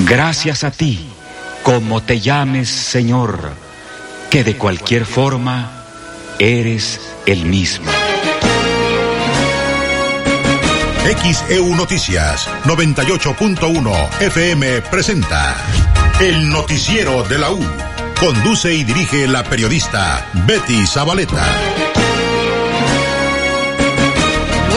Gracias a ti, como te llames Señor, que de cualquier forma eres el mismo. XEU Noticias 98.1 FM presenta El Noticiero de la U. Conduce y dirige la periodista Betty Zabaleta.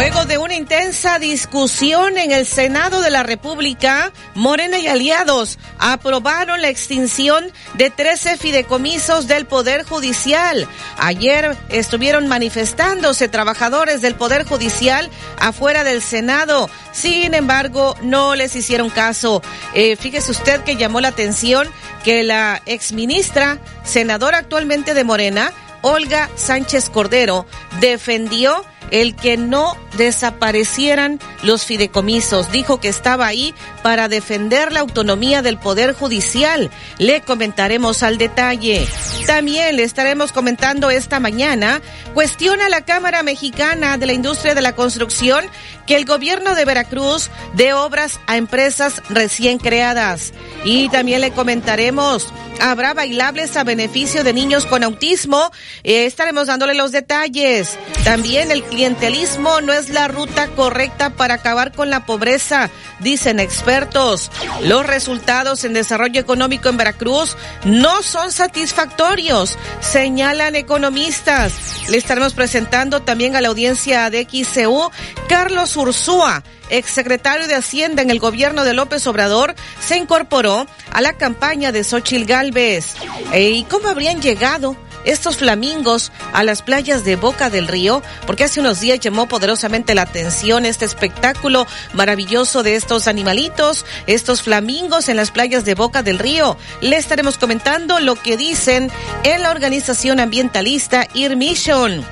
Luego de una intensa discusión en el Senado de la República, Morena y aliados aprobaron la extinción de 13 fideicomisos del Poder Judicial. Ayer estuvieron manifestándose trabajadores del Poder Judicial afuera del Senado. Sin embargo, no les hicieron caso. Eh, fíjese usted que llamó la atención que la exministra, senadora actualmente de Morena, Olga Sánchez Cordero, defendió el que no desaparecieran los fideicomisos. Dijo que estaba ahí para defender la autonomía del Poder Judicial. Le comentaremos al detalle. También le estaremos comentando esta mañana, cuestiona la Cámara Mexicana de la Industria de la Construcción que el gobierno de Veracruz dé obras a empresas recién creadas. Y también le comentaremos, habrá bailables a beneficio de niños con autismo. Eh, estaremos dándole los detalles. También el clientelismo no es la ruta correcta para acabar con la pobreza, dicen expertos. Los resultados en desarrollo económico en Veracruz no son satisfactorios, señalan economistas. Le estaremos presentando también a la audiencia de XCU Carlos Ursúa exsecretario de Hacienda en el gobierno de López Obrador, se incorporó a la campaña de Xochil Gálvez. ¿Y cómo habrían llegado? estos flamingos a las playas de Boca del Río, porque hace unos días llamó poderosamente la atención este espectáculo maravilloso de estos animalitos, estos flamingos en las playas de Boca del Río. Le estaremos comentando lo que dicen en la organización ambientalista Irmission.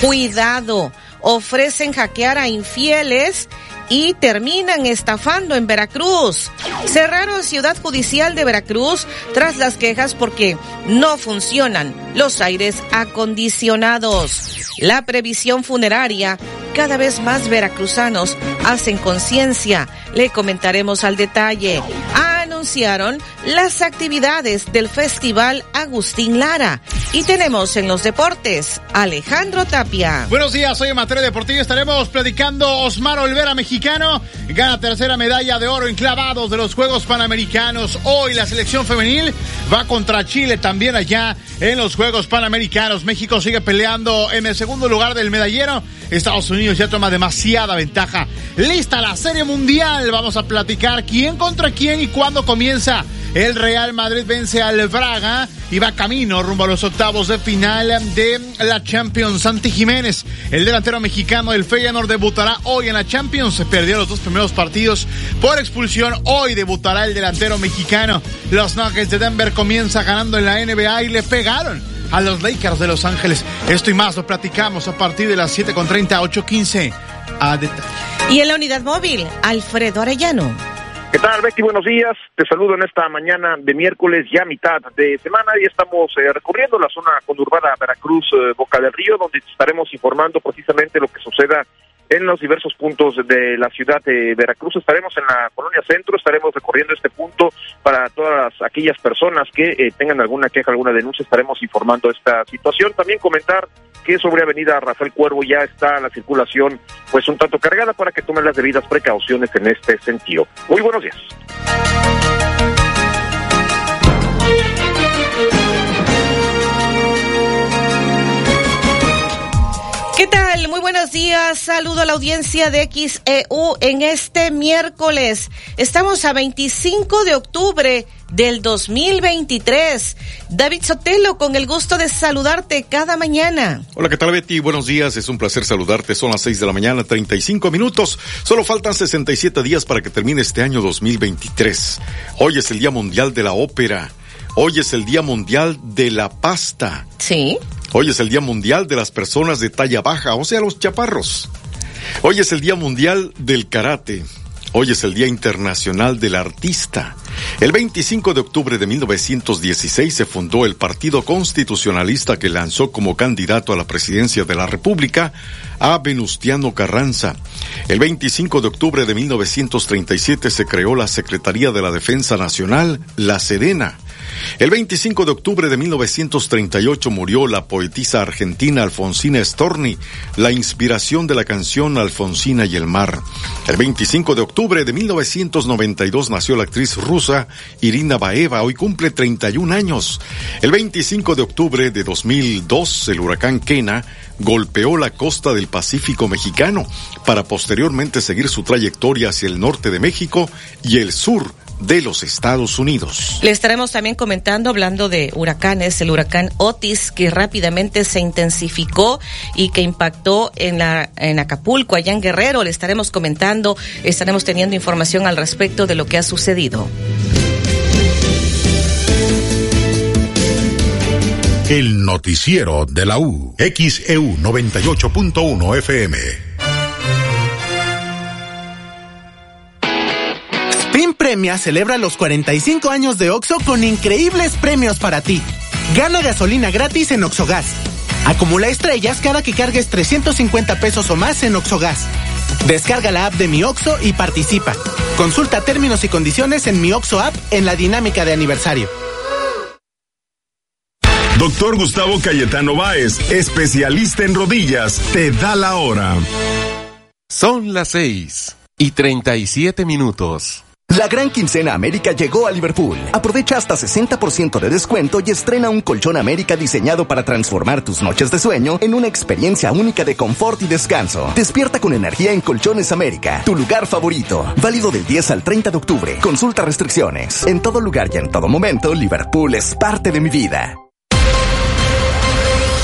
Cuidado, ofrecen hackear a infieles y terminan estafando en Veracruz. Cerraron Ciudad Judicial de Veracruz tras las quejas porque no funcionan los aires acondicionados. La previsión funeraria, cada vez más veracruzanos hacen conciencia. Le comentaremos al detalle anunciaron las actividades del Festival Agustín Lara. Y tenemos en los deportes Alejandro Tapia. Buenos días, soy materia deportiva. Estaremos predicando Osmar Olvera, mexicano. Gana tercera medalla de oro en clavados de los Juegos Panamericanos. Hoy la selección femenil va contra Chile también allá en los Juegos Panamericanos. México sigue peleando en el segundo lugar del medallero. Estados Unidos ya toma demasiada ventaja. Lista la Serie Mundial. Vamos a platicar quién contra quién y cuándo comienza. El Real Madrid vence al Braga y va camino rumbo a los octavos de final de la Champions. Santi Jiménez, el delantero mexicano del Feyenoord, debutará hoy en la Champions. Se perdió los dos primeros partidos por expulsión. Hoy debutará el delantero mexicano. Los Nuggets de Denver comienza ganando en la NBA y le pegaron a los Lakers de Los Ángeles. Esto y más lo platicamos a partir de las 7.30, 8.15 a detalle. Y en la unidad móvil, Alfredo Arellano. ¿Qué tal, Becky? Buenos días. Te saludo en esta mañana de miércoles, ya mitad de semana, y estamos eh, recorriendo la zona conurbada Veracruz, eh, Boca del Río, donde estaremos informando precisamente lo que suceda en los diversos puntos de la ciudad de Veracruz. Estaremos en la colonia centro, estaremos recorriendo este punto para todas aquellas personas que eh, tengan alguna queja, alguna denuncia, estaremos informando esta situación. También comentar que sobre Avenida Rafael Cuervo ya está la circulación pues un tanto cargada para que tomen las debidas precauciones en este sentido. Muy buenos días. Buenos días. Saludo a la audiencia de XEU en este miércoles. Estamos a 25 de octubre del 2023. David Sotelo, con el gusto de saludarte cada mañana. Hola, ¿qué tal Betty? Buenos días, es un placer saludarte. Son las 6 de la mañana, 35 minutos. Solo faltan 67 días para que termine este año 2023. Hoy es el Día Mundial de la Ópera. Hoy es el Día Mundial de la Pasta. Sí. Hoy es el Día Mundial de las Personas de Talla Baja, o sea, los chaparros. Hoy es el Día Mundial del Karate. Hoy es el Día Internacional del Artista. El 25 de octubre de 1916 se fundó el Partido Constitucionalista que lanzó como candidato a la presidencia de la República a Venustiano Carranza. El 25 de octubre de 1937 se creó la Secretaría de la Defensa Nacional, La Serena. El 25 de octubre de 1938 murió la poetisa argentina Alfonsina Storni, la inspiración de la canción Alfonsina y el mar. El 25 de octubre de 1992 nació la actriz rusa Irina Baeva, hoy cumple 31 años. El 25 de octubre de 2002 el huracán Kena golpeó la costa del Pacífico mexicano para posteriormente seguir su trayectoria hacia el norte de México y el sur de los Estados Unidos. Le estaremos también comentando, hablando de huracanes, el huracán Otis, que rápidamente se intensificó y que impactó en, la, en Acapulco, allá en Guerrero. Le estaremos comentando, estaremos teniendo información al respecto de lo que ha sucedido. El noticiero de la U, XEU 98.1 FM. Premia celebra los 45 años de OXO con increíbles premios para ti. Gana gasolina gratis en OXOGAS. Acumula estrellas cada que cargues 350 pesos o más en OXOGAS. Descarga la app de Mi OXO y participa. Consulta términos y condiciones en Mi OXO app en la dinámica de aniversario. Doctor Gustavo Cayetano Báez, especialista en rodillas, te da la hora. Son las 6 y 37 minutos. La gran quincena América llegó a Liverpool. Aprovecha hasta 60% de descuento y estrena un colchón América diseñado para transformar tus noches de sueño en una experiencia única de confort y descanso. Despierta con energía en Colchones América, tu lugar favorito. Válido del 10 al 30 de octubre. Consulta restricciones. En todo lugar y en todo momento, Liverpool es parte de mi vida.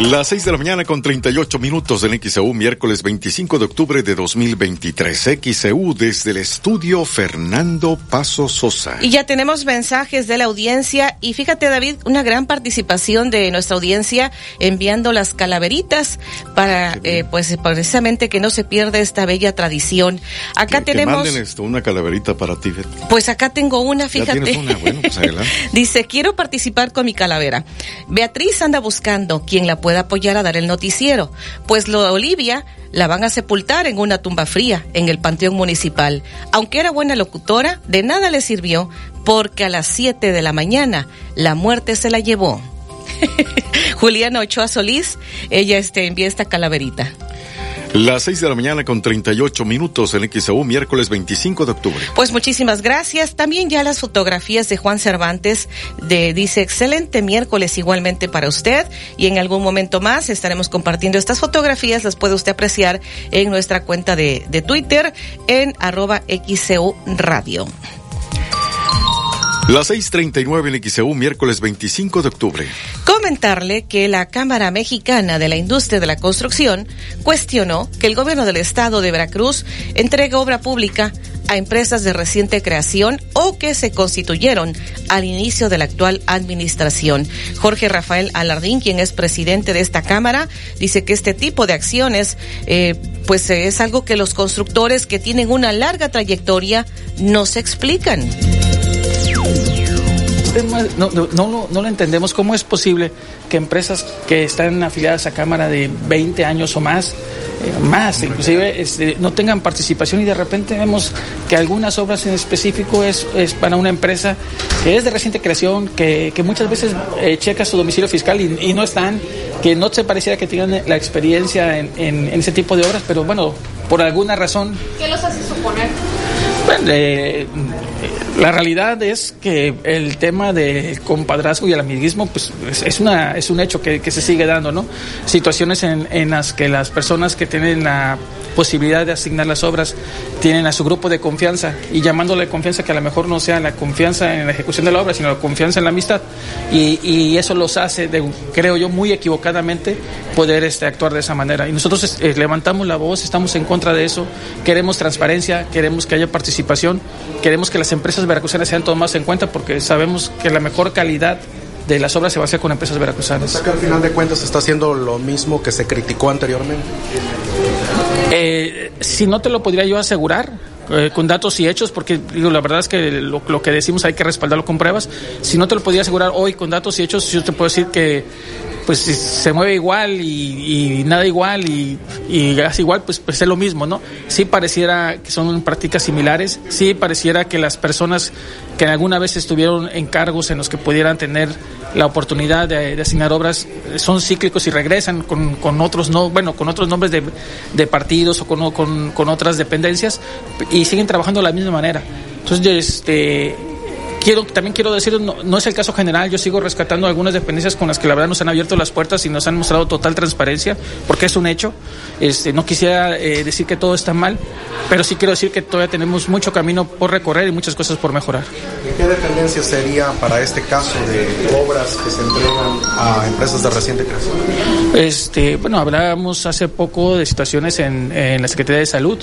Las 6 de la mañana con 38 minutos en XEU, miércoles 25 de octubre de 2023. XEU desde el estudio Fernando Paso Sosa. Y ya tenemos mensajes de la audiencia y fíjate David, una gran participación de nuestra audiencia enviando las calaveritas para eh, pues precisamente que no se pierda esta bella tradición. Acá que, tenemos... Que manden esto, una calaverita para ti. Pues acá tengo una, fíjate. ¿Ya tienes una? Bueno, pues adelante. Dice, quiero participar con mi calavera. Beatriz anda buscando quien la pueda apoyar a dar el noticiero, pues lo de Olivia la van a sepultar en una tumba fría en el Panteón Municipal. Aunque era buena locutora, de nada le sirvió porque a las 7 de la mañana la muerte se la llevó. Juliana Ochoa Solís, ella este, envía esta calaverita. Las 6 de la mañana con 38 minutos en XAU, miércoles 25 de octubre. Pues muchísimas gracias. También ya las fotografías de Juan Cervantes de, dice excelente miércoles igualmente para usted y en algún momento más estaremos compartiendo estas fotografías. Las puede usted apreciar en nuestra cuenta de, de Twitter en arroba XCU Radio. Las 6:39 en XEU, miércoles 25 de octubre. Comentarle que la Cámara Mexicana de la Industria de la Construcción cuestionó que el gobierno del estado de Veracruz entregue obra pública a empresas de reciente creación o que se constituyeron al inicio de la actual administración. Jorge Rafael Alardín, quien es presidente de esta Cámara, dice que este tipo de acciones, eh, pues es algo que los constructores que tienen una larga trayectoria no se explican no, no, no, no, lo entendemos. ¿Cómo es posible que empresas que están afiliadas a Cámara de 20 años o más más, inclusive este, no tengan participación y de repente vemos que algunas obras en específico es, es para una empresa que es de reciente creación, que, que muchas veces eh, checa su domicilio fiscal y, y, no están, que no se pareciera que tengan la experiencia en, en, en ese tipo de obras, pero bueno, por alguna razón. ¿Qué los hace suponer? Bueno, eh, la realidad es que el tema del compadrazgo y el amiguismo pues es, una, es un hecho que, se sigue dando, ¿no? Situaciones en, en, las que las personas que tienen la posibilidad de asignar las obras tienen a su grupo de confianza y llamándole confianza que a lo mejor no sea la confianza en la ejecución de la obra, sino la confianza en la amistad. Y, y eso los hace, de, creo yo, muy equivocadamente poder este, actuar de esa manera. Y nosotros eh, levantamos la voz, estamos en contra de eso, queremos transparencia, queremos que haya participación, queremos que las empresas veracruzanas sean tomadas en cuenta porque sabemos que la mejor calidad de las obras se va a hacer con empresas veracruzanas. Sea que al final de cuentas se está haciendo lo mismo que se criticó anteriormente. Eh, si no te lo podría yo asegurar, eh, con datos y hechos, porque digo, la verdad es que lo, que decimos hay que respaldarlo con pruebas. Si no te lo podría asegurar hoy con datos y hechos, yo te puedo decir que pues se mueve igual y, nada igual y, y igual, pues, pues es lo mismo, ¿no? Sí pareciera que son prácticas similares, sí pareciera que las personas que alguna vez estuvieron en cargos en los que pudieran tener la oportunidad de, asignar obras son cíclicos y regresan con, con, otros no bueno con otros nombres de, de partidos o con, con, con, otras dependencias siguen trabajando de la misma manera. Entonces este quiero también quiero decir no, no, es el caso general yo sigo rescatando algunas dependencias con las que la verdad nos han abierto las puertas y nos han mostrado total transparencia porque es un hecho. Este no quisiera eh, decir que todo está mal pero sí quiero decir que todavía tenemos mucho camino por recorrer y muchas cosas por mejorar. ¿qué dependencia sería para este caso de obras que se entregan a empresas de reciente creación? este bueno hablábamos hace poco de situaciones en, en la Secretaría de Salud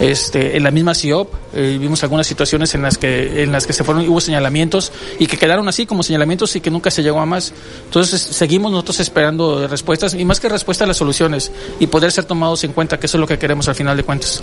este, en la misma CIOP eh, vimos algunas situaciones en las que en las que se fueron hubo señalamientos y que quedaron así como señalamientos y que nunca se llegó a más. Entonces seguimos nosotros esperando respuestas y más que respuestas las soluciones y poder ser tomados en cuenta que eso es lo que queremos al final de cuentas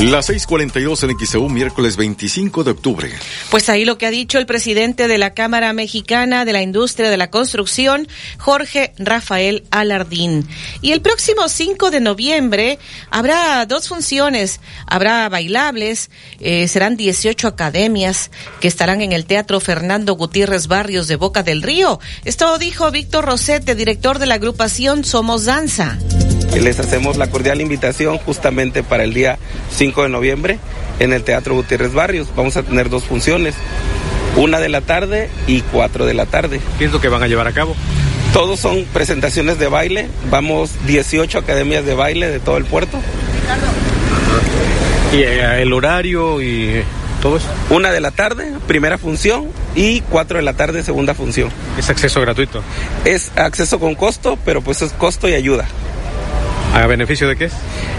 Las 6:42 en XEU, miércoles 25 de octubre. Pues ahí lo que ha dicho el presidente de la Cámara Mexicana de la Industria de la Construcción, Jorge Rafael Alardín. Y el próximo 5 de noviembre habrá dos funciones. Habrá bailables, eh, serán 18 academias que estarán en el Teatro Fernando Gutiérrez Barrios de Boca del Río. Esto dijo Víctor Rosete, director de la agrupación Somos Danza. Les hacemos la cordial invitación justamente para el día 5 de noviembre en el Teatro Gutiérrez Barrios. Vamos a tener dos funciones, una de la tarde y cuatro de la tarde. ¿Qué es lo que van a llevar a cabo? Todos son presentaciones de baile, vamos 18 academias de baile de todo el puerto. ¿Y eh, el horario y todo eso? Una de la tarde, primera función, y cuatro de la tarde, segunda función. ¿Es acceso gratuito? Es acceso con costo, pero pues es costo y ayuda. ¿A beneficio de qué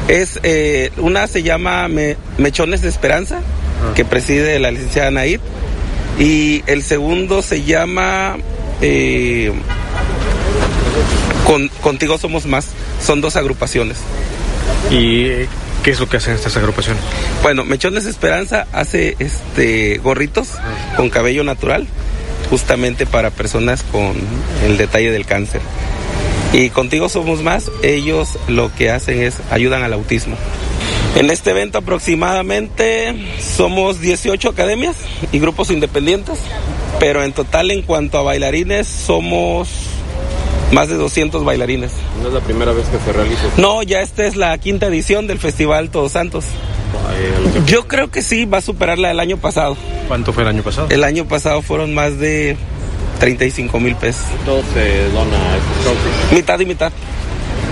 es? Eh, una se llama Me Mechones de Esperanza, ah. que preside la licenciada Naid, y el segundo se llama eh, Con, Contigo Somos Más. Son dos agrupaciones. ¿Y qué es lo que hacen estas agrupaciones? Bueno, Mechones de Esperanza hace este gorritos ah. con cabello natural, justamente para personas con el detalle del cáncer. Y contigo somos más, ellos lo que hacen es ayudan al autismo. En este evento aproximadamente somos 18 academias y grupos independientes, pero en total en cuanto a bailarines somos más de 200 bailarines. ¿No es la primera vez que se realiza? No, ya esta es la quinta edición del Festival Todos Santos. Yo creo que sí, va a superar la del año pasado. ¿Cuánto fue el año pasado? El año pasado fueron más de 35 mil pesos. Todo se dona a Mitad y mitad.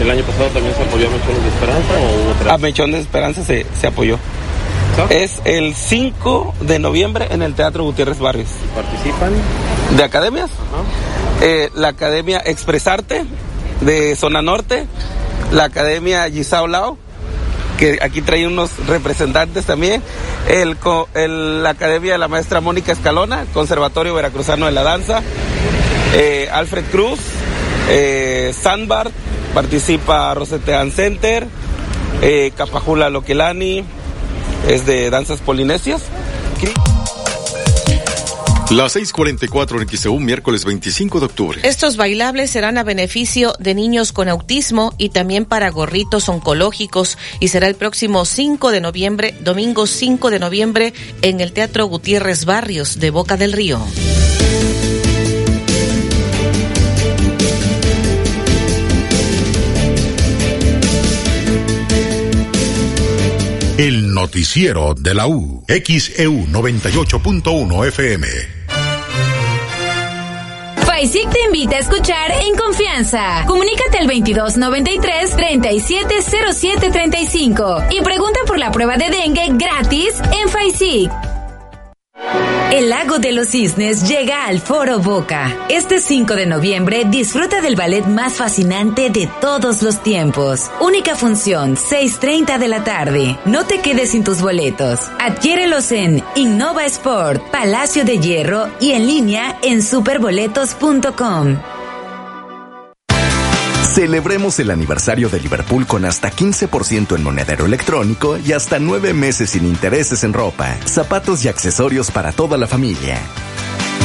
¿El año pasado también se apoyó a Mechones de Esperanza o otra? A Mechones de Esperanza se, se apoyó. Es el 5 de noviembre en el Teatro Gutiérrez Barrios. ¿Participan? ¿De academias? Eh, la Academia Expresarte de Zona Norte, la Academia Gisao Lao, que aquí trae unos representantes también, el, el, la Academia de la Maestra Mónica Escalona, Conservatorio Veracruzano de la Danza, eh, Alfred Cruz, eh, Sandbar, participa Rosetean Center, eh, Capajula Loquelani, es de danzas polinesias. Las 6:44 en XEU, miércoles 25 de octubre. Estos bailables serán a beneficio de niños con autismo y también para gorritos oncológicos y será el próximo 5 de noviembre, domingo 5 de noviembre, en el Teatro Gutiérrez Barrios de Boca del Río. El noticiero de la U. XEU 98.1 FM. FAISIC te invita a escuchar en confianza. Comunícate al 2293-370735 y pregunta por la prueba de dengue gratis en FAISIC. El Lago de los Cisnes llega al Foro Boca. Este 5 de noviembre disfruta del ballet más fascinante de todos los tiempos. Única función, 6.30 de la tarde. No te quedes sin tus boletos. Adquiérelos en Innova Sport, Palacio de Hierro y en línea en superboletos.com. Celebremos el aniversario de Liverpool con hasta 15% en monedero electrónico y hasta 9 meses sin intereses en ropa, zapatos y accesorios para toda la familia.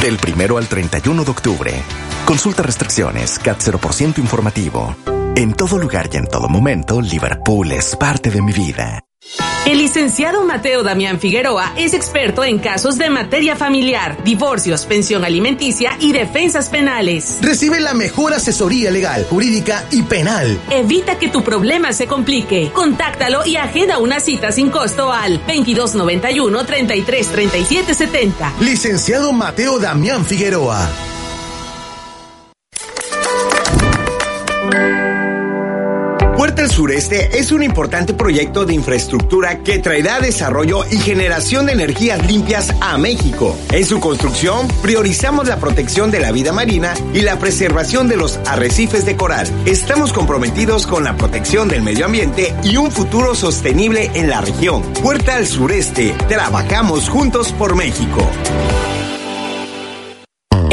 Del primero al 31 de octubre. Consulta restricciones, CAT 0% informativo. En todo lugar y en todo momento, Liverpool es parte de mi vida. El licenciado Mateo Damián Figueroa es experto en casos de materia familiar, divorcios, pensión alimenticia y defensas penales. Recibe la mejor asesoría legal, jurídica y penal. Evita que tu problema se complique. Contáctalo y agenda una cita sin costo al 2291 333770. Licenciado Mateo Damián Figueroa. Al Sureste es un importante proyecto de infraestructura que traerá desarrollo y generación de energías limpias a México. En su construcción, priorizamos la protección de la vida marina y la preservación de los arrecifes de coral. Estamos comprometidos con la protección del medio ambiente y un futuro sostenible en la región. Puerta al Sureste, trabajamos juntos por México.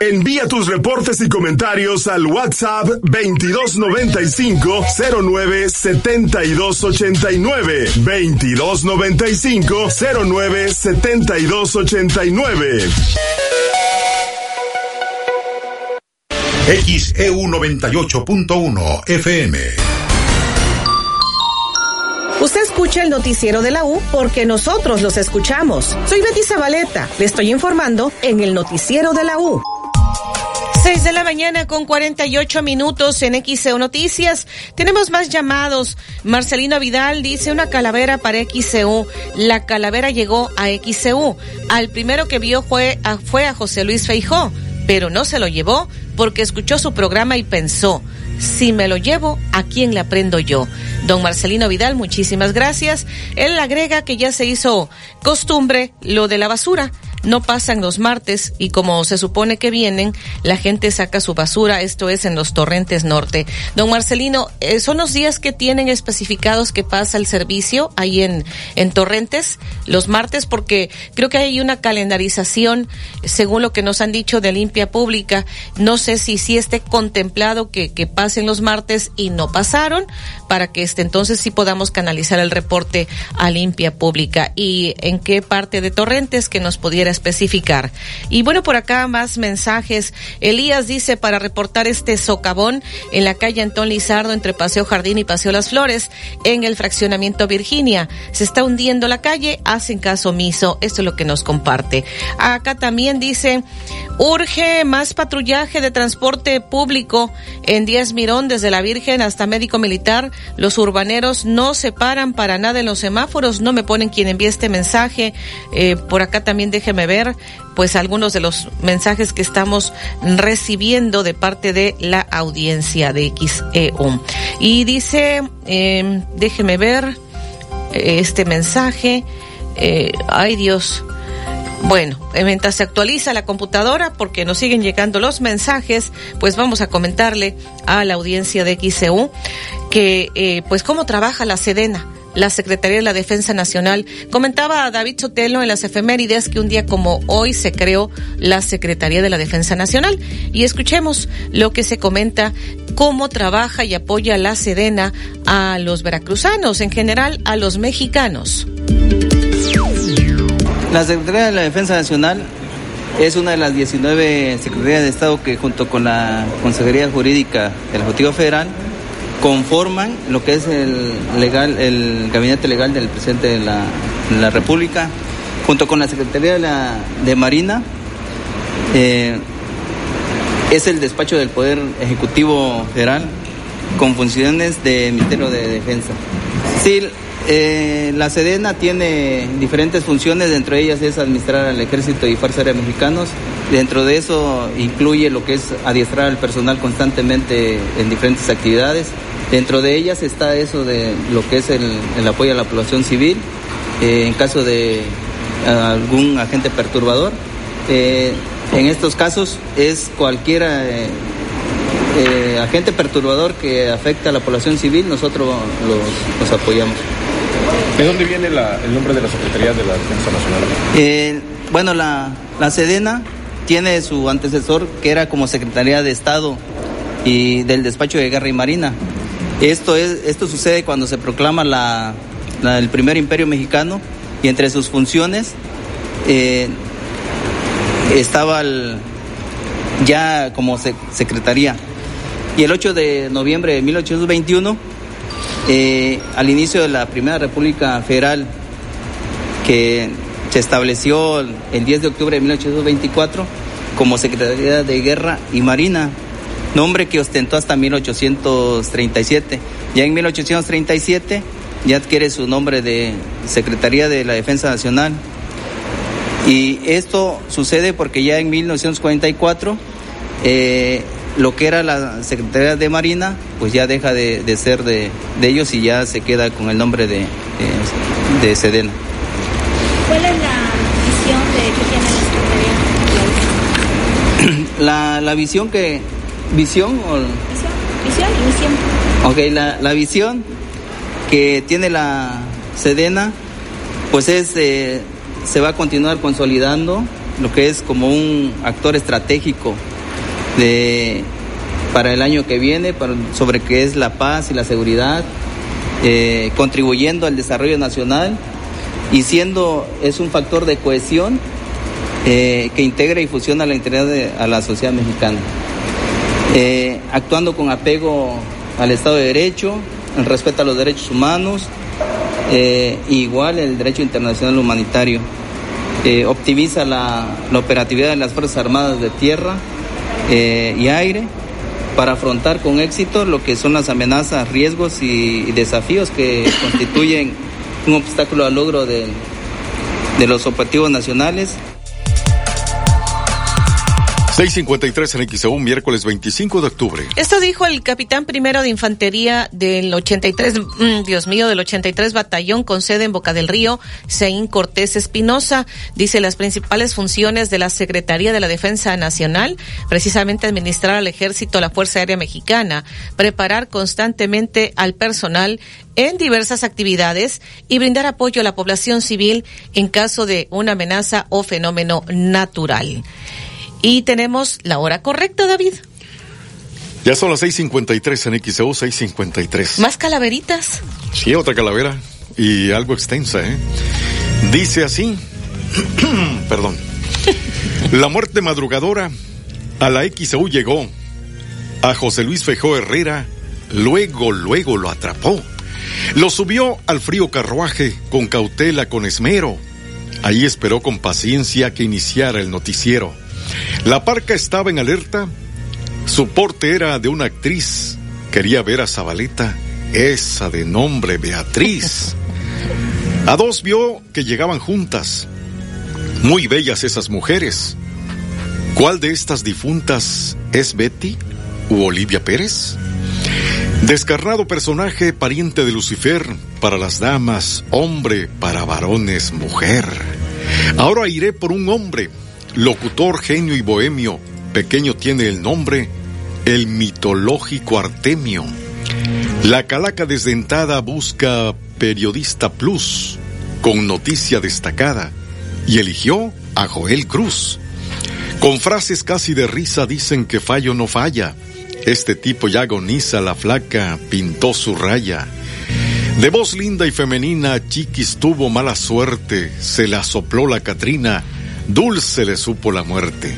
Envía tus reportes y comentarios al WhatsApp 2295 09 7289 2295 09 7289 XEU 98.1 FM. Usted escucha el noticiero de la U porque nosotros los escuchamos. Soy Betty Zabaleta. Le estoy informando en el noticiero de la U. 6 de la mañana con 48 minutos en XCU Noticias. Tenemos más llamados. Marcelino Vidal dice una calavera para XCU. La calavera llegó a XCU. Al primero que vio fue a, fue a José Luis Feijó, pero no se lo llevó porque escuchó su programa y pensó, si me lo llevo, ¿a quién le aprendo yo? Don Marcelino Vidal, muchísimas gracias. Él agrega que ya se hizo costumbre lo de la basura no pasan los martes y como se supone que vienen, la gente saca su basura, esto es en los torrentes norte. Don Marcelino, eh, ¿son los días que tienen especificados que pasa el servicio ahí en, en torrentes los martes? Porque creo que hay una calendarización, según lo que nos han dicho de limpia pública. No sé si sí esté contemplado que, que pasen los martes y no pasaron, para que este entonces sí podamos canalizar el reporte a limpia pública. ¿Y en qué parte de torrentes que nos pudiera especificar. Y bueno, por acá más mensajes. Elías dice para reportar este socavón en la calle Antón Lizardo entre Paseo Jardín y Paseo Las Flores en el fraccionamiento Virginia. Se está hundiendo la calle, hacen caso omiso. Esto es lo que nos comparte. Acá también dice, urge más patrullaje de transporte público en Díaz Mirón desde la Virgen hasta Médico Militar. Los urbaneros no se paran para nada en los semáforos. No me ponen quien envía este mensaje. Eh, por acá también ver pues algunos de los mensajes que estamos recibiendo de parte de la audiencia de XEU. Y dice, eh, déjeme ver este mensaje. Eh, ay Dios. Bueno, mientras se actualiza la computadora, porque nos siguen llegando los mensajes, pues vamos a comentarle a la audiencia de XEU que, eh, pues, cómo trabaja la Sedena la Secretaría de la Defensa Nacional. Comentaba David Sotelo en las efemérides que un día como hoy se creó la Secretaría de la Defensa Nacional. Y escuchemos lo que se comenta, cómo trabaja y apoya la Sedena a los veracruzanos, en general a los mexicanos. La Secretaría de la Defensa Nacional es una de las 19 Secretarías de Estado que junto con la Consejería Jurídica del Ejecutivo Federal conforman lo que es el legal, el gabinete legal del presidente de la, República, junto con la Secretaría de, la, de Marina, eh, es el despacho del Poder Ejecutivo Federal con funciones de Ministerio de Defensa. Sí, eh, la Sedena tiene diferentes funciones, dentro de ellas es administrar al Ejército y Fuerza Aérea Mexicanos. Dentro de eso incluye lo que es adiestrar al personal constantemente en diferentes actividades. Dentro de ellas está eso de lo que es el, apoyo a la población civil eh, en caso de algún agente perturbador. Eh, en estos casos es cualquiera agente perturbador que afecta a la población civil, nosotros los apoyamos. ¿De dónde viene el nombre de la Secretaría de la Defensa Nacional? Bueno, la, Sedena tiene su antecesor que era como Secretaría de Estado y del Despacho de Guerra y Marina. Esto, es, esto sucede cuando se proclama la, el primer imperio mexicano y entre sus funciones eh, estaba ya como secretaría. Y el 8 de noviembre de 1821 eh, al inicio de la Primera República Federal, que se estableció el 10 de octubre de 1824 como Secretaría de Guerra y Marina, nombre que ostentó hasta 1837. Ya en 1837 ya adquiere su nombre de Secretaría de la Defensa Nacional. Y esto sucede porque ya en 1944 eh, lo que era la Secretaría de Marina, pues ya deja de, ser de, ellos y ya se queda con el nombre de, de, Sedena. ¿Cuál es la visión de que tiene la Secretaría? La, la visión que... ¿Visión o...? Visión, visión y misión. Ok, la, la visión que tiene la Sedena, pues es... Eh, se va a continuar consolidando lo que es como un actor estratégico para el año que viene sobre qué es la paz y la seguridad, eh, contribuyendo al desarrollo nacional y siendo es un factor de cohesión eh, que integra y fusiona la integridad de, a la sociedad mexicana, eh, actuando con apego al Estado de Derecho, el respeto a los derechos humanos, igual el derecho internacional humanitario. optimiza la, la operatividad de las Fuerzas Armadas de Tierra, eh, y aire para afrontar con éxito lo que son las amenazas, riesgos y, desafíos que constituyen un obstáculo al logro de los objetivos nacionales 653 en XEU, miércoles 25 de octubre. Esto dijo el capitán primero de infantería del 83, mm, Dios mío, del 83 batallón con sede en Boca del Río, Seín Cortés Espinosa. Dice las principales funciones de la Secretaría de la Defensa Nacional, precisamente administrar al ejército, la Fuerza Aérea Mexicana, preparar constantemente al personal en diversas actividades y brindar apoyo a la población civil en caso de una amenaza o fenómeno natural. Y tenemos la hora correcta, David. Ya son las 6.53 en XEU, 6.53. ¿Más calaveritas? Sí, otra calavera. Y algo extensa, ¿eh? Dice así. Perdón. La muerte madrugadora a la XEU llegó. A José Luis Fejó Herrera, luego, luego lo atrapó. Lo subió al frío carruaje, con cautela, con esmero. Ahí esperó con paciencia que iniciara el noticiero. La parca estaba en alerta. Su porte era de una actriz. Quería ver a Zabaleta, esa de nombre Beatriz. A dos vio que llegaban juntas. Muy bellas esas mujeres. ¿Cuál de estas difuntas es Betty u Olivia Pérez? Descarnado personaje, pariente de Lucifer, para las damas, hombre, para varones, mujer. Ahora iré por un hombre, Locutor, genio y bohemio, pequeño tiene el nombre, el mitológico Artemio. La calaca desdentada busca Periodista Plus, con noticia destacada, y eligió a Joel Cruz. Con frases casi de risa dicen que fallo no falla. Este tipo ya agoniza, la flaca pintó su raya. De voz linda y femenina, Chiquis tuvo mala suerte, se la sopló la Catrina, dulce le supo la muerte.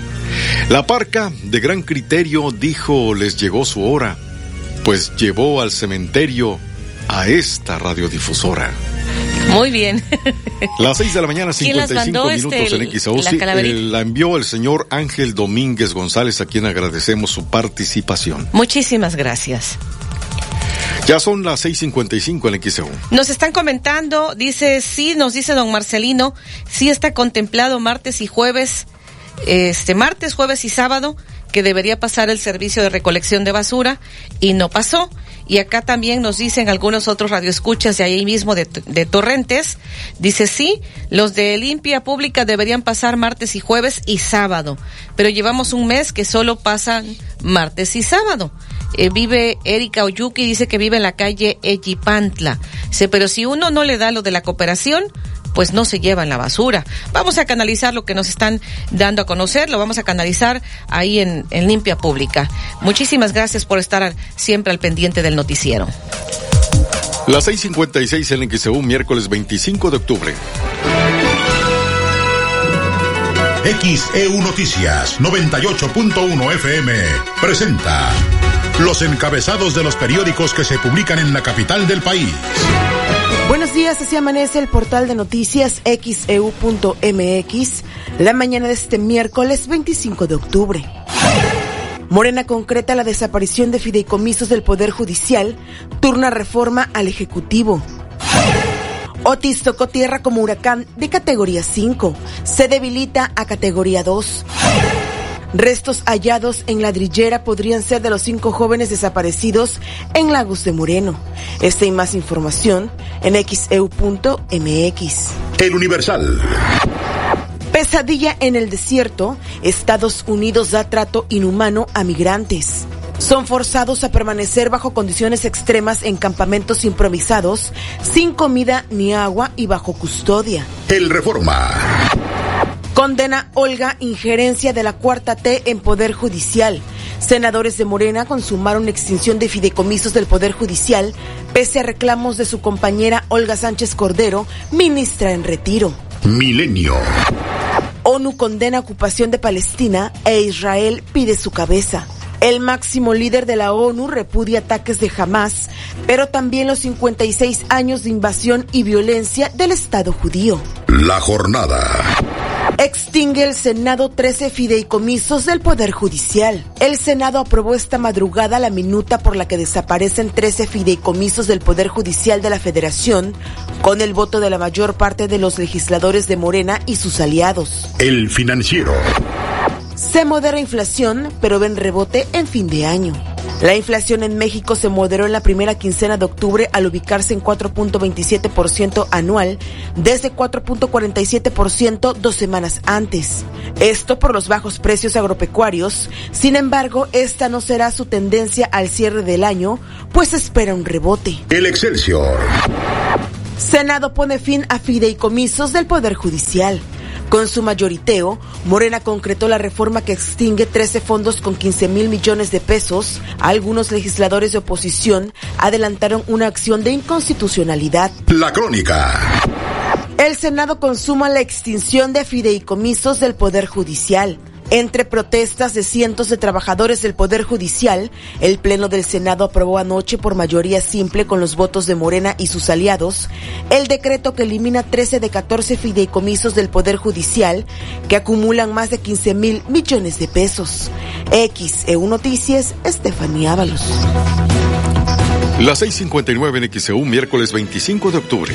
La parca, de gran criterio, dijo les llegó su hora, pues llevó al cementerio a esta radiodifusora. Muy bien. Las 6 de la mañana, ¿Quién las 55 mandó, minutos este, en XAO. la eh, la envió el señor Ángel Domínguez González, a quien agradecemos su participación. Muchísimas gracias. Ya son las 6.55 en XAO. Nos están comentando, dice, sí, nos dice don Marcelino, sí está contemplado martes y jueves, este martes, jueves y sábado, que debería pasar el servicio de recolección de basura y no pasó. Y acá también nos dicen algunos otros radioescuchas de ahí mismo de, de Torrentes, dice sí, los de limpia pública deberían pasar martes y jueves y sábado, pero llevamos un mes que solo pasan martes y sábado. Eh, vive Erika Oyuki, dice que vive en la calle Ejipantla. Dice, pero si uno no le da lo de la cooperación, pues no se llevan la basura. Vamos a canalizar lo que nos están dando a conocer, lo vamos a canalizar ahí en, en Limpia Pública. Muchísimas gracias por estar al- siempre al pendiente del noticiero. Las 6.56 en XAU, miércoles 25 de octubre. XEU Noticias 98.1 FM presenta los encabezados de los periódicos que se publican en la capital del país. Buenos días, así amanece el portal de noticias xeu.mx la mañana de este miércoles 25 de octubre. Morena concreta la desaparición de fideicomisos del Poder Judicial, turna reforma al Ejecutivo. Otis tocó tierra como huracán de categoría 5, se debilita a categoría 2. Restos hallados en ladrillera podrían ser de los cinco jóvenes desaparecidos en Lagos de Moreno. Esta y más información en xeu.mx. El Universal. Pesadilla en el desierto. Estados Unidos da trato inhumano a migrantes. Son forzados a permanecer bajo condiciones extremas en campamentos improvisados, sin comida ni agua y bajo custodia. El Reforma. Condena Olga injerencia de la cuarta T en Poder Judicial. Senadores de Morena consumaron extinción de fideicomisos del Poder Judicial pese a reclamos de su compañera Olga Sánchez Cordero, ministra en retiro. Milenio. ONU condena ocupación de Palestina e Israel pide su cabeza. El máximo líder de la ONU repudia ataques de Hamas, pero también los 56 años de invasión y violencia del Estado judío. La jornada. Extingue el Senado 13 fideicomisos del Poder Judicial. El Senado aprobó esta madrugada la minuta por la que desaparecen 13 fideicomisos del Poder Judicial de la Federación, con el voto de la mayor parte de los legisladores de Morena y sus aliados. El Financiero. Se modera inflación, pero ven rebote en fin de año. La inflación en México se moderó en la primera quincena de octubre al ubicarse en 4.27% anual, desde 4.47% dos semanas antes. Esto por los bajos precios agropecuarios. Sin embargo, esta no será su tendencia al cierre del año, pues espera un rebote. El Excelsior. Senado pone fin a fideicomisos del Poder Judicial. Con su mayoriteo, Morena concretó la reforma que extingue 13 fondos con 15 mil millones de pesos. Algunos legisladores de oposición adelantaron una acción de inconstitucionalidad. La Crónica. El Senado consuma la extinción de fideicomisos del Poder Judicial. Entre protestas de cientos de trabajadores del Poder Judicial, el Pleno del Senado aprobó anoche por mayoría simple con los votos de Morena y sus aliados el decreto que elimina 13 de 14 fideicomisos del Poder Judicial que acumulan más de 15 mil millones de pesos. XEU Noticias, Estefanía Ábalos. Las 6.59 en XEU, miércoles 25 de octubre.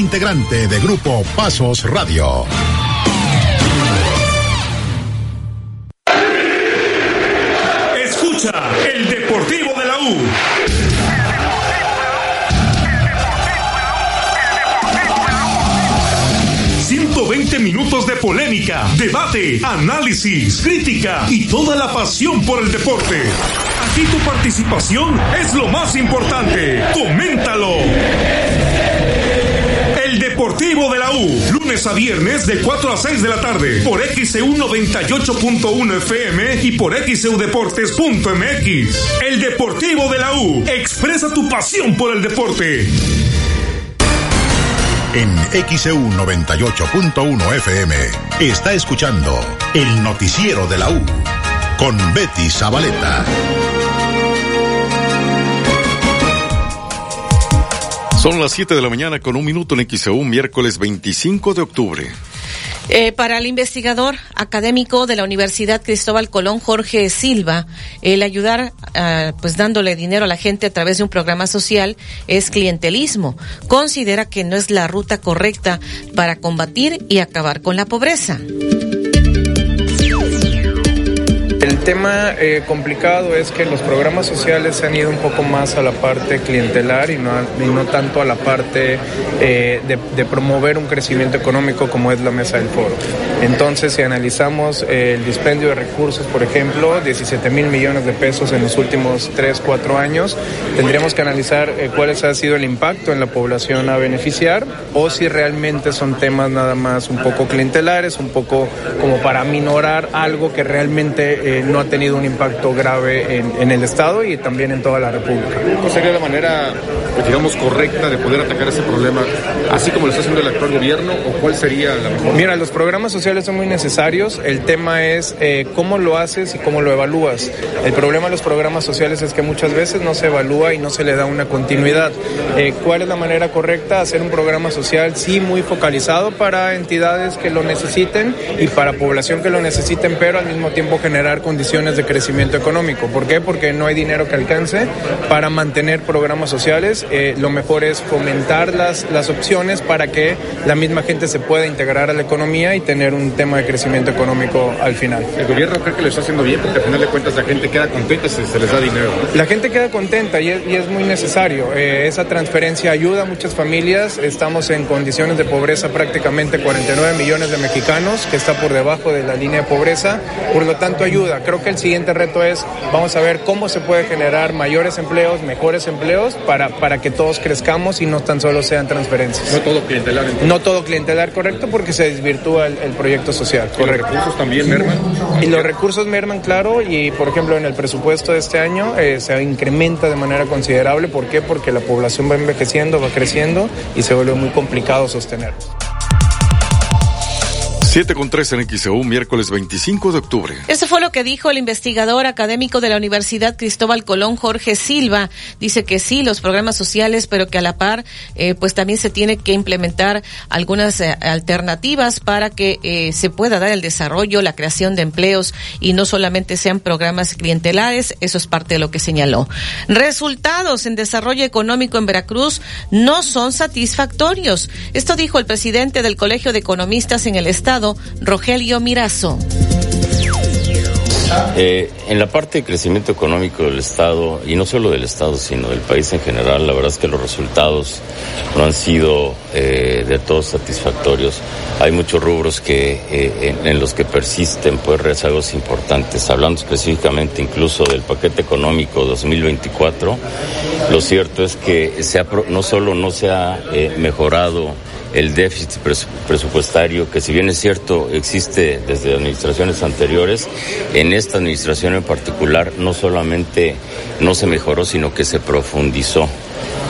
integrante de Grupo Pasos Radio. Escucha el Deportivo de la U. ...120 minutos de polémica, debate, análisis, crítica y toda la pasión por el deporte. Aquí tu participación es lo más importante. Coméntalo. Deportivo de la U, lunes a viernes de 4 a 6 de la tarde, por XEU 98.1 FM y por XEUDeportes.mx. El Deportivo de la U, expresa tu pasión por el deporte. En XEU 98.1 FM está escuchando el noticiero de la U con Betty Zabaleta. Son las 7 de la mañana con un minuto en XEU, miércoles 25 de octubre. Eh, para el investigador académico de la Universidad Cristóbal Colón, Jorge Silva, el ayudar, uh, pues dándole dinero a la gente a través de un programa social es clientelismo. Considera que no es la ruta correcta para combatir y acabar con la pobreza. El tema eh, complicado es que los programas sociales se han ido un poco más a la parte clientelar y no, y no tanto a la parte eh, de, de, promover un crecimiento económico como es la mesa del foro. Entonces, si analizamos eh, el dispendio de recursos, por ejemplo, 17 mil millones de pesos en los últimos 3, 4 años, tendríamos que analizar eh, cuál ha sido el impacto en la población a beneficiar o si realmente son temas nada más un poco clientelares, un poco como para minorar algo que realmente eh, no ha tenido un impacto grave en, en, el Estado y también en toda la República. ¿Cuál sería la manera, pues, digamos, correcta de poder atacar ese problema, así como lo está haciendo el actual gobierno, o cuál sería la mejor? Mira, los programas sociales son muy necesarios, el tema es eh, cómo lo haces y cómo lo evalúas. El problema de los programas sociales es que muchas veces no se evalúa y no se le da una continuidad. Eh, ¿Cuál es la manera correcta? Hacer un programa social, sí, muy focalizado para entidades que lo necesiten y para población que lo necesiten, pero al mismo tiempo generar condiciones de crecimiento económico. ¿Por qué? Porque no hay dinero que alcance para mantener programas sociales. Eh, lo mejor es fomentar las, las opciones para que la misma gente se pueda integrar a la economía y tener un tema de crecimiento económico al final. ¿El gobierno cree que lo está haciendo bien? Porque al final de cuentas la gente queda contenta si se les da dinero. La gente queda contenta y es, y es muy necesario. Eh, esa transferencia ayuda a muchas familias. Estamos en condiciones de pobreza prácticamente 49 millones de mexicanos, que está por debajo de la línea de pobreza. Por lo tanto, ayuda Creo que el siguiente reto es, vamos a ver cómo se puede generar mayores empleos, mejores empleos, para, para que todos crezcamos y no tan solo sean transferencias. No todo clientelar. Entonces. No todo clientelar, correcto, porque se desvirtúa el, el proyecto social. ¿Y correcto. los recursos también merman? Y los recursos merman, claro, y por ejemplo en el presupuesto de este año eh, se incrementa de manera considerable. ¿Por qué? Porque la población va envejeciendo, va creciendo y se vuelve muy complicado sostener. 7 con 3 en XEU, miércoles 25 de octubre. Eso fue lo que dijo el investigador académico de la Universidad Cristóbal Colón, Jorge Silva. Dice que sí, los programas sociales, pero que a la par, eh, pues también se tiene que implementar algunas eh, alternativas para que eh, se pueda dar el desarrollo, la creación de empleos y no solamente sean programas clientelares. Eso es parte de lo que señaló. Resultados en desarrollo económico en Veracruz no son satisfactorios. Esto dijo el presidente del Colegio de Economistas en el Estado. Rogelio Mirazo. Eh, en la parte de crecimiento económico del Estado, y no solo del Estado, sino del país en general, la verdad es que los resultados no han sido eh, de todos satisfactorios. Hay muchos rubros que, eh, en, los que persisten pues rezagos importantes. Hablando específicamente incluso del paquete económico 2024, lo cierto es que no solo no se ha mejorado el déficit presupuestario, que si bien es cierto existe desde administraciones anteriores, en esta administración en particular no solamente no se mejoró, sino que se profundizó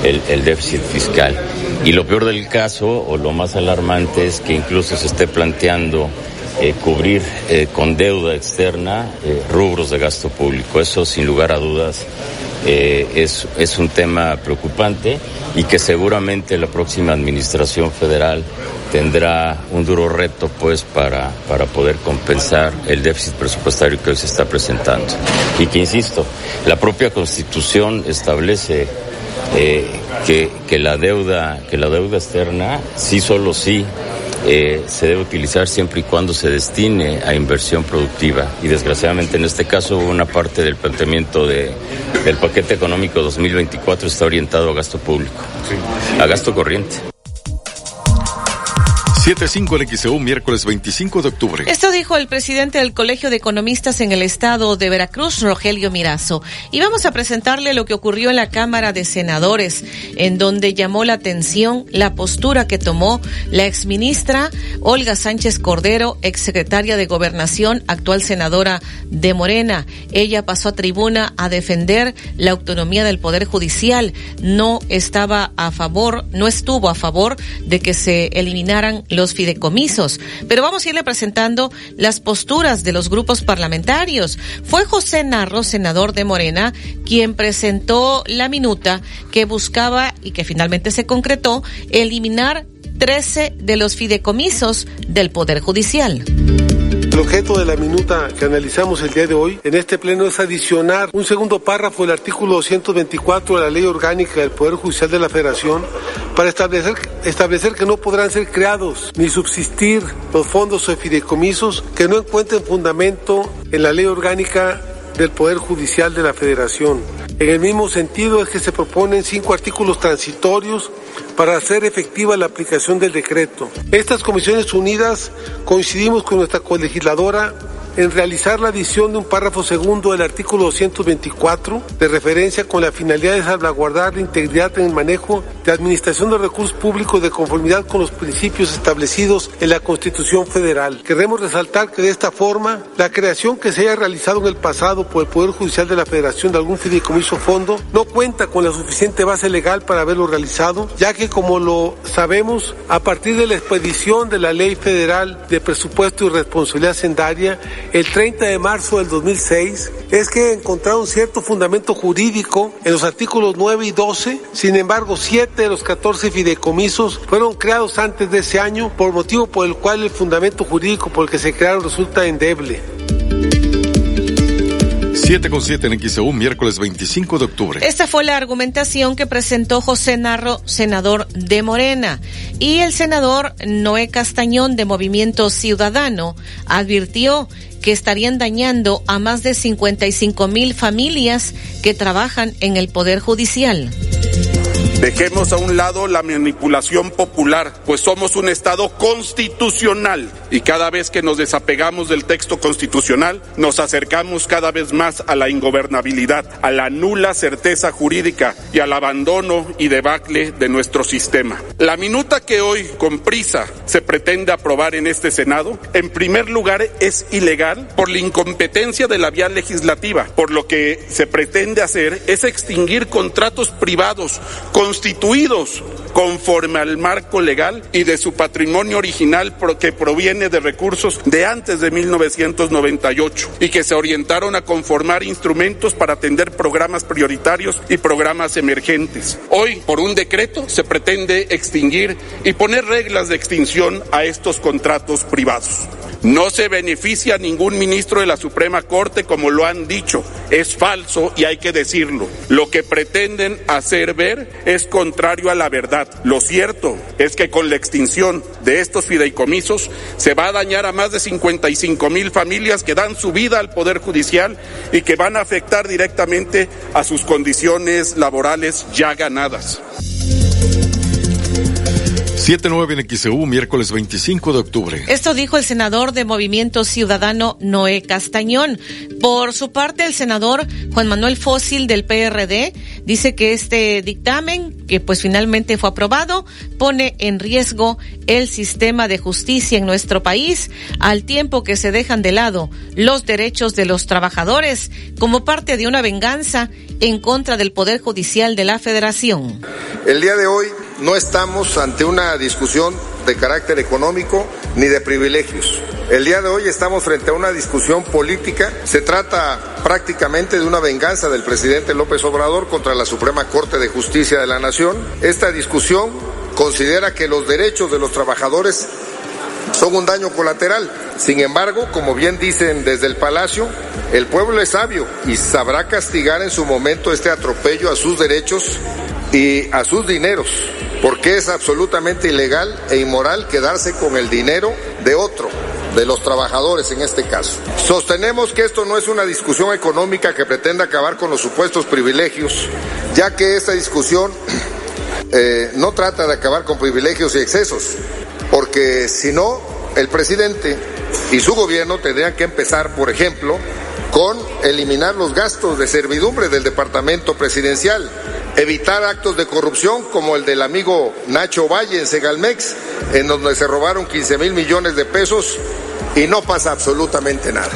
el, déficit fiscal. Y lo peor del caso, o lo más alarmante, es que incluso se esté planteando eh, cubrir eh, con deuda externa eh, rubros de gasto público. Eso, sin lugar a dudas, es, es un tema preocupante y que seguramente la próxima administración federal tendrá un duro reto pues para, para poder compensar el déficit presupuestario que hoy se está presentando. Y que, insisto, la propia constitución establece que, que, la deuda, que la deuda externa sí solo sí eh, se debe utilizar siempre y cuando se destine a inversión productiva. Y desgraciadamente en este caso una parte del planteamiento de, del paquete económico 2024 está orientado a gasto público, a gasto corriente. 75 en XEU, miércoles 25 de octubre. Esto dijo el presidente del Colegio de Economistas en el estado de Veracruz, Rogelio Mirazo. Y vamos a presentarle lo que ocurrió en la Cámara de Senadores, en donde llamó la atención la postura que tomó la exministra Olga Sánchez Cordero, exsecretaria de Gobernación, actual senadora de Morena. Ella pasó a tribuna a defender la autonomía del Poder Judicial. No estaba a favor, no estuvo a favor de que se eliminaran los fideicomisos. Pero vamos a irle presentando las posturas de los grupos parlamentarios. Fue José Narro, senador de Morena, quien presentó la minuta que buscaba y que finalmente se concretó eliminar 13 de los fideicomisos del Poder Judicial. El objeto de la minuta que analizamos el día de hoy en este pleno es adicionar un segundo párrafo del artículo 224 de la Ley Orgánica del Poder Judicial de la Federación para establecer, establecer que no podrán ser creados ni subsistir los fondos o fideicomisos que no encuentren fundamento en la Ley Orgánica del Poder Judicial de la Federación. En el mismo sentido es que se proponen cinco artículos transitorios para hacer efectiva la aplicación del decreto. Estas comisiones unidas coincidimos con nuestra colegisladora en realizar la adición de un párrafo segundo del artículo 224 de referencia con la finalidad de salvaguardar la integridad en el manejo de administración de recursos públicos de conformidad con los principios establecidos en la Constitución Federal. Queremos resaltar que de esta forma la creación que se haya realizado en el pasado por el Poder Judicial de la Federación de algún fideicomiso fondo no cuenta con la suficiente base legal para haberlo realizado, ya que como lo sabemos, a partir de la expedición de la Ley Federal de Presupuesto y Responsabilidad Sendaria, el 30 de marzo del 2006 es que encontraron cierto fundamento jurídico en los artículos 9 y 12. Sin embargo, 7 de los 14 fideicomisos fueron creados antes de ese año, por motivo por el cual el fundamento jurídico por el que se crearon resulta endeble. 7 con 7 en XEU, miércoles 25 de octubre. Esta fue la argumentación que presentó José Narro, senador de Morena. Y el senador Noé Castañón, de Movimiento Ciudadano, advirtió que estarían dañando a más de 55 mil familias que trabajan en el Poder Judicial. Dejemos a un lado la manipulación popular, pues somos un Estado constitucional y cada vez que nos desapegamos del texto constitucional nos acercamos cada vez más a la ingobernabilidad, a la nula certeza jurídica y al abandono y debacle de nuestro sistema. La minuta que hoy con prisa se pretende aprobar en este Senado, en primer lugar es ilegal por la incompetencia de la vía legislativa, por lo que se pretende hacer es extinguir contratos privados con constituidos conforme al marco legal y de su patrimonio original que proviene de recursos de antes de 1998 y que se orientaron a conformar instrumentos para atender programas prioritarios y programas emergentes. Hoy, por un decreto, se pretende extinguir y poner reglas de extinción a estos contratos privados. No se beneficia a ningún ministro de la Suprema Corte como lo han dicho. Es falso y hay que decirlo. Lo que pretenden hacer ver es contrario a la verdad. Lo cierto es que con la extinción de estos fideicomisos se va a dañar a más de 55 mil familias que dan su vida al Poder Judicial y que van a afectar directamente a sus condiciones laborales ya ganadas. 7-9 en XEU, miércoles 25 de octubre. Esto dijo el senador de Movimiento Ciudadano Noé Castañón. Por su parte, el senador Juan Manuel Fósil del PRD dice que este dictamen, que pues finalmente fue aprobado, pone en riesgo el sistema de justicia en nuestro país, al tiempo que se dejan de lado los derechos de los trabajadores como parte de una venganza en contra del Poder Judicial de la Federación. El día de hoy no estamos ante una discusión de carácter económico ni de privilegios. El día de hoy estamos frente a una discusión política. Se trata prácticamente de una venganza del presidente López Obrador contra la Suprema Corte de Justicia de la Nación. Esta discusión considera que los derechos de los trabajadores son un daño colateral. Sin embargo, como bien dicen desde el Palacio, el pueblo es sabio y sabrá castigar en su momento este atropello a sus derechos y a sus dineros, porque es absolutamente ilegal e inmoral quedarse con el dinero de otro, de los trabajadores en este caso. Sostenemos que esto no es una discusión económica que pretenda acabar con los supuestos privilegios, ya que esta discusión eh, no trata de acabar con privilegios y excesos, porque si no, el presidente y su gobierno tendrían que empezar, por ejemplo, con eliminar los gastos de servidumbre del departamento presidencial, evitar actos de corrupción como el del amigo Nacho Valle en Segalmex, en donde se robaron 15 mil millones de pesos y no pasa absolutamente nada.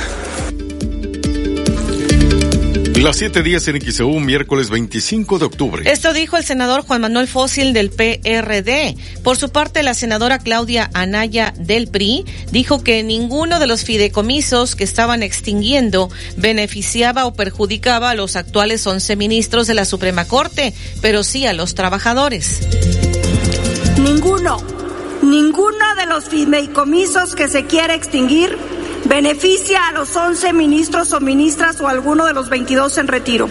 Las siete días en XEU, miércoles 25 de octubre. Esto dijo el senador Juan Manuel Fósil del PRD. Por su parte, la senadora Claudia Anaya del PRI dijo que ninguno de los fideicomisos que estaban extinguiendo beneficiaba o perjudicaba a los actuales 11 ministros de la Suprema Corte, pero sí a los trabajadores. Ninguno, ninguno de los fideicomisos que se quiere extinguir beneficia a los 11 ministros o ministras o alguno de los 22 en retiro.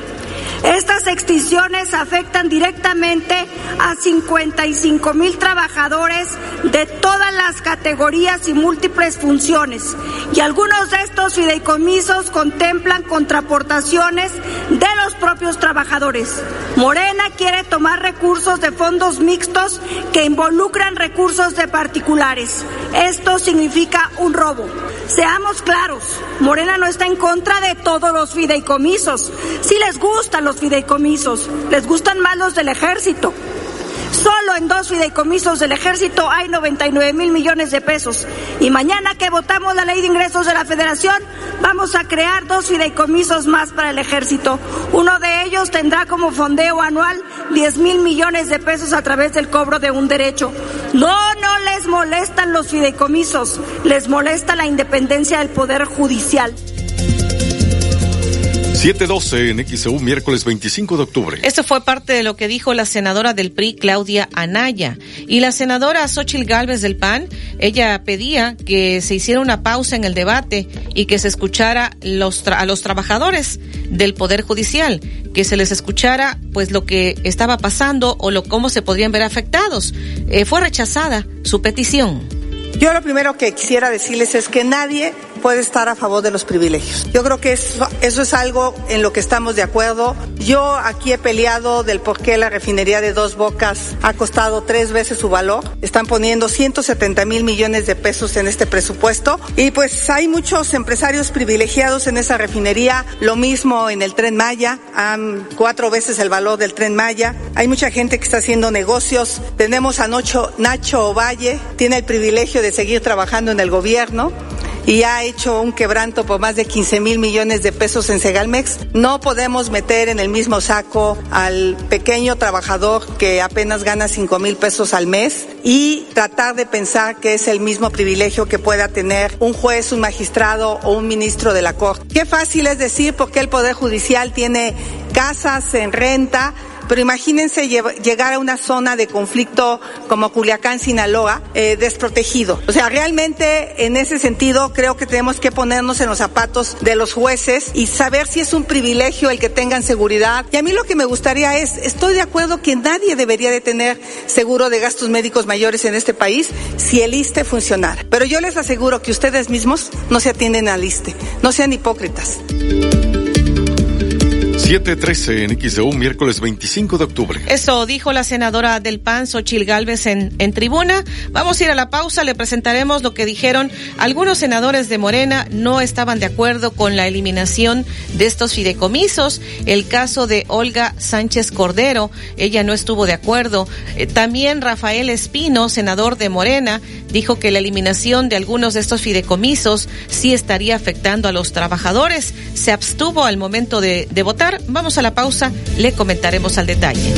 Estas extinciones afectan directamente a 55 mil trabajadores de todas las categorías y múltiples funciones. Y algunos de estos fideicomisos contemplan contraportaciones de los propios trabajadores. Morena quiere tomar recursos de fondos mixtos que involucran recursos de particulares. Esto significa un robo. Seamos claros, Morena no está en contra de todos los fideicomisos. Si les gustan los fideicomisos, les gustan más los del ejército. Solo en dos fideicomisos del ejército hay 99 mil millones de pesos. Y mañana que votamos la ley de ingresos de la federación, vamos a crear dos fideicomisos más para el ejército. Uno de ellos tendrá como fondeo anual 10 mil millones de pesos a través del cobro de un derecho. No, no les molestan los fideicomisos, les molesta la independencia del Poder Judicial. 712 en XEU, miércoles 25 de octubre. Esto fue parte de lo que dijo la senadora del PRI, Claudia Anaya. Y la senadora Xochil Gálvez del PAN, ella pedía que se hiciera una pausa en el debate y que se escuchara los a los trabajadores del Poder Judicial, que se les escuchara pues lo que estaba pasando o lo cómo se podrían ver afectados. Eh, fue rechazada su petición. Yo lo primero que quisiera decirles es que nadie puede estar a favor de los privilegios. Yo creo que eso, eso es algo en lo que estamos de acuerdo. Yo aquí he peleado del por qué la refinería de Dos Bocas ha costado tres veces su valor. Están poniendo 170 mil millones de pesos en este presupuesto y pues hay muchos empresarios privilegiados en esa refinería. Lo mismo en el tren Maya, han cuatro veces el valor del tren Maya. Hay mucha gente que está haciendo negocios. Tenemos a Nacho, Nacho Ovalle, tiene el privilegio de seguir trabajando en el gobierno y ha hecho un quebranto por más de 15 mil millones de pesos en Segalmex. No podemos meter en el mismo saco al pequeño trabajador que apenas gana 5 mil pesos al mes y tratar de pensar que es el mismo privilegio que pueda tener un juez, un magistrado o un ministro de la Corte. Qué fácil es decir porque el Poder Judicial tiene casas en renta, pero imagínense llegar a una zona de conflicto como Culiacán, Sinaloa, eh, desprotegido. O sea, realmente en ese sentido creo que tenemos que ponernos en los zapatos de los jueces y saber si es un privilegio el que tengan seguridad. Y a mí lo que me gustaría es, estoy de acuerdo que nadie debería de tener seguro de gastos médicos mayores en este país si el ISTE funcionara. Pero yo les aseguro que ustedes mismos no se atienden al ISTE, no sean hipócritas. 713 en XEU, miércoles 25 de octubre. Eso dijo la senadora del PAN, Xochil Gálvez, en, en tribuna. Vamos a ir a la pausa, le presentaremos lo que dijeron. Algunos senadores de Morena no estaban de acuerdo con la eliminación de estos fideicomisos. El caso de Olga Sánchez Cordero, ella no estuvo de acuerdo. Eh, también Rafael Espino, senador de Morena, dijo que la eliminación de algunos de estos fideicomisos sí estaría afectando a los trabajadores. Se abstuvo al momento de, de votar. Vamos a la pausa, le comentaremos al detalle.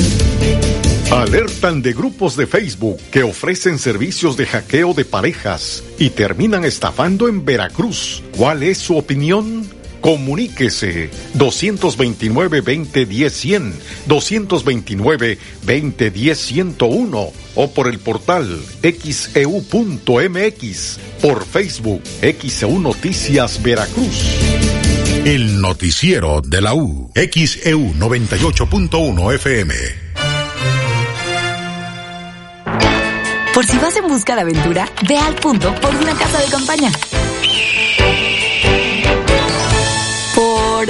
Alertan de grupos de Facebook que ofrecen servicios de hackeo de parejas y terminan estafando en Veracruz. ¿Cuál es su opinión? Comuníquese 229-2010-100, 229-2010-101 o por el portal xeu.mx, por Facebook XEU Noticias Veracruz. El noticiero de la U, XEU 98.1 FM. Por si vas en busca de aventura, ve al punto por una casa de campaña.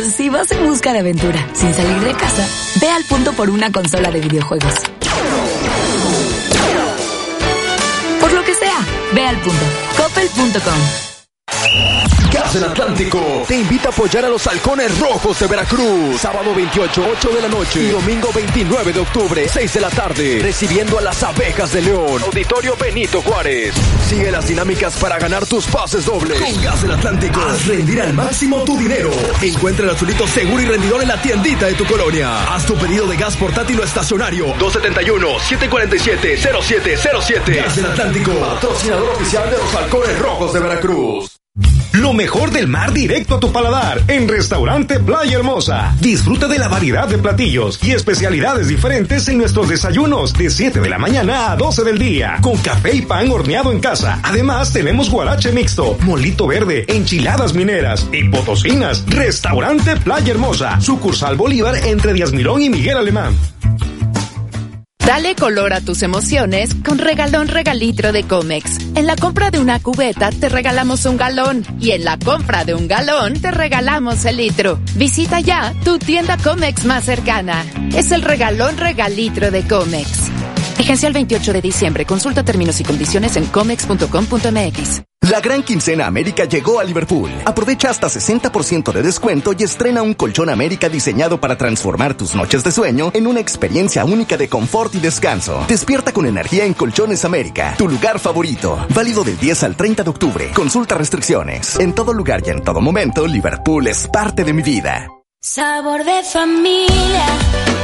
Si vas en busca de aventura sin salir de casa, ve al punto por una consola de videojuegos. Por lo que sea, ve al punto. Coppel.com. Gas del Atlántico te invita a apoyar a los halcones rojos de Veracruz. Sábado 28, 8 de la noche. Y domingo 29 de octubre, 6 de la tarde. Recibiendo a las abejas de León. Auditorio Benito Juárez. Sigue las dinámicas para ganar tus pases dobles. Con Gas del Atlántico. Haz rendir al máximo tu dinero. Encuentra el azulito seguro y rendidor en la tiendita de tu colonia. Haz tu pedido de gas portátil o estacionario. 271-747-0707. Gas del Atlántico. Patrocinador oficial de los halcones rojos de Veracruz. Lo mejor del mar directo a tu paladar en Restaurante Playa Hermosa. Disfruta de la variedad de platillos y especialidades diferentes en nuestros desayunos de 7 de la mañana a 12 del día, con café y pan horneado en casa. Además, tenemos guarache mixto, molito verde, enchiladas mineras y potosinas. Restaurante Playa Hermosa, sucursal Bolívar entre Díaz Mirón y Miguel Alemán. Dale color a tus emociones con regalón regalitro de Comex. En la compra de una cubeta te regalamos un galón y en la compra de un galón te regalamos el litro. Visita ya tu tienda Comex más cercana. Es el regalón regalitro de Comex. Vigencia el 28 de diciembre. Consulta términos y condiciones en comex.com.mx. La gran quincena América llegó a Liverpool. Aprovecha hasta 60% de descuento y estrena un colchón América diseñado para transformar tus noches de sueño en una experiencia única de confort y descanso. Despierta con energía en Colchones América, tu lugar favorito. Válido del 10 al 30 de octubre. Consulta restricciones. En todo lugar y en todo momento, Liverpool es parte de mi vida. Sabor de familia.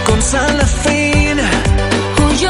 Con sal fina. Yo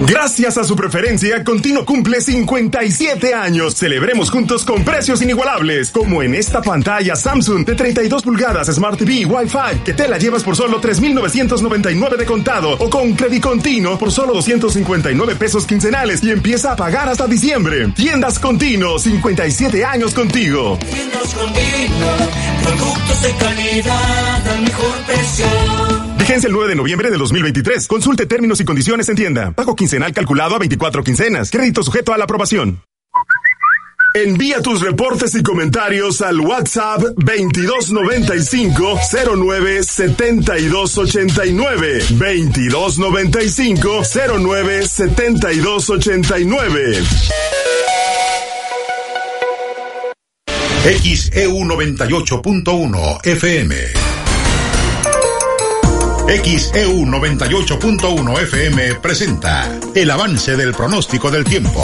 Gracias a su preferencia, Continuo cumple 57 años. Celebremos juntos con precios inigualables, como en esta pantalla Samsung de 32 pulgadas Smart TV Wi-Fi, que te la llevas por solo 3,999 de contado, o con Credit Continuo por solo 259 pesos quincenales y empieza a pagar hasta diciembre. Tiendas Continuo, 57 años contigo. Tiendas Continuo, productos de calidad al mejor precio. Vigencia el 9 de noviembre de 2023. Consulte términos y condiciones en tienda. Pago quincenal calculado a 24 quincenas. Crédito sujeto a la aprobación. Envía tus reportes y comentarios al WhatsApp 2295 09 7289 2295 09 7289 XEU 98.1 FM. XEU 98.1 FM presenta el avance del pronóstico del tiempo.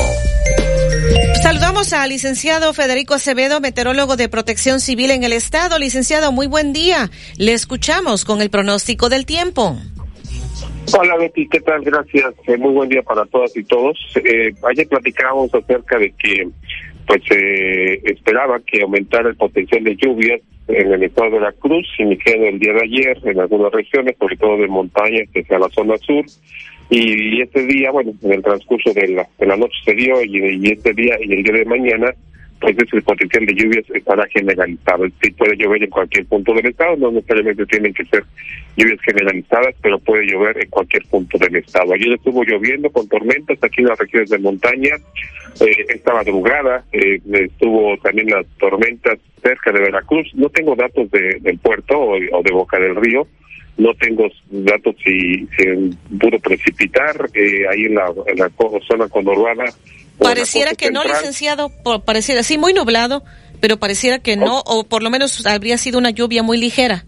Saludamos al licenciado Federico Acevedo, meteorólogo de protección civil en el estado. Licenciado, muy buen día. Le escuchamos con el pronóstico del tiempo. Hola Betty, ¿qué tal? Gracias. Eh, muy buen día para todas y todos. Eh, ayer platicábamos acerca de que pues se esperaba que aumentara el potencial de lluvias en el estado de Veracruz, iniciado el día de ayer en algunas regiones, sobre todo de montañas hacia la zona sur. Y este día, bueno, en el transcurso de la, de la noche se dio y este día y el día de mañana pues ese potencial de lluvias estará generalizado. Sí puede llover en cualquier punto del estado, no necesariamente tienen que ser lluvias generalizadas, pero puede llover en cualquier punto del estado. Ayer estuvo lloviendo con tormentas aquí en las regiones de montaña, eh, esta madrugada eh, estuvo también las tormentas cerca de Veracruz. No tengo datos de, del puerto o, de Boca del Río, no tengo datos si, pudo precipitar eh, ahí en la, zona conurbana. Pareciera que no, licenciado, pareciera, sí, muy nublado, pero pareciera que no, o por lo menos habría sido una lluvia muy ligera.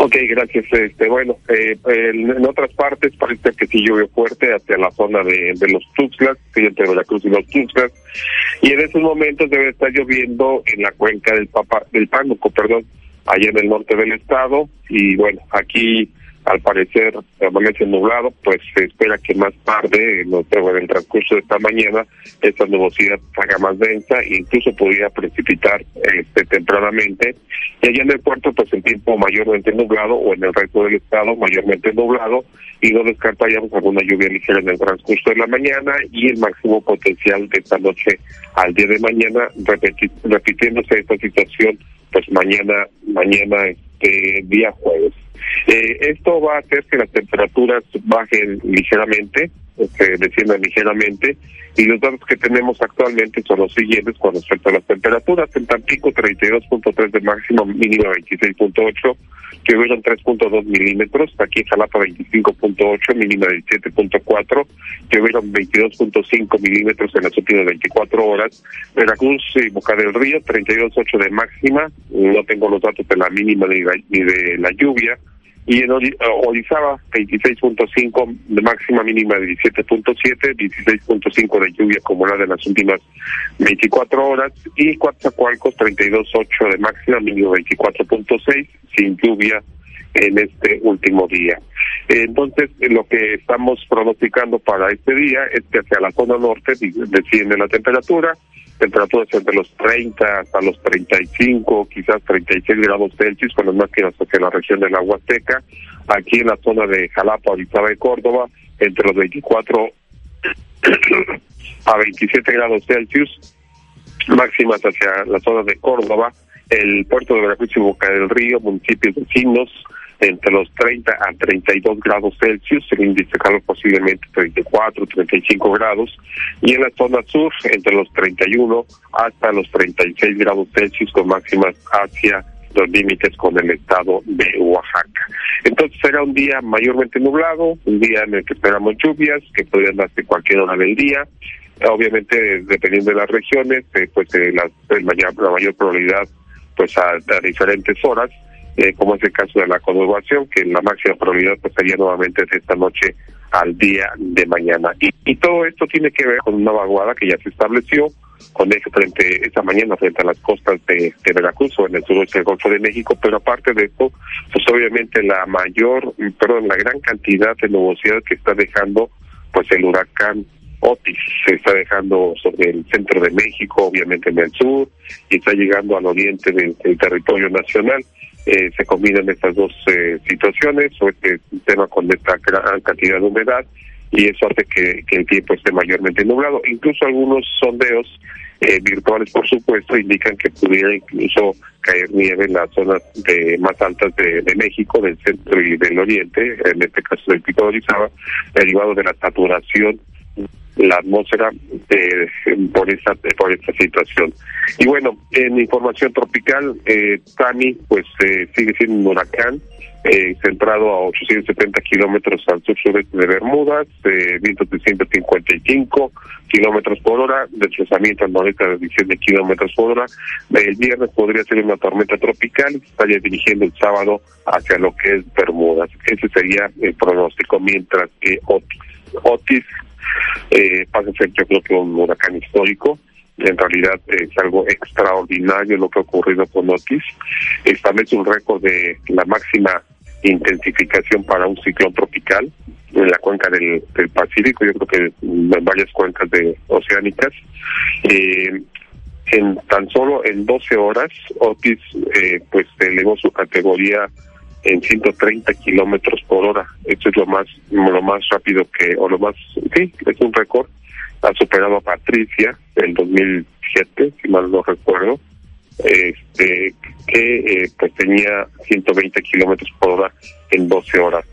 Ok, gracias. Este, bueno, eh, en, otras partes parece que sí llovió fuerte hacia la zona de, de los Tuxtlas, entre Veracruz y los Tuxtlas, y en esos momentos debe estar lloviendo en la cuenca del Papa, del Pánuco, perdón, allá en el norte del estado, y bueno, aquí al parecer amanece nublado, pues se espera que más tarde, en, el- en el transcurso de esta mañana, esta nubosidad haga más densa e incluso podría precipitar este, tempranamente. Y allá en el puerto, pues el tiempo mayormente nublado, o en el resto del estado mayormente nublado, y no descartaríamos alguna lluvia ligera en el transcurso de la mañana y el máximo potencial de esta noche al día de mañana, repitiéndose esta situación, pues mañana, mañana, este día jueves. Eh, esto va a hacer que las temperaturas bajen ligeramente, que desciendan ligeramente, y los datos que tenemos actualmente son los siguientes con respecto a las temperaturas. En Tampico 32.3 de máximo, mínima 26.8, llovieron 3.2 milímetros, aquí en Jalapa 25.8, mínima 17.4, llovieron 22.5 milímetros en las últimas 24 horas, Veracruz y Boca del Río 32.8 de máxima, no tengo los datos de la mínima ni de la lluvia, y en eh, Orizaba 26.5 de máxima mínima de 17.7, 16.5 de lluvia acumulada en las últimas 24 horas y Coatzacoalcos 32.8 de máxima mínima 24.6 sin lluvia en este último día. Entonces, lo que estamos pronosticando para este día es que hacia la zona norte desciende la temperatura, temperaturas entre los 30 hasta los 35, quizás 36 grados Celsius, con las máximas hacia la región de la Huasteca. Aquí en la zona de Jalapa, Orizaba y Córdoba, entre los 24 a 27 grados Celsius, máximas hacia la zona de Córdoba, el puerto de Veracruz y Boca del Río, municipios vecinos, entre los 30 a 32 grados Celsius, el índice calor posiblemente 34, 35 grados, y en la zona sur, entre los 31 hasta los 36 grados Celsius, con máximas hacia los límites con el estado de Oaxaca. Entonces será un día mayormente nublado, un día en el que esperamos lluvias que podrían darse cualquier hora del día, obviamente dependiendo de las regiones, eh, pues eh, la, mayor- la mayor probabilidad pues a diferentes horas, eh, como es el caso de la conurbación, que la máxima probabilidad pues sería nuevamente de esta noche al día de mañana. Y, y todo esto tiene que ver con una vaguada que ya se estableció con eje frente esta mañana frente a las costas de, Veracruz o en el suroeste del Golfo de México, pero aparte de esto, pues obviamente la mayor, perdón, la gran cantidad de nubosidad que está dejando pues el huracán Otis se está dejando sobre el centro de México, obviamente en el sur, y está llegando al oriente del territorio nacional. Eh, se combinan estas dos eh, situaciones, o este tema con esta gran cantidad de humedad, y eso hace que, el tiempo esté mayormente nublado. Incluso algunos sondeos eh, virtuales, por supuesto, indican que pudiera incluso caer nieve en las zonas de, más altas de, de México, del centro y del oriente, en este caso del Pico de Orizaba, derivado de la saturación la atmósfera eh, por esta por esta situación. Y bueno en información tropical eh, Tami pues eh, sigue siendo un huracán eh, centrado a 870 kilómetros al sur sureste de Bermudas eh, vientos de 155 kilómetros por hora deslizamiento al noreste de 17 kilómetros por hora. El viernes podría ser una tormenta tropical y estaría dirigiendo el sábado hacia lo que es Bermudas. Ese sería el pronóstico mientras que Otis, Otis eh, pasa a ser yo creo que un huracán histórico. En realidad es algo extraordinario lo que ha ocurrido con Otis. Establece un récord de la máxima intensificación para un ciclón tropical en la cuenca del, Pacífico, yo creo que en varias cuencas de oceánicas. Eh, en tan solo en 12 horas, Otis eh, pues elevó su categoría en 130 kilómetros por hora. Esto es lo más lo más rápido que, o lo más, sí, es un récord. Ha superado a Patricia del 7, si mal no recuerdo, este, que eh, pues tenía 120 kilómetros por hora en 12 horas.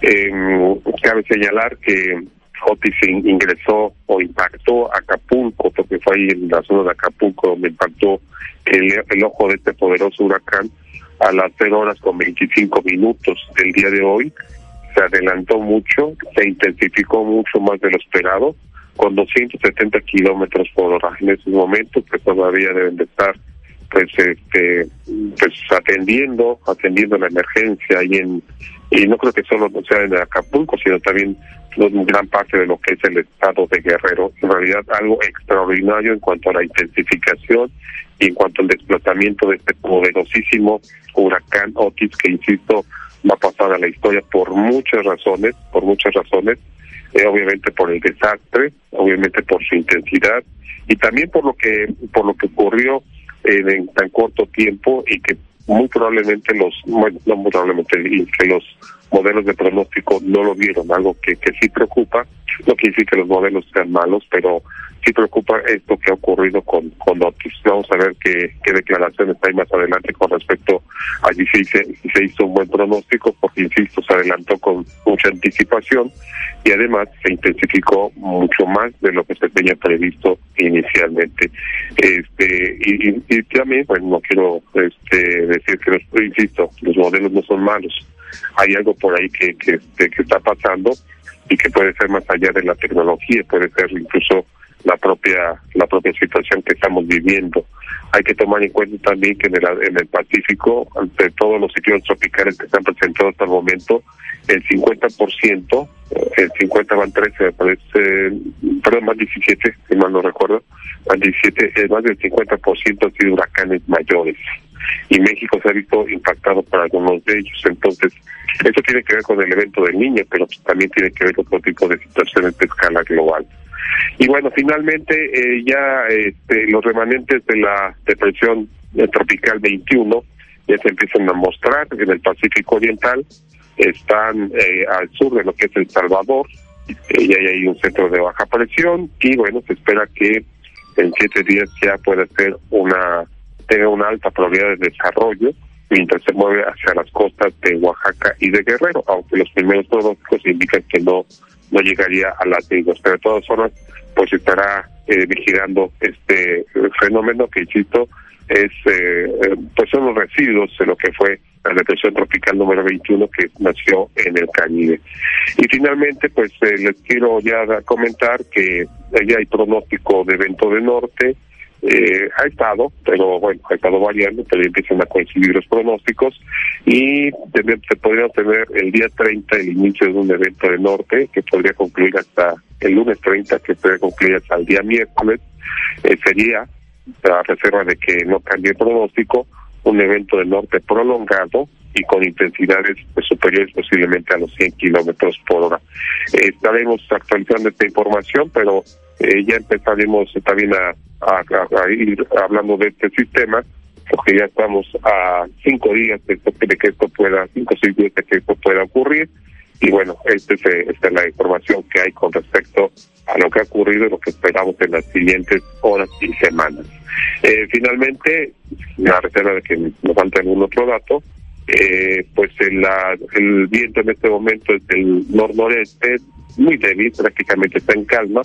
Em, cabe señalar que Otis ingresó o impactó Acapulco, porque fue ahí en la zona de Acapulco donde impactó el, el ojo de este poderoso huracán a las 0 horas con 25 minutos del día de hoy. Se adelantó mucho, se intensificó mucho más de lo esperado, con 270 kilómetros por hora. En estos momentos, que todavía deben de estar pues este pues atendiendo atendiendo la emergencia y en y no creo que solo sea en Acapulco sino también en gran parte de lo que es el estado de Guerrero en realidad algo extraordinario en cuanto a la intensificación y en cuanto al desplazamiento de este poderosísimo huracán Otis que insisto va a pasar a la historia por muchas razones por muchas razones eh, obviamente por el desastre obviamente por su intensidad y también por lo que por lo que ocurrió en tan corto tiempo y que muy probablemente los, no muy probablemente, que los modelos de pronóstico no lo vieron, algo que, que sí preocupa, no quiere decir que los modelos sean malos, pero sí preocupa esto que ha ocurrido con, con Otis. Vamos a ver qué, qué declaraciones hay más adelante con respecto a si se, hizo un buen pronóstico, porque insisto, se adelantó con mucha anticipación y además se intensificó mucho más de lo que se tenía previsto inicialmente. Este y, y, también, pues no quiero este, decir que, los, insisto, los modelos no son malos. Hay algo por ahí que, que, que está pasando y que puede ser más allá de la tecnología, puede ser incluso la propia la propia situación que estamos viviendo. Hay que tomar en cuenta también que en el, en el Pacífico, ante todos los sitios tropicales que están presentados hasta el momento, el 50%, el 50 van 13, me parece, perdón, más 17, si mal no recuerdo, más 17, más del 50% han sido huracanes mayores. Y México se ha visto impactado por algunos de ellos. Entonces, eso tiene que ver con el evento del niño, pero también tiene que ver con otro tipo de situaciones de escala global. Y bueno, finalmente eh, ya este, los remanentes de la depresión tropical 21 ya se empiezan a mostrar en el Pacífico Oriental, están eh, al sur de lo que es El Salvador, eh, ya hay un centro de baja presión y bueno, se espera que en siete días ya pueda ser una, tenga una alta probabilidad de desarrollo mientras se mueve hacia las costas de Oaxaca y de Guerrero, aunque los primeros pronósticos indican que no no llegaría a las islas, pero de todas formas pues estará eh, vigilando este fenómeno que insisto es eh, eh, pues son los residuos de lo que fue la depresión tropical número 21 que nació en el Caribe. Y finalmente, pues les quiero ya comentar que ya hay pronóstico de evento de norte, eh, ha estado, pero bueno, ha estado variando, pero empiezan a coincidir los pronósticos y se podría tener el día 30 el inicio de un evento de norte que podría concluir hasta el lunes 30, que podría concluir hasta el día miércoles. Eh, sería, a reserva de que no cambie el pronóstico, un evento de norte prolongado y con intensidades pues, superiores posiblemente a los 100 kilómetros por hora. Eh, estaremos actualizando esta información, pero eh, ya empezaremos también a, a, ir hablando de este sistema, porque ya estamos a cinco días de, que esto pueda, cinco o seis días de que esto pueda ocurrir. Y bueno, este es, eh, esta es la información que hay con respecto a lo que ha ocurrido y lo que esperamos en las siguientes horas y semanas. Eh, finalmente, a reserva de que nos falta algún otro dato, eh, pues el, el viento en este momento es del nor-noreste, muy débil, prácticamente está en calma,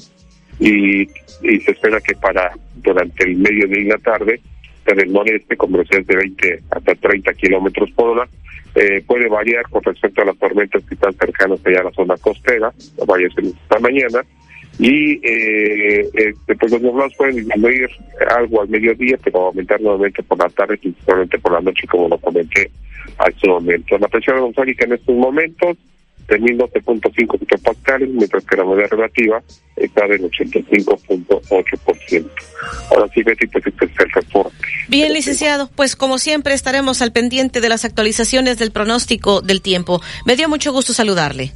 y, y se espera que para durante el mediodía y la tarde en el noreste con velocidades de 20 hasta 30 kilómetros por hora eh, puede variar con respecto a las tormentas que están cercanas allá a la zona costera, varias esta mañana, y eh, este, pues los nublados pueden disminuir algo al mediodía, pero aumentar nuevamente por la tarde, principalmente por la noche, como lo comenté a este momento. La presión atmosférica en estos momentos de 1012.5 hectopascales, mientras que la moneda relativa está del 85.8%. Ahora sí, Betty, pues este es el reporte. Bien, licenciado, pues como siempre estaremos al pendiente de las actualizaciones del pronóstico del tiempo. Me dio mucho gusto saludarle.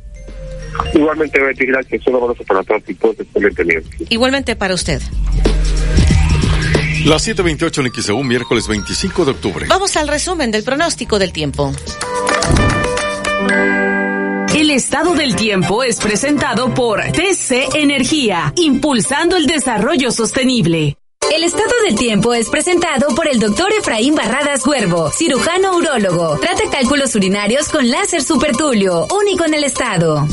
Igualmente, Betty, gracias. Un abrazo para todos y todos. Excelente Igualmente para usted. Las 7:28 en XEU, miércoles 25 de octubre. Vamos al resumen del pronóstico del tiempo. El estado del tiempo es presentado por TC Energía, impulsando el desarrollo sostenible. El estado del tiempo es presentado por el doctor Efraín Barradas Huervo, cirujano urólogo. Trata cálculos urinarios con láser supertulio, único en el estado.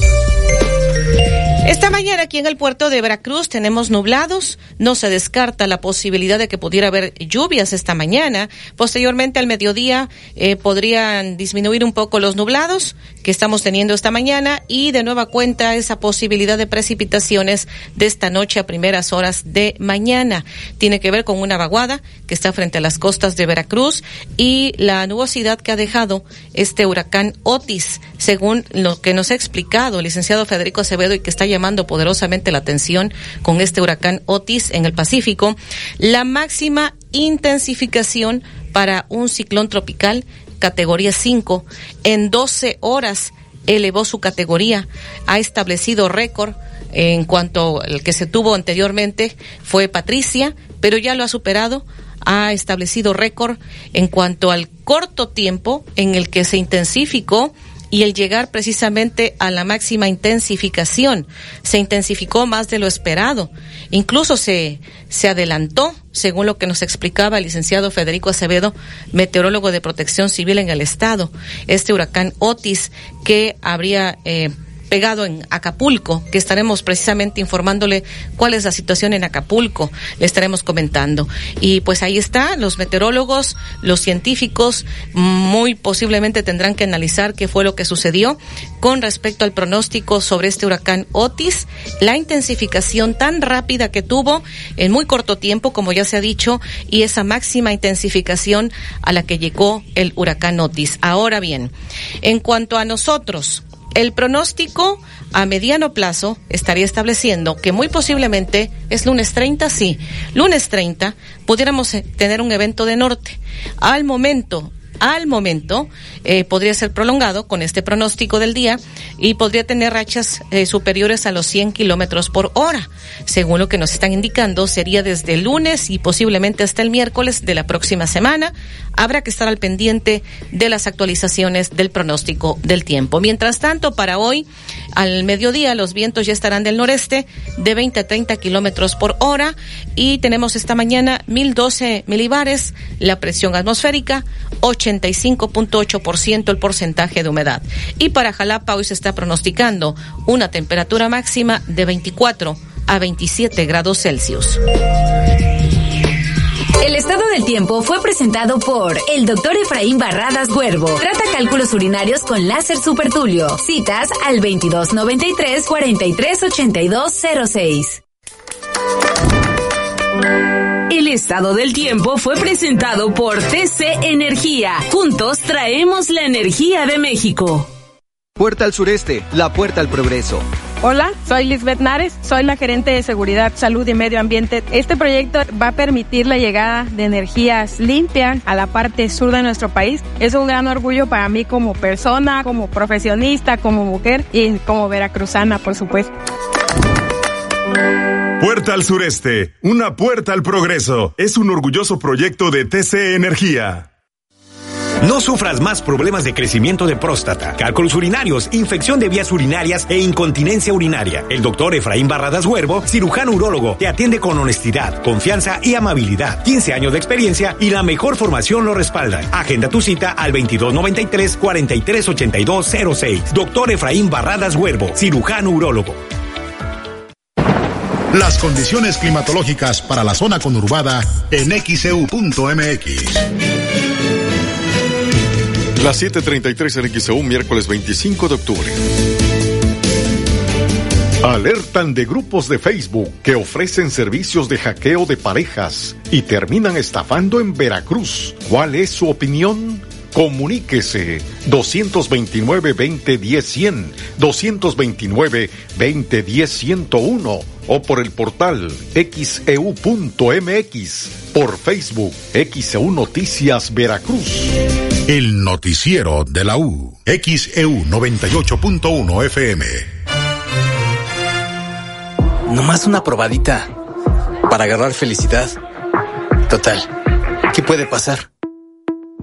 Esta mañana aquí en el puerto de Veracruz tenemos nublados. No se descarta la posibilidad de que pudiera haber lluvias esta mañana. Posteriormente al mediodía eh, podrían disminuir un poco los nublados que estamos teniendo esta mañana y de nueva cuenta esa posibilidad de precipitaciones de esta noche a primeras horas de mañana. Tiene que ver con una vaguada que está frente a las costas de Veracruz y la nubosidad que ha dejado este huracán Otis, según lo que nos ha explicado el licenciado Federico Acevedo y que está llamando poderosamente la atención con este huracán Otis en el Pacífico, la máxima intensificación para un ciclón tropical categoría 5 en 12 horas elevó su categoría, ha establecido récord en cuanto al que se tuvo anteriormente fue Patricia, pero ya lo ha superado, ha establecido récord en cuanto al corto tiempo en el que se intensificó y el llegar precisamente a la máxima intensificación. Se intensificó más de lo esperado. Incluso se, se adelantó, según lo que nos explicaba el licenciado Federico Acevedo, meteorólogo de protección civil en el estado, este huracán Otis que habría eh, pegado en Acapulco, que estaremos precisamente informándole cuál es la situación en Acapulco, le estaremos comentando. Y pues ahí está, los meteorólogos, los científicos, muy posiblemente tendrán que analizar qué fue lo que sucedió con respecto al pronóstico sobre este huracán Otis, la intensificación tan rápida que tuvo en muy corto tiempo, como ya se ha dicho, y esa máxima intensificación a la que llegó el huracán Otis. Ahora bien, en cuanto a nosotros, el pronóstico a mediano plazo estaría estableciendo que muy posiblemente es lunes 30, sí, lunes 30 pudiéramos eh, tener un evento de norte. Al momento al momento eh, podría ser prolongado con este pronóstico del día y podría tener rachas eh, superiores a los 100 kilómetros por hora. Según lo que nos están indicando, sería desde el lunes y posiblemente hasta el miércoles de la próxima semana. Habrá que estar al pendiente de las actualizaciones del pronóstico del tiempo. Mientras tanto, para hoy, al mediodía, los vientos ya estarán del noreste de 20 a 30 kilómetros por hora y tenemos esta mañana 1012 milibares, la presión atmosférica 85.8% el porcentaje de humedad. Y para Jalapa hoy se está pronosticando una temperatura máxima de 24 a 27 grados Celsius. El estado del tiempo fue presentado por el doctor Efraín Barradas Huervo. Trata cálculos urinarios con láser supertulio. Citas al 2293 438206. El estado del tiempo fue presentado por TC Energía. Juntos traemos la energía de México. Puerta al sureste, la puerta al progreso. Hola, soy Lisbeth Nares, soy la gerente de Seguridad, Salud y Medio Ambiente. Este proyecto va a permitir la llegada de energías limpias a la parte sur de nuestro país. Es un gran orgullo para mí como persona, como profesionista, como mujer y como veracruzana, por supuesto. Puerta al Sureste, una puerta al progreso. Es un orgulloso proyecto de TC Energía. No sufras más problemas de crecimiento de próstata, cálculos urinarios, infección de vías urinarias e incontinencia urinaria. El doctor Efraín Barradas Huervo, cirujano urólogo, te atiende con honestidad, confianza y amabilidad. 15 años de experiencia y la mejor formación lo respaldan. Agenda tu cita al 2293 438206. Doctor Efraín Barradas Huervo, cirujano urólogo. Las condiciones climatológicas para la zona conurbada en xeu.mx. Las 7:33 en XEU, miércoles 25 de octubre. Alertan de grupos de Facebook que ofrecen servicios de hackeo de parejas y terminan estafando en Veracruz. ¿Cuál es su opinión? Comuníquese 229-2010-100, 229-2010-101 o por el portal xeu.mx, por Facebook XEU Noticias Veracruz. El noticiero de la U. XEU 98.1 FM. Nomás una probadita para agarrar felicidad. Total, ¿qué puede pasar?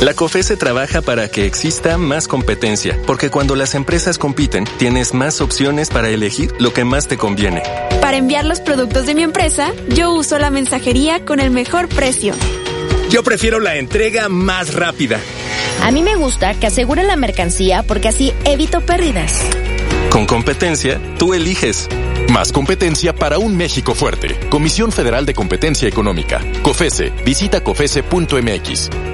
La COFESE trabaja para que exista más competencia, porque cuando las empresas compiten, tienes más opciones para elegir lo que más te conviene. Para enviar los productos de mi empresa, yo uso la mensajería con el mejor precio. Yo prefiero la entrega más rápida. A mí me gusta que aseguren la mercancía porque así evito pérdidas. Con competencia, tú eliges. Más competencia para un México fuerte. Comisión Federal de Competencia Económica. COFESE. Visita COFESE.mx.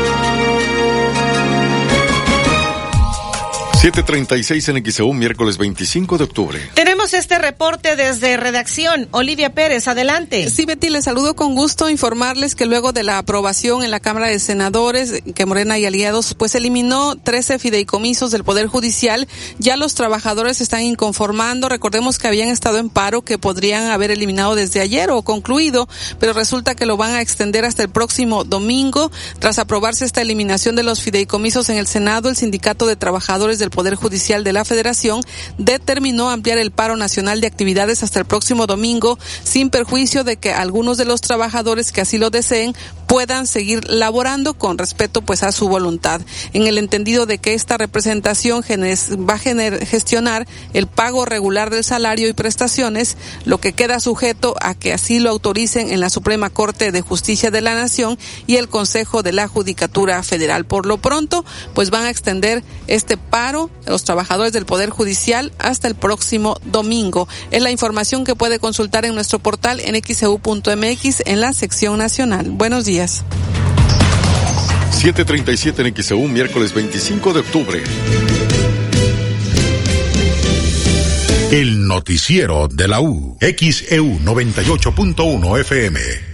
736 en XEU, miércoles 25 de octubre. Tenemos este reporte desde redacción. Olivia Pérez, adelante. Sí, Betty, les saludo con gusto informarles que luego de la aprobación en la Cámara de Senadores, que Morena y aliados, pues eliminó 13 fideicomisos del Poder Judicial, ya los trabajadores están inconformando. Recordemos que habían estado en paro, que podrían haber eliminado desde ayer o concluido, pero resulta que lo van a extender hasta el próximo domingo. Tras aprobarse esta eliminación de los fideicomisos en el Senado, el Sindicato de Trabajadores del Poder Judicial de la Federación determinó ampliar el paro nacional de actividades hasta el próximo domingo, sin perjuicio de que algunos de los trabajadores que así lo deseen puedan seguir laborando con respeto pues a su voluntad, en el entendido de que esta representación va a gestionar el pago regular del salario y prestaciones, lo que queda sujeto a que así lo autoricen en la Suprema Corte de Justicia de la Nación y el Consejo de la Judicatura Federal. Por lo pronto, pues van a extender este paro los trabajadores del Poder Judicial hasta el próximo domingo. Es la información que puede consultar en nuestro portal en xeu.mx en la sección nacional. Buenos días. 737 en XEU, miércoles 25 de octubre. El noticiero de la U. XEU 98.1 FM.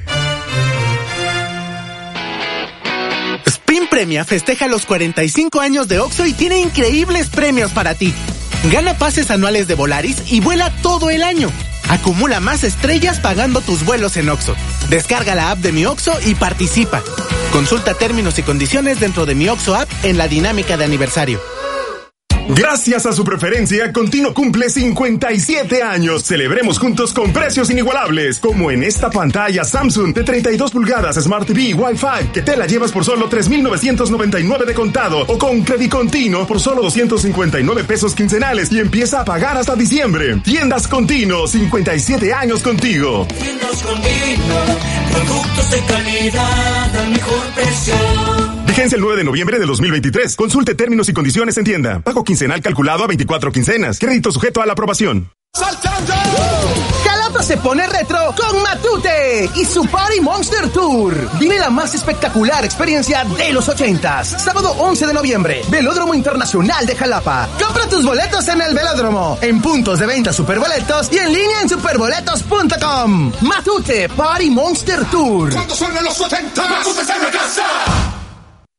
Premia festeja los 45 años de Oxo y tiene increíbles premios para ti. Gana pases anuales de Volaris y vuela todo el año. Acumula más estrellas pagando tus vuelos en Oxo. Descarga la app de Mi Oxo y participa. Consulta términos y condiciones dentro de Mi Oxo app en la dinámica de aniversario. Gracias a su preferencia, Continuo cumple 57 años. Celebremos juntos con precios inigualables, como en esta pantalla Samsung de 32 pulgadas Smart TV Wi-Fi, que te la llevas por solo 3,999 de contado o con crédito continuo por solo 259 pesos quincenales y empieza a pagar hasta diciembre. Tiendas Continuo, 57 años contigo. Tiendas Continuo, productos de calidad al mejor precio. Vigencia el 9 de noviembre de 2023. Consulte términos y condiciones en tienda. Pago quincenal calculado a 24 quincenas. Crédito sujeto a la aprobación. Jalapa se pone retro con Matute y su Party Monster Tour. Vive la más espectacular experiencia de los ochentas. Sábado 11 de noviembre, Velódromo Internacional de Jalapa. Compra tus boletos en el Velódromo, en puntos de venta Superboletos y en línea en superboletos.com. Matute Party Monster Tour. Cuando suenan los 80, Matute se casa.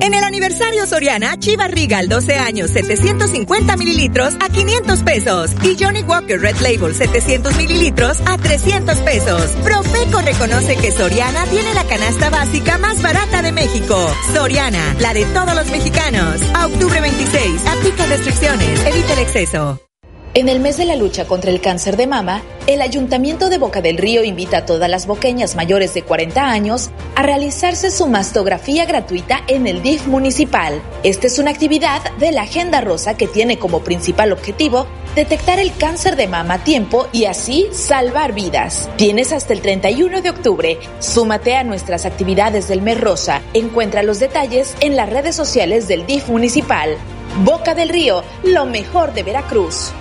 En el aniversario Soriana, Chivas Regal 12 años 750 mililitros a 500 pesos y Johnny Walker Red Label 700 mililitros a 300 pesos. Profeco reconoce que Soriana tiene la canasta básica más barata de México. Soriana, la de todos los mexicanos. A octubre 26, aplica restricciones, evita el exceso. En el mes de la lucha contra el cáncer de mama, el Ayuntamiento de Boca del Río invita a todas las boqueñas mayores de 40 años a realizarse su mastografía gratuita en el DIF municipal. Esta es una actividad de la Agenda Rosa que tiene como principal objetivo detectar el cáncer de mama a tiempo y así salvar vidas. Tienes hasta el 31 de octubre. Súmate a nuestras actividades del mes rosa. Encuentra los detalles en las redes sociales del DIF municipal. Boca del Río, lo mejor de Veracruz.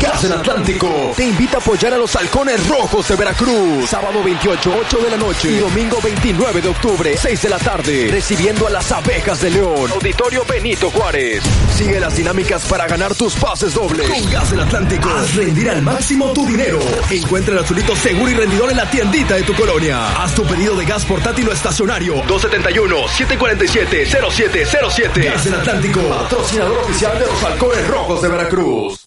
Gas del Atlántico te invita a apoyar a los halcones rojos de Veracruz. Sábado 28, 8 de la noche y domingo 29 de octubre, 6 de la tarde, recibiendo a las abejas de León. Auditorio Benito Juárez. Sigue las dinámicas para ganar tus pases dobles. Con Gas del Atlántico, haz rendir al máximo tu dinero. Encuentra el azulito seguro y rendidor en la tiendita de tu colonia. Haz tu pedido de gas portátil o estacionario. 271-747-0707. Gas del Atlántico, patrocinador oficial de los halcones rojos de Veracruz.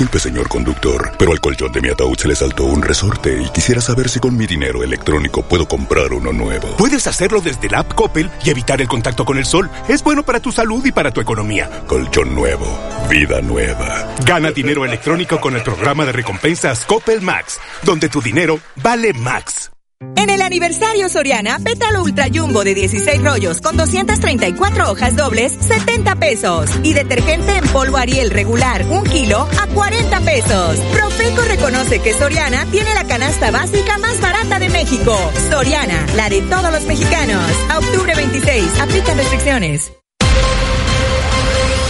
Disculpe, señor conductor, pero al colchón de mi ataúd se le saltó un resorte y quisiera saber si con mi dinero electrónico puedo comprar uno nuevo. Puedes hacerlo desde la app Coppel y evitar el contacto con el sol. Es bueno para tu salud y para tu economía. Colchón nuevo, vida nueva. Gana dinero electrónico con el programa de recompensas Coppel Max, donde tu dinero vale Max. En el aniversario Soriana, pétalo Ultra Jumbo de 16 rollos con 234 hojas dobles, 70 pesos. Y detergente en polvo Ariel regular, 1 kilo, a 40 pesos. Profeco reconoce que Soriana tiene la canasta básica más barata de México. Soriana, la de todos los mexicanos. A octubre 26, aplican restricciones.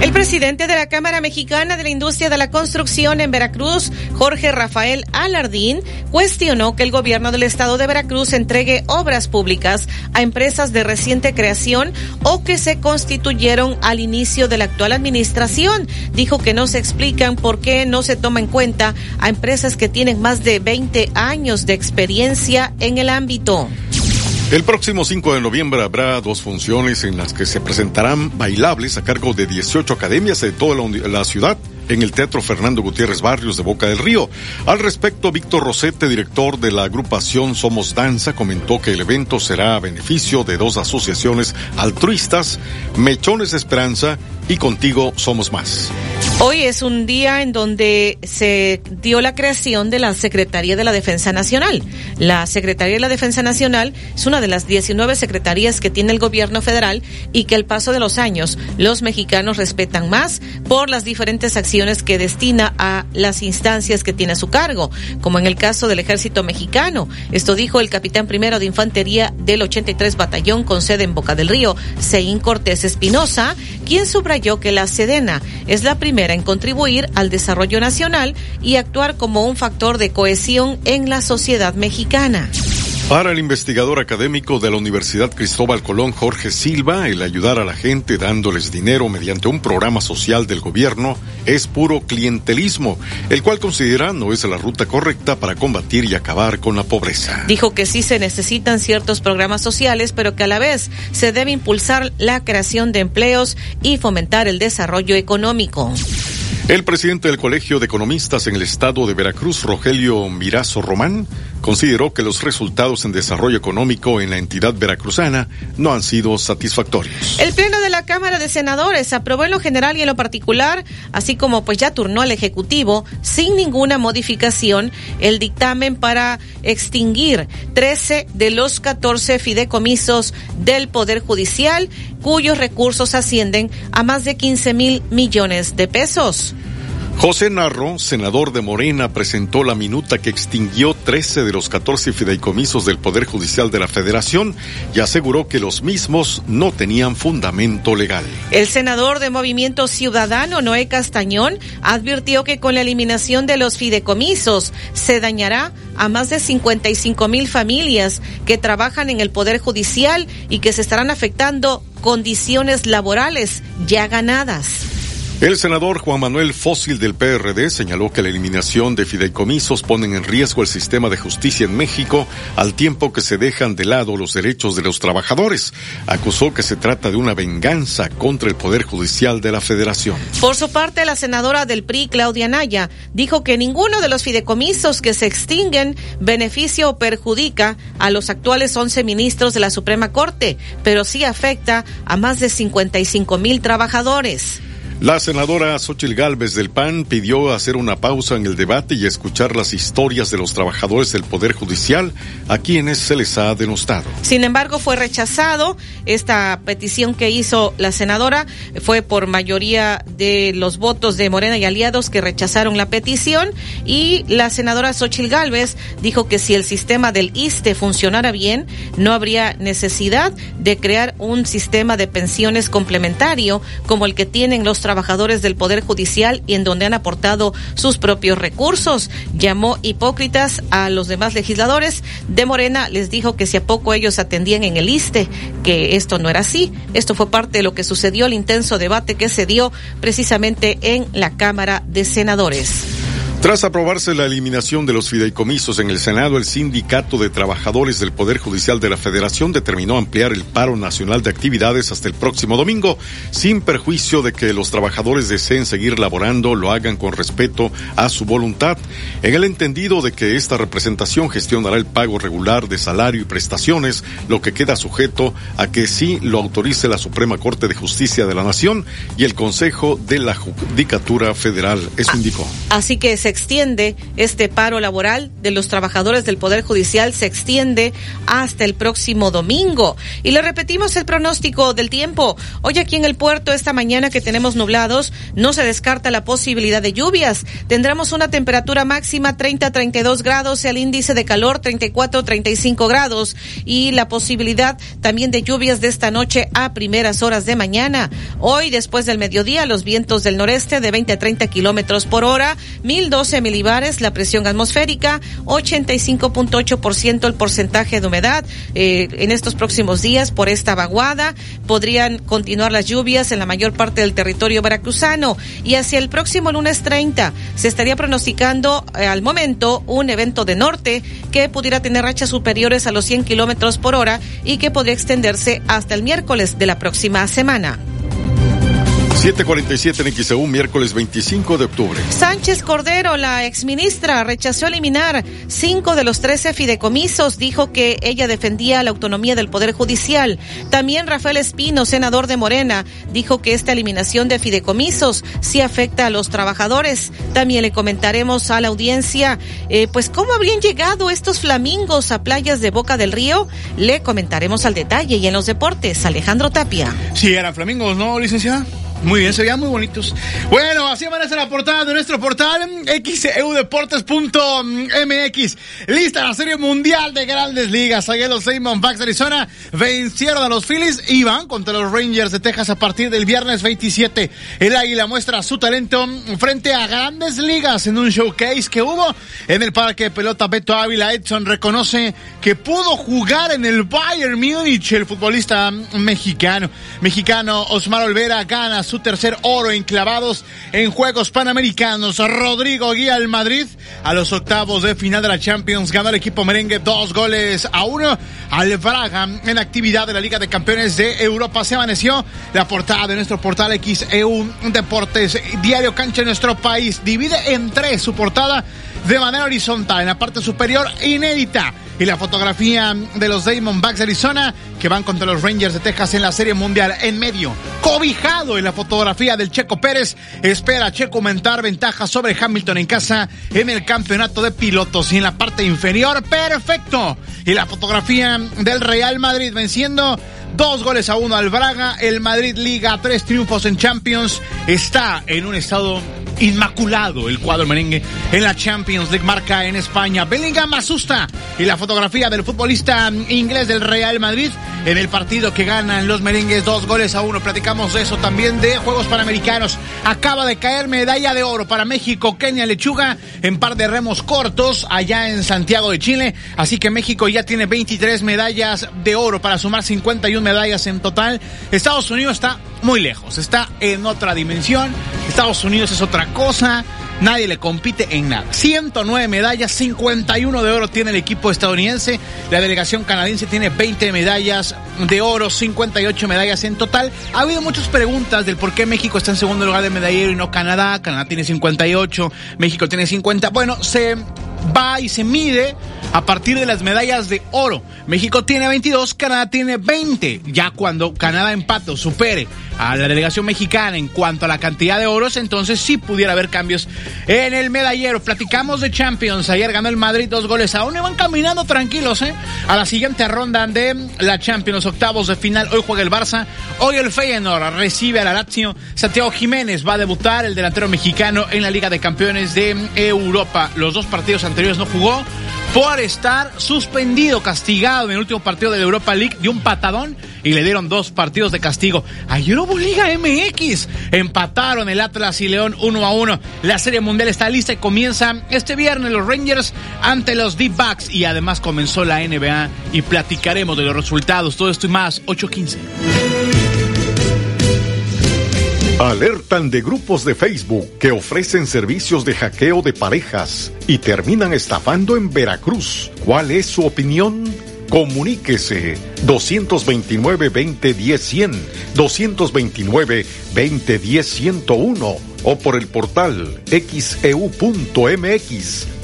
El presidente de la Cámara Mexicana de la Industria de la Construcción en Veracruz, Jorge Rafael Alardín, cuestionó que el gobierno del estado de Veracruz entregue obras públicas a empresas de reciente creación o que se constituyeron al inicio de la actual administración. Dijo que no se explican por qué no se toma en cuenta a empresas que tienen más de 20 años de experiencia en el ámbito. El próximo 5 de noviembre habrá dos funciones en las que se presentarán bailables a cargo de 18 academias de toda la, la, ciudad en el Teatro Fernando Gutiérrez Barrios de Boca del Río. Al respecto, Víctor Rosete, director de la agrupación Somos Danza, comentó que el evento será a beneficio de dos asociaciones altruistas, Mechones de Esperanza y Contigo Somos Más. Hoy es un día en donde se dio la creación de la Secretaría de la Defensa Nacional. La Secretaría de la Defensa Nacional es una de las 19 secretarías que tiene el gobierno federal y que al paso de los años los mexicanos respetan más por las diferentes acciones que destina a las instancias que tiene a su cargo, como en el caso del ejército mexicano. Esto dijo el capitán primero de infantería del 83 Batallón con sede en Boca del Río, Seín Cortés Espinosa, quien subrayó que la Sedena es la primera en contribuir al desarrollo nacional y actuar como un factor de cohesión en la sociedad mexicana. Para el investigador académico de la Universidad Cristóbal Colón, Jorge Silva, el ayudar a la gente dándoles dinero mediante un programa social del gobierno es puro clientelismo, el cual considera no es la ruta correcta para combatir y acabar con la pobreza. Dijo que sí se necesitan ciertos programas sociales, pero que a la vez se debe impulsar la creación de empleos y fomentar el desarrollo económico. El presidente del Colegio de Economistas en el estado de Veracruz, Rogelio Mirazo Román, consideró que los resultados en desarrollo económico en la entidad veracruzana no han sido satisfactorios. El Pleno de la Cámara de Senadores aprobó en lo general y en lo particular, así como pues ya turnó al Ejecutivo, sin ninguna modificación, el dictamen para extinguir 13 de los 14 fideicomisos del Poder Judicial, cuyos recursos ascienden a más de 15 mil millones de pesos. José Narro, senador de Morena, presentó la minuta que extinguió 13 de los 14 fideicomisos del Poder Judicial de la Federación y aseguró que los mismos no tenían fundamento legal. El senador de Movimiento Ciudadano, Noé Castañón, advirtió que con la eliminación de los fideicomisos se dañará a más de 55 mil familias que trabajan en el Poder Judicial y que se estarán afectando condiciones laborales ya ganadas. El senador Juan Manuel Fósil del PRD señaló que la eliminación de fideicomisos ponen en riesgo el sistema de justicia en México al tiempo que se dejan de lado los derechos de los trabajadores. Acusó que se trata de una venganza contra el Poder Judicial de la Federación. Por su parte, la senadora del PRI, Claudia Naya, dijo que ninguno de los fideicomisos que se extinguen beneficia o perjudica a los actuales 11 ministros de la Suprema Corte, pero sí afecta a más de 55 mil trabajadores. La senadora Xochil Gálvez del PAN pidió hacer una pausa en el debate y escuchar las historias de los trabajadores del Poder Judicial a quienes se les ha denostado. Sin embargo, fue rechazado. Esta petición que hizo la senadora fue por mayoría de los votos de Morena y aliados que rechazaron la petición y la senadora Xochil Gálvez dijo que si el sistema del ISTE funcionara bien, no habría necesidad de crear un sistema de pensiones complementario como el que tienen los trabajadores del Poder Judicial y en donde han aportado sus propios recursos. Llamó hipócritas a los demás legisladores de Morena, les dijo que si a poco ellos atendían en el ISTE, que esto no era así. Esto fue parte de lo que sucedió, el intenso debate que se dio precisamente en la Cámara de Senadores. Tras aprobarse la eliminación de los fideicomisos en el Senado, el Sindicato de Trabajadores del Poder Judicial de la Federación determinó ampliar el paro nacional de actividades hasta el próximo domingo, sin perjuicio de que los trabajadores deseen seguir laborando, lo hagan con respeto a su voluntad, en el entendido de que esta representación gestionará el pago regular de salario y prestaciones, lo que queda sujeto a que sí lo autorice la Suprema Corte de Justicia de la Nación y el Consejo de la Judicatura Federal. Eso indicó. Así que se extiende este paro laboral de los trabajadores del Poder Judicial, se extiende hasta el próximo domingo. Y le repetimos el pronóstico del tiempo. Hoy aquí en el puerto, esta mañana que tenemos nublados, no se descarta la posibilidad de lluvias. Tendremos una temperatura máxima 30-32 grados, el índice de calor 34-35 grados y la posibilidad también de lluvias de esta noche a primeras horas de mañana. Hoy, después del mediodía, los vientos del noreste de 20 a 30 kilómetros por hora, 1012 milibares la presión atmosférica, 85.8% el porcentaje de humedad. Eh, en estos próximos días, por esta vaguada, podrían continuar las lluvias en la mayor parte del territorio veracruzano y hacia el próximo lunes 30 se estaría pronosticando eh, al momento un evento de norte que pudiera tener rachas superiores a los 100 kilómetros por hora y que podría extenderse hasta el miércoles de la próxima semana. 747 en XEU, miércoles 25 de octubre. Sánchez Cordero, la exministra, rechazó eliminar cinco de los 13 fideicomisos. Dijo que ella defendía la autonomía del Poder Judicial. También Rafael Espino, senador de Morena, dijo que esta eliminación de fideicomisos sí afecta a los trabajadores. También le comentaremos a la audiencia, eh, pues, cómo habrían llegado estos flamingos a playas de Boca del Río. Le comentaremos al detalle y en los deportes, Alejandro Tapia. Sí, eran flamingos, ¿no, licenciada? Muy bien, se veían muy bonitos. Bueno, así aparece la portada de nuestro portal xeudeportes.mx. Lista la Serie Mundial de Grandes Ligas. Ayer los Diamondbacks de Arizona vencieron a los Phillies y van contra los Rangers de Texas a partir del viernes 27. El Águila muestra su talento frente a Grandes Ligas en un showcase que hubo en el parque de pelota Beto Ávila. Edson reconoce que pudo jugar en el Bayern Múnich el futbolista mexicano. Mexicano Osmar Olvera gana su tercer oro en clavados en Juegos Panamericanos. Rodrigo guía al Madrid a los octavos de final de la Champions. Ganó el equipo merengue dos goles a uno al Braga en actividad de la Liga de Campeones de Europa. Se amaneció la portada de nuestro portal XEU Deportes Diario Cancha en nuestro país. Divide en tres su portada de manera horizontal en la parte superior inédita y la fotografía de los Diamondbacks de Arizona que van contra los Rangers de Texas en la Serie Mundial en medio. Cobijado en la fotografía del Checo Pérez, espera Checo aumentar ventajas sobre Hamilton en casa en el campeonato de pilotos y en la parte inferior, perfecto. Y la fotografía del Real Madrid venciendo Dos goles a uno al Braga. El Madrid Liga, tres triunfos en Champions. Está en un estado inmaculado el cuadro merengue en la Champions League marca en España. Bellingham asusta y la fotografía del futbolista inglés del Real Madrid en el partido que ganan los merengues dos goles a uno. Platicamos de eso también de Juegos Panamericanos. Acaba de caer medalla de oro para México, Kenia Lechuga en par de remos cortos allá en Santiago de Chile. Así que México ya tiene 23 medallas de oro para sumar 51 medallas en total. Estados Unidos está muy lejos, está en otra dimensión. Estados Unidos es otra cosa. Nadie le compite en nada. 109 medallas, 51 de oro tiene el equipo estadounidense. La delegación canadiense tiene 20 medallas de oro, 58 medallas en total. Ha habido muchas preguntas del por qué México está en segundo lugar de medallero y no Canadá. Canadá tiene 58, México tiene 50. Bueno, se va y se mide a partir de las medallas de oro. México tiene 22, Canadá tiene 20. Ya cuando Canadá empate o supere a la delegación mexicana en cuanto a la cantidad de oros, entonces sí pudiera haber cambios en el medallero. Platicamos de Champions. Ayer ganó el Madrid dos goles a uno y van caminando tranquilos, ¿eh? A la siguiente ronda de la Champions, octavos de final. Hoy juega el Barça. Hoy el Feyenoord recibe a la Lazio. Santiago Jiménez va a debutar, el delantero mexicano, en la Liga de Campeones de Europa. Los dos partidos anteriores no jugó por estar suspendido, castigado en el último partido de la Europa League de un patadón y le dieron dos partidos de castigo. Ayer hubo Liga MX. Empataron el Atlas y León uno a uno. La Serie Mundial está lista y comienza este viernes los Rangers ante los D-Backs y además comenzó la NBA y platicaremos de los resultados. Todo esto y más, 8.15. Alertan de grupos de Facebook que ofrecen servicios de hackeo de parejas y terminan estafando en Veracruz. ¿Cuál es su opinión? Comuníquese 229-2010-100, 229-2010-101 o por el portal xeu.mx, e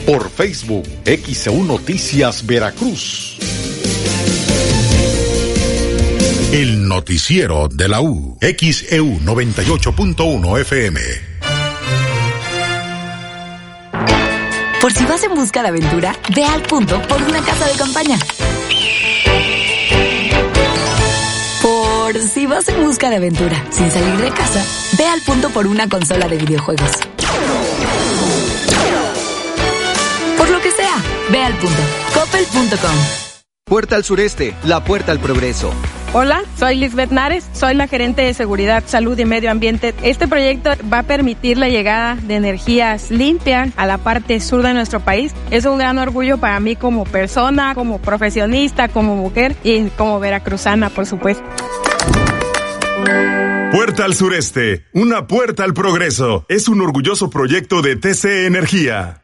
por Facebook XEU Noticias Veracruz. El noticiero de la U. XEU 98.1 FM. Por si vas en busca de aventura, ve al punto por una casa de campaña. Por si vas en busca de aventura sin salir de casa, ve al punto por una consola de videojuegos. Por lo que sea, ve al punto. Coppel.com. Puerta al sureste, la puerta al progreso. Hola, soy Lisbeth Nares, soy la gerente de Seguridad, Salud y Medio Ambiente. Este proyecto va a permitir la llegada de energías limpias a la parte sur de nuestro país. Es un gran orgullo para mí como persona, como profesionista, como mujer y como veracruzana, por supuesto. Puerta al sureste, una puerta al progreso. Es un orgulloso proyecto de TC Energía.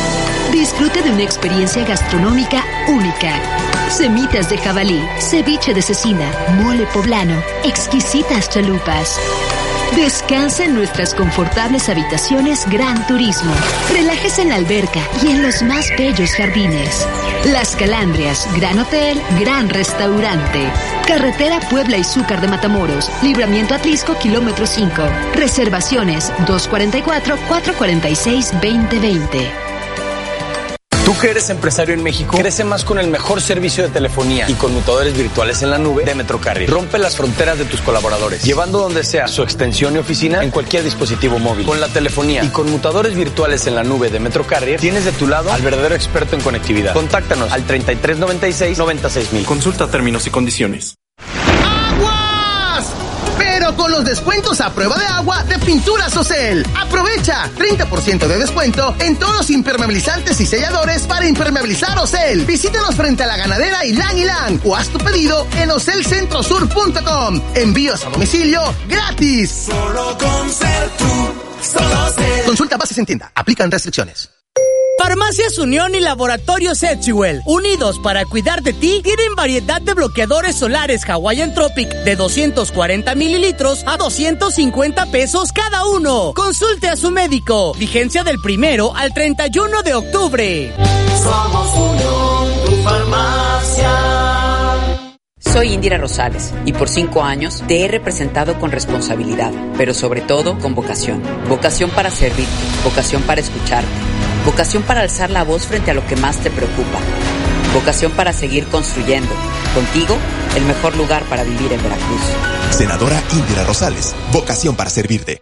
Disfrute de una experiencia gastronómica única. Semitas de jabalí, ceviche de cecina, mole poblano, exquisitas chalupas. Descansa en nuestras confortables habitaciones Gran Turismo. Relájese en la alberca y en los más bellos jardines. Las Calandrias, Gran Hotel, Gran Restaurante. Carretera Puebla y Zúcar de Matamoros. Libramiento Atlisco, kilómetro 5. Reservaciones 244-446-2020. Tú que eres empresario en México, crece más con el mejor servicio de telefonía y conmutadores virtuales en la nube de Metrocarrier. Rompe las fronteras de tus colaboradores, llevando donde sea su extensión y oficina en cualquier dispositivo móvil. Con la telefonía y conmutadores virtuales en la nube de Metrocarrier, tienes de tu lado al verdadero experto en conectividad. Contáctanos al 3396 96000. Consulta términos y condiciones. Con los descuentos a prueba de agua de Pinturas Ocel. Aprovecha 30% de descuento en todos los impermeabilizantes y selladores para impermeabilizar Ocel. Visítanos frente a la ganadera Ilan Ilan o haz tu pedido en ocelcentrosur.com. Envíos a domicilio gratis. Solo con ser tú, solo ser. Consulta bases en tienda. Aplican restricciones. Farmacias Unión y Laboratorios Etziwell, unidos para cuidar de ti, tienen variedad de bloqueadores solares Hawaiian Tropic de 240 mililitros a 250 pesos cada uno. Consulte a su médico. Vigencia del primero al 31 de octubre. Somos Unión, tu farmacia. Soy Indira Rosales y por cinco años te he representado con responsabilidad, pero sobre todo con vocación. Vocación para servirte, vocación para escucharte, vocación para alzar la voz frente a lo que más te preocupa, vocación para seguir construyendo. Contigo, el mejor lugar para vivir en Veracruz. Senadora Indira Rosales, vocación para servirte.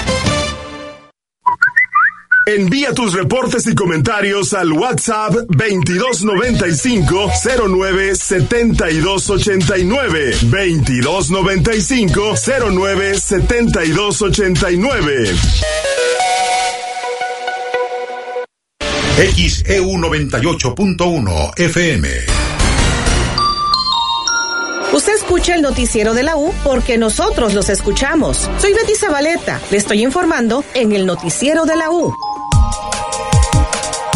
Envía tus reportes y comentarios al WhatsApp 2295 09 7289 2295 09 7289 XEU 98.1 FM. Usted escucha el noticiero de la U porque nosotros los escuchamos. Soy Betty Zabaleta. Le estoy informando en el noticiero de la U.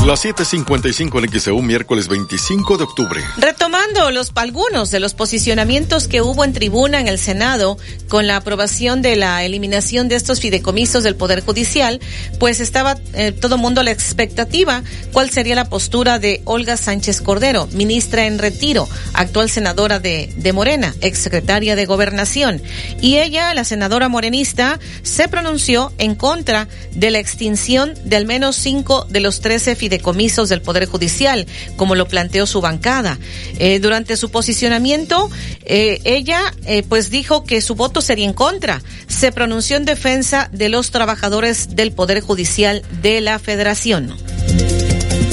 Las 7:55 en XEU, miércoles 25 de octubre. Retomando los algunos de los posicionamientos que hubo en tribuna en el Senado con la aprobación de la eliminación de estos fideicomisos del Poder Judicial, pues estaba eh, todo mundo a la expectativa cuál sería la postura de Olga Sánchez Cordero, ministra en retiro, actual senadora de, de Morena, exsecretaria de Gobernación. Y ella, la senadora morenista, se pronunció en contra de la extinción de al menos cinco de los trece fideicomisos fideicomisos del Poder Judicial, como lo planteó su bancada. Eh, durante su posicionamiento, eh, ella eh, pues dijo que su voto sería en contra. Se pronunció en defensa de los trabajadores del Poder Judicial de la Federación.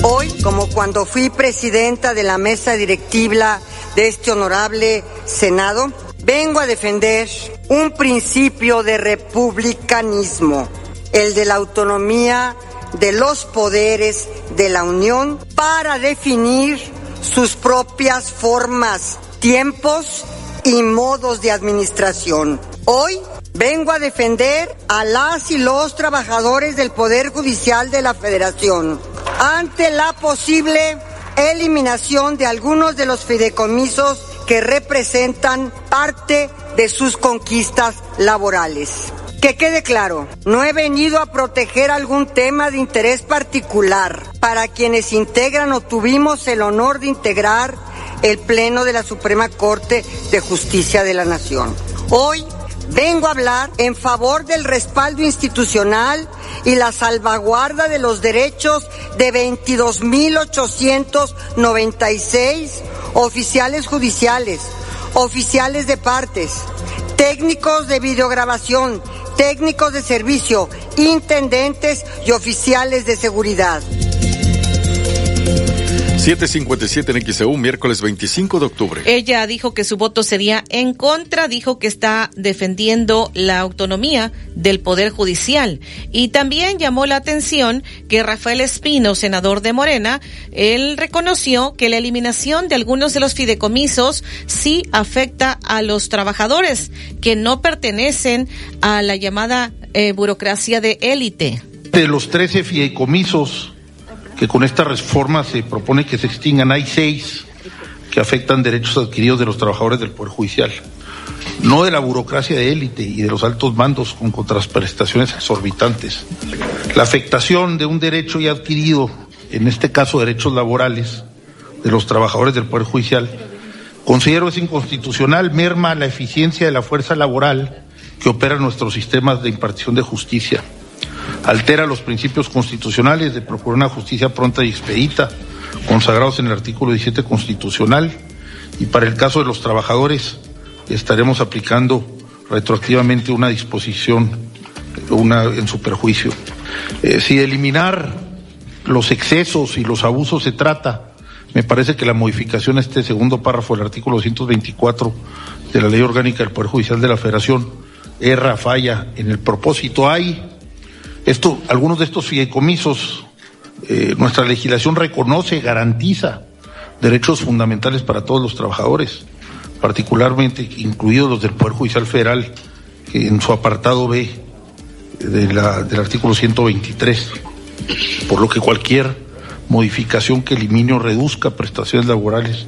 Hoy, como cuando fui presidenta de la mesa directiva de este honorable Senado, vengo a defender un principio de republicanismo, el de la autonomía de los poderes de la Unión para definir sus propias formas, tiempos y modos de administración. Hoy vengo a defender a las y los trabajadores del Poder Judicial de la Federación ante la posible eliminación de algunos de los fideicomisos que representan parte de sus conquistas laborales. Que quede claro, no he venido a proteger algún tema de interés particular para quienes integran o tuvimos el honor de integrar el Pleno de la Suprema Corte de Justicia de la Nación. Hoy vengo a hablar en favor del respaldo institucional y la salvaguarda de los derechos de 22.896 oficiales judiciales, oficiales de partes, técnicos de videograbación, técnicos de servicio, intendentes y oficiales de seguridad. 757 en XEU, miércoles 25 de octubre. Ella dijo que su voto sería en contra, dijo que está defendiendo la autonomía del Poder Judicial. Y también llamó la atención que Rafael Espino, senador de Morena, él reconoció que la eliminación de algunos de los fideicomisos sí afecta a los trabajadores que no pertenecen a la llamada eh, burocracia de élite. De los 13 fideicomisos que con esta reforma se propone que se extingan. Hay seis que afectan derechos adquiridos de los trabajadores del Poder Judicial, no de la burocracia de élite y de los altos mandos con contraprestaciones exorbitantes. La afectación de un derecho ya adquirido, en este caso derechos laborales, de los trabajadores del Poder Judicial, considero es inconstitucional, merma la eficiencia de la fuerza laboral que opera en nuestros sistemas de impartición de justicia, altera los principios constitucionales de procurar una justicia pronta y expedita, consagrados en el artículo 17 constitucional, y para el caso de los trabajadores estaremos aplicando retroactivamente una disposición una, en su perjuicio. Eh, si de eliminar los excesos y los abusos se trata, me parece que la modificación a este segundo párrafo del artículo 224 de la Ley Orgánica del Poder Judicial de la Federación erra, falla en el propósito. Hay esto, algunos de estos fideicomisos, eh, nuestra legislación reconoce, garantiza derechos fundamentales para todos los trabajadores, particularmente incluidos los del Poder Judicial Federal, en su apartado B del artículo 123, por lo que cualquier modificación que elimine o reduzca prestaciones laborales.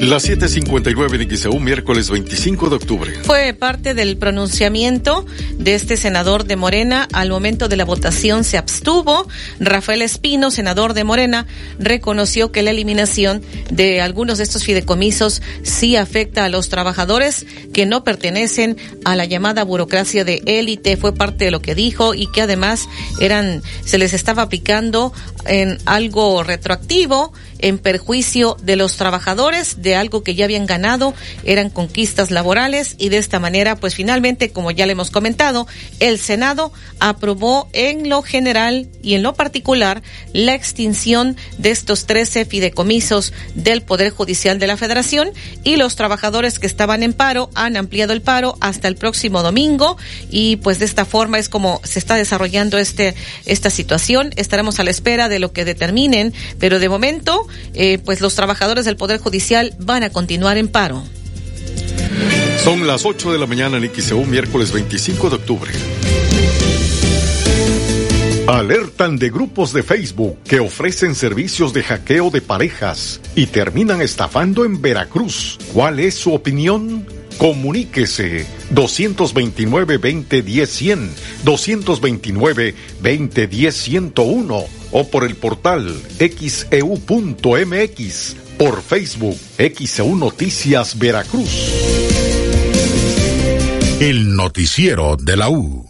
Las 7:59 de XEU, miércoles 25 de octubre. Fue parte del pronunciamiento de este senador de Morena. Al momento de la votación se abstuvo. Rafael Espino, senador de Morena, reconoció que la eliminación de algunos de estos fideicomisos sí afecta a los trabajadores que no pertenecen a la llamada burocracia de élite. Fue parte de lo que dijo y que además eran, se les estaba aplicando en algo retroactivo en perjuicio de los trabajadores de algo que ya habían ganado, eran conquistas laborales y de esta manera, pues finalmente, como ya le hemos comentado, el Senado aprobó en lo general y en lo particular la extinción de estos 13 fideicomisos del Poder Judicial de la Federación y los trabajadores que estaban en paro han ampliado el paro hasta el próximo domingo y pues de esta forma es como se está desarrollando este esta situación. Estaremos a la espera de lo que determinen, pero de momento eh, pues los trabajadores del Poder Judicial van a continuar en paro. Son las 8 de la mañana en XEU, miércoles 25 de octubre. Alertan de grupos de Facebook que ofrecen servicios de hackeo de parejas y terminan estafando en Veracruz. ¿Cuál es su opinión? Comuníquese 229-2010-100, 229-2010-101 o por el portal xeu.mx, e por Facebook XEU Noticias Veracruz. El noticiero de la U.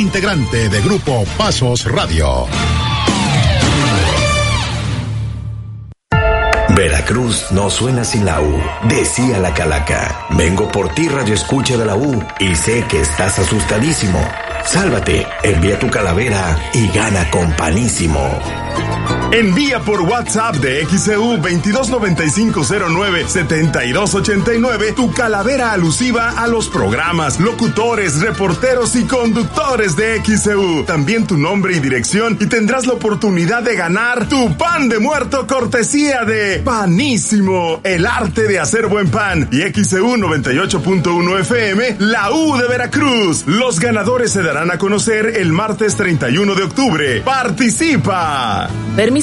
integrante de Grupo Pasos Radio. Veracruz no suena sin la U, decía la calaca. Vengo por ti, Radio Escucha de la U, y sé que estás asustadísimo. Sálvate, envía tu calavera y gana con panísimo. Envía por WhatsApp de XEU 2295097289 tu calavera alusiva a los programas, locutores, reporteros y conductores de XEU. También tu nombre y dirección y tendrás la oportunidad de ganar tu pan de muerto cortesía de Panísimo, el arte de hacer buen pan. Y XEU 98.1 FM, la U de Veracruz. Los ganadores se darán a conocer el martes 31 de octubre. ¡Participa!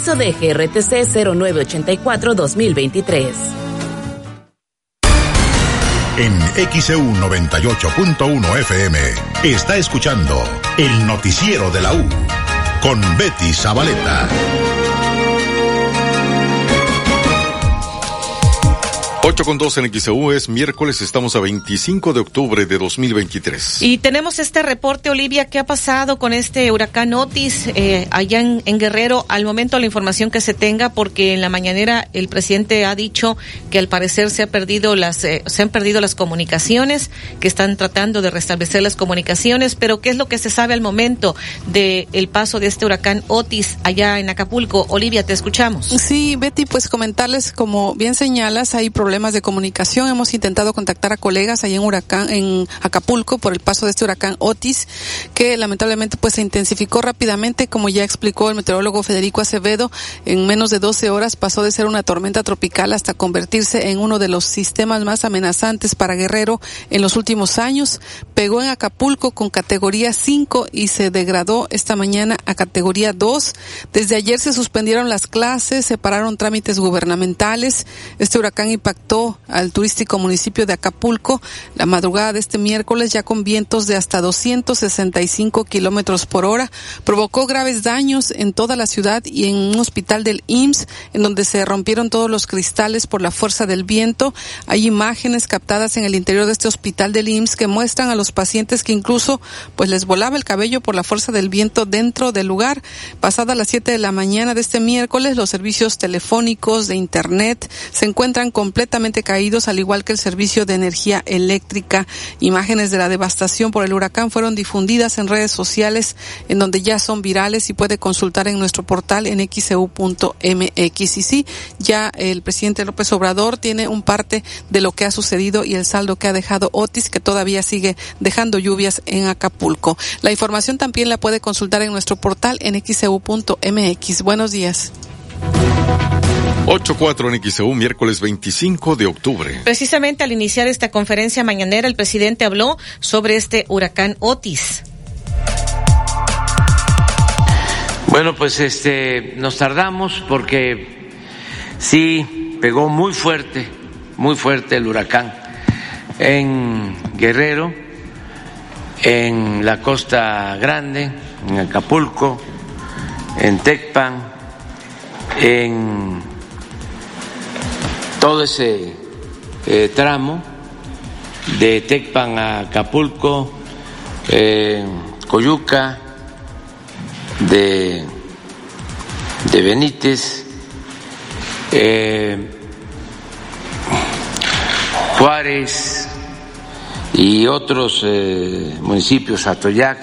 De GRTC 0984-2023. En XEU 98.1 FM está escuchando el noticiero de la U con Betty Zabaleta. 8 con 2 en XEU es miércoles, estamos a 25 de octubre de 2023. Y tenemos este reporte, Olivia, ¿qué ha pasado con este huracán Otis eh, allá en, en, Guerrero? Al momento la información que se tenga, porque en la mañanera el presidente ha dicho que al parecer se ha perdido las, eh, se han perdido las comunicaciones, que están tratando de restablecer las comunicaciones, pero ¿qué es lo que se sabe al momento del el paso de este huracán Otis allá en Acapulco? Olivia, te escuchamos. Sí, Betty, pues comentarles, como bien señalas, hay problemas problemas de comunicación. Hemos intentado contactar a colegas ahí en Huracán, en Acapulco, por el paso de este huracán Otis, que lamentablemente pues se intensificó rápidamente, como ya explicó el meteorólogo Federico Acevedo, en menos de 12 horas pasó de ser una tormenta tropical hasta convertirse en uno de los sistemas más amenazantes para Guerrero en los últimos años. Pegó en Acapulco con categoría 5 y se degradó esta mañana a categoría 2. Desde ayer se suspendieron las clases, se pararon trámites gubernamentales. Este huracán impactó al turístico municipio de Acapulco la madrugada de este miércoles ya con vientos de hasta 265 kilómetros por hora. Provocó graves daños en toda la ciudad y en un hospital del IMSS en donde se rompieron todos los cristales por la fuerza del viento. Hay imágenes captadas en el interior de este hospital del IMSS que muestran a los pacientes que incluso pues les volaba el cabello por la fuerza del viento dentro del lugar. Pasada las 7 de la mañana de este miércoles los servicios telefónicos de internet se encuentran completamente caídos, al igual que el servicio de energía eléctrica. Imágenes de la devastación por el huracán fueron difundidas en redes sociales, en donde ya son virales y puede consultar en nuestro portal en xeu.mx. Y sí, ya el presidente López Obrador tiene un parte de lo que ha sucedido y el saldo que ha dejado Otis, que todavía sigue dejando lluvias en Acapulco. La información también la puede consultar en nuestro portal en xeu.mx. Buenos días. 8-4 en XEU, miércoles 25 de octubre. Precisamente al iniciar esta conferencia mañanera, el presidente habló sobre este huracán Otis. Bueno, pues este, nos tardamos porque sí pegó muy fuerte, muy fuerte el huracán en Guerrero, en la Costa Grande, en Acapulco, en Tecpan, en todo ese eh, tramo de Tecpan a Acapulco, eh, Coyuca, de, de Benítez, eh, Juárez y otros municipios, Atoyac,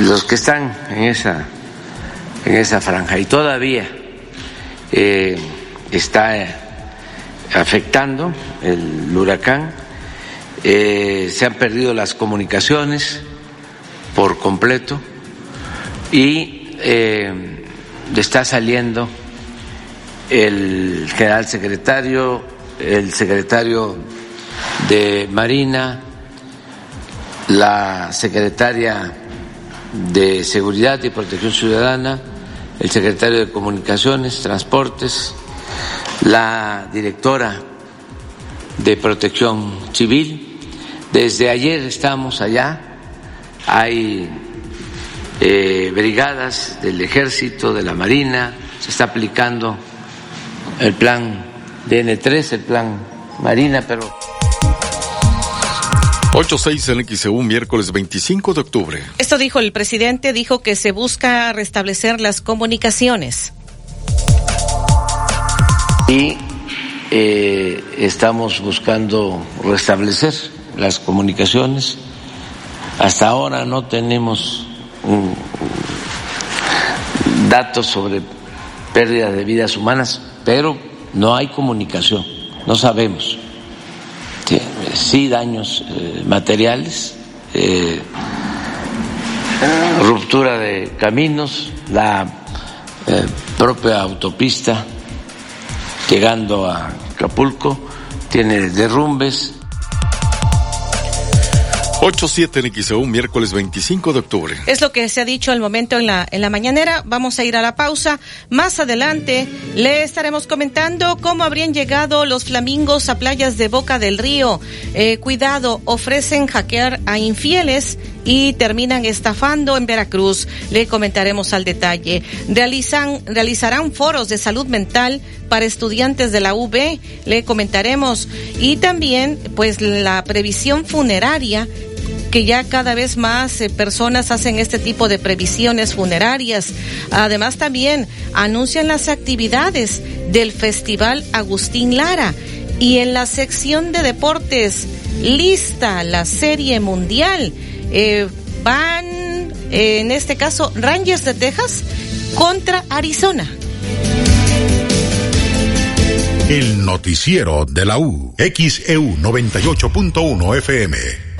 los que están en esa, en esa franja. Y todavía está eh, afectando el huracán. Eh, se han perdido las comunicaciones por completo y eh, está saliendo el general secretario, el secretario de Marina, la secretaria de Seguridad y Protección Ciudadana, el secretario de Comunicaciones, Transportes, la directora de Protección Civil. Desde ayer estamos allá, hay eh, brigadas del ejército, de la marina, se está aplicando el plan DN3, el plan marina, pero... 8-6 en XEU, miércoles 25 de octubre. Esto dijo el presidente, dijo que se busca restablecer las comunicaciones y eh, estamos buscando restablecer las comunicaciones. Hasta ahora no tenemos datos sobre pérdida de vidas humanas, pero no hay comunicación, no sabemos. Sí, daños eh, materiales, eh, ruptura de caminos, la propia autopista llegando a Acapulco, tiene derrumbes. 8-7 en XEU, miércoles 25 de octubre. Es lo que se ha dicho al momento en la, en la mañanera. Vamos a ir a la pausa. Más adelante le estaremos comentando cómo habrían llegado los flamingos a playas de Boca del Río. Eh, cuidado, ofrecen hackear a infieles y terminan estafando en Veracruz. Le comentaremos al detalle. Realizan, realizarán foros de salud mental para estudiantes de la UB, le comentaremos. Y también, pues, la previsión funeraria que ya cada vez más eh, personas hacen este tipo de previsiones funerarias. Además también anuncian las actividades del Festival Agustín Lara y en la sección de deportes lista la serie mundial. Eh, van, eh, en este caso, Rangers de Texas contra Arizona. El noticiero de la U, XEU 98.1 FM.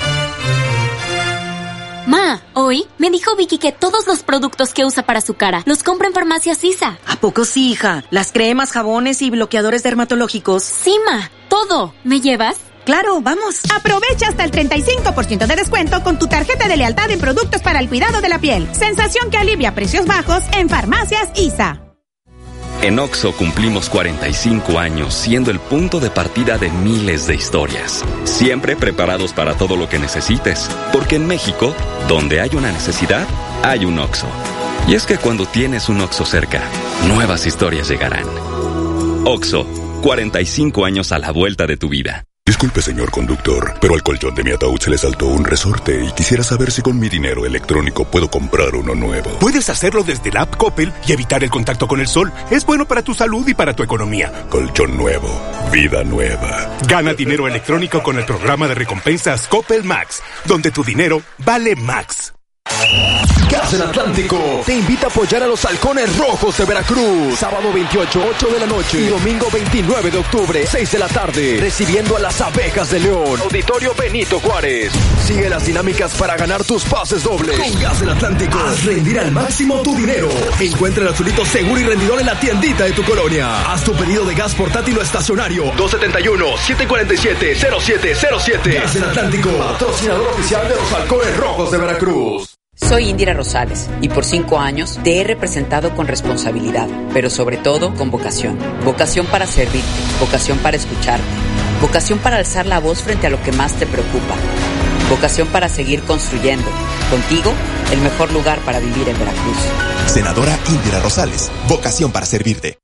Ma, hoy me dijo Vicky que todos los productos que usa para su cara los compra en Farmacia Sisa. ¿A poco sí, hija? Las cremas, jabones y bloqueadores dermatológicos. Sí, ma, todo. ¿Me llevas? Claro, vamos. Aprovecha hasta el 35% de descuento con tu tarjeta de lealtad en productos para el cuidado de la piel. Sensación que alivia precios bajos en Farmacias ISA. En OXO cumplimos 45 años siendo el punto de partida de miles de historias. Siempre preparados para todo lo que necesites. Porque en México, donde hay una necesidad, hay un OXO. Y es que cuando tienes un OXO cerca, nuevas historias llegarán. OXO, 45 años a la vuelta de tu vida. Disculpe, señor conductor, pero al colchón de mi ataúd se le saltó un resorte y quisiera saber si con mi dinero electrónico puedo comprar uno nuevo. Puedes hacerlo desde la app Coppel y evitar el contacto con el sol. Es bueno para tu salud y para tu economía. Colchón nuevo, vida nueva. Gana dinero electrónico con el programa de recompensas Coppel Max, donde tu dinero vale Max. Gas del Atlántico te invita a apoyar a los halcones rojos de Veracruz. Sábado 28, 8 de la noche y domingo 29 de octubre, 6 de la tarde, recibiendo a las abejas de León. Auditorio Benito Juárez. Sigue las dinámicas para ganar tus pases dobles. Con Gas del Atlántico, haz rendir al máximo tu dinero. Encuentra el azulito seguro y rendidor en la tiendita de tu colonia. Haz tu pedido de gas portátil o estacionario. 271-747-0707. Gas del Atlántico, patrocinador oficial de los halcones rojos de Veracruz. Soy Indira Rosales y por cinco años te he representado con responsabilidad, pero sobre todo con vocación. Vocación para servirte, vocación para escucharte, vocación para alzar la voz frente a lo que más te preocupa, vocación para seguir construyendo. Contigo, el mejor lugar para vivir en Veracruz. Senadora Indira Rosales, vocación para servirte.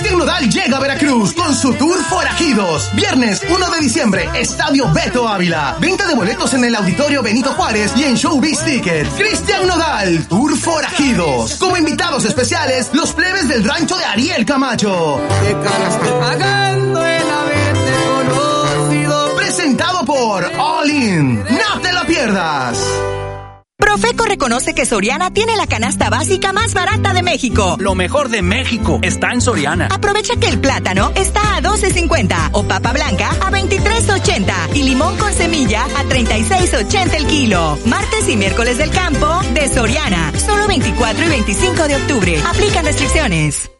Cristian Nodal llega a Veracruz con su tour Forajidos. Viernes 1 de diciembre, Estadio Beto Ávila. Venta de boletos en el Auditorio Benito Juárez y en Showbiz Tickets. Cristian Nodal, Tour Forajidos. Como invitados especiales, los plebes del rancho de Ariel Camacho. ¿Qué cara estoy pagando el haberte conocido? Presentado por All In. No te lo pierdas. Profeco reconoce que Soriana tiene la canasta básica más barata de México. Lo mejor de México está en Soriana. Aprovecha que el plátano está a 12.50 o papa blanca a 23.80 y limón con semilla a 36.80 el kilo. Martes y miércoles del campo de Soriana. Solo 24 y 25 de octubre. Aplican restricciones.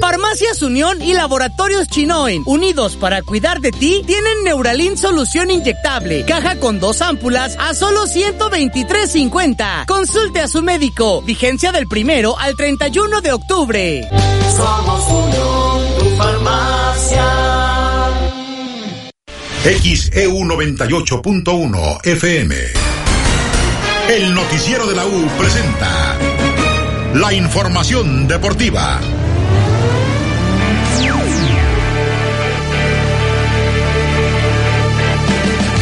Farmacias Unión y Laboratorios Chinoen, unidos para cuidar de ti, tienen Neuralin Solución Inyectable. Caja con dos ámpulas a solo 123.50. Consulte a su médico. Vigencia del primero al 31 de octubre. Somos Unión, tu farmacia. XEU 98.1 FM. El noticiero de la U presenta la información deportiva.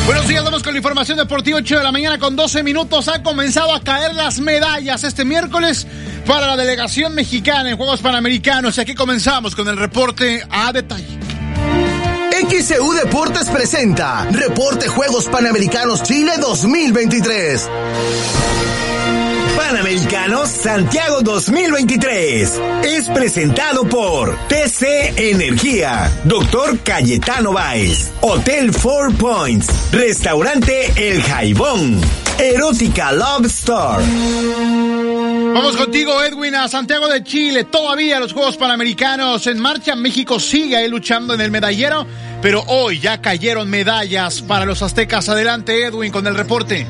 Buenos días, vamos con la información deportiva 8 de la mañana con 12 minutos. Han comenzado a caer las medallas este miércoles para la delegación mexicana en Juegos Panamericanos. Y aquí comenzamos con el reporte a detalle. XEU Deportes presenta Reporte Juegos Panamericanos Chile 2023. Para Panamericano Santiago 2023. Es presentado por TC Energía, Doctor Cayetano Baez, Hotel Four Points, Restaurante El Jaibón, Erótica Love Store. Vamos contigo, Edwin, a Santiago de Chile. Todavía los Juegos Panamericanos en marcha. México sigue ahí luchando en el medallero, pero hoy ya cayeron medallas para los aztecas. Adelante, Edwin, con el reporte.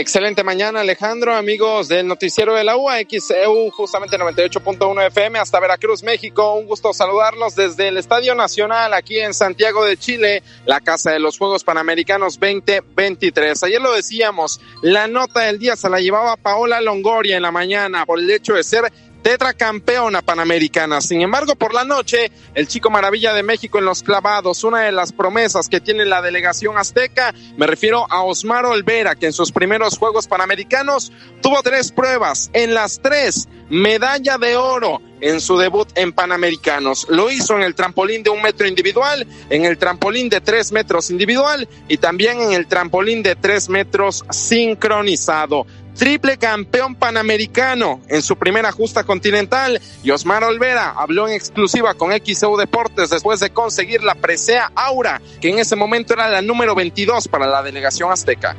Excelente mañana, Alejandro, amigos del noticiero de la UAXEU, justamente 98.1 FM hasta Veracruz, México. Un gusto saludarlos desde el Estadio Nacional aquí en Santiago de Chile, la casa de los Juegos Panamericanos 2023. Ayer lo decíamos, la nota del día se la llevaba Paola Longoria en la mañana por el hecho de ser tetracampeona panamericana. Sin embargo, por la noche, el chico maravilla de México en los clavados, una de las promesas que tiene la delegación azteca, me refiero a Osmar Olvera, que en sus primeros Juegos Panamericanos tuvo tres pruebas, en las tres, medalla de oro en su debut en Panamericanos. Lo hizo en el trampolín de un metro individual, en el trampolín de tres metros individual y también en el trampolín de tres metros sincronizado triple campeón panamericano en su primera justa continental. Y Osmar Olvera habló en exclusiva con XEU Deportes después de conseguir la presea Aura, que en ese momento era la número 22 para la delegación azteca.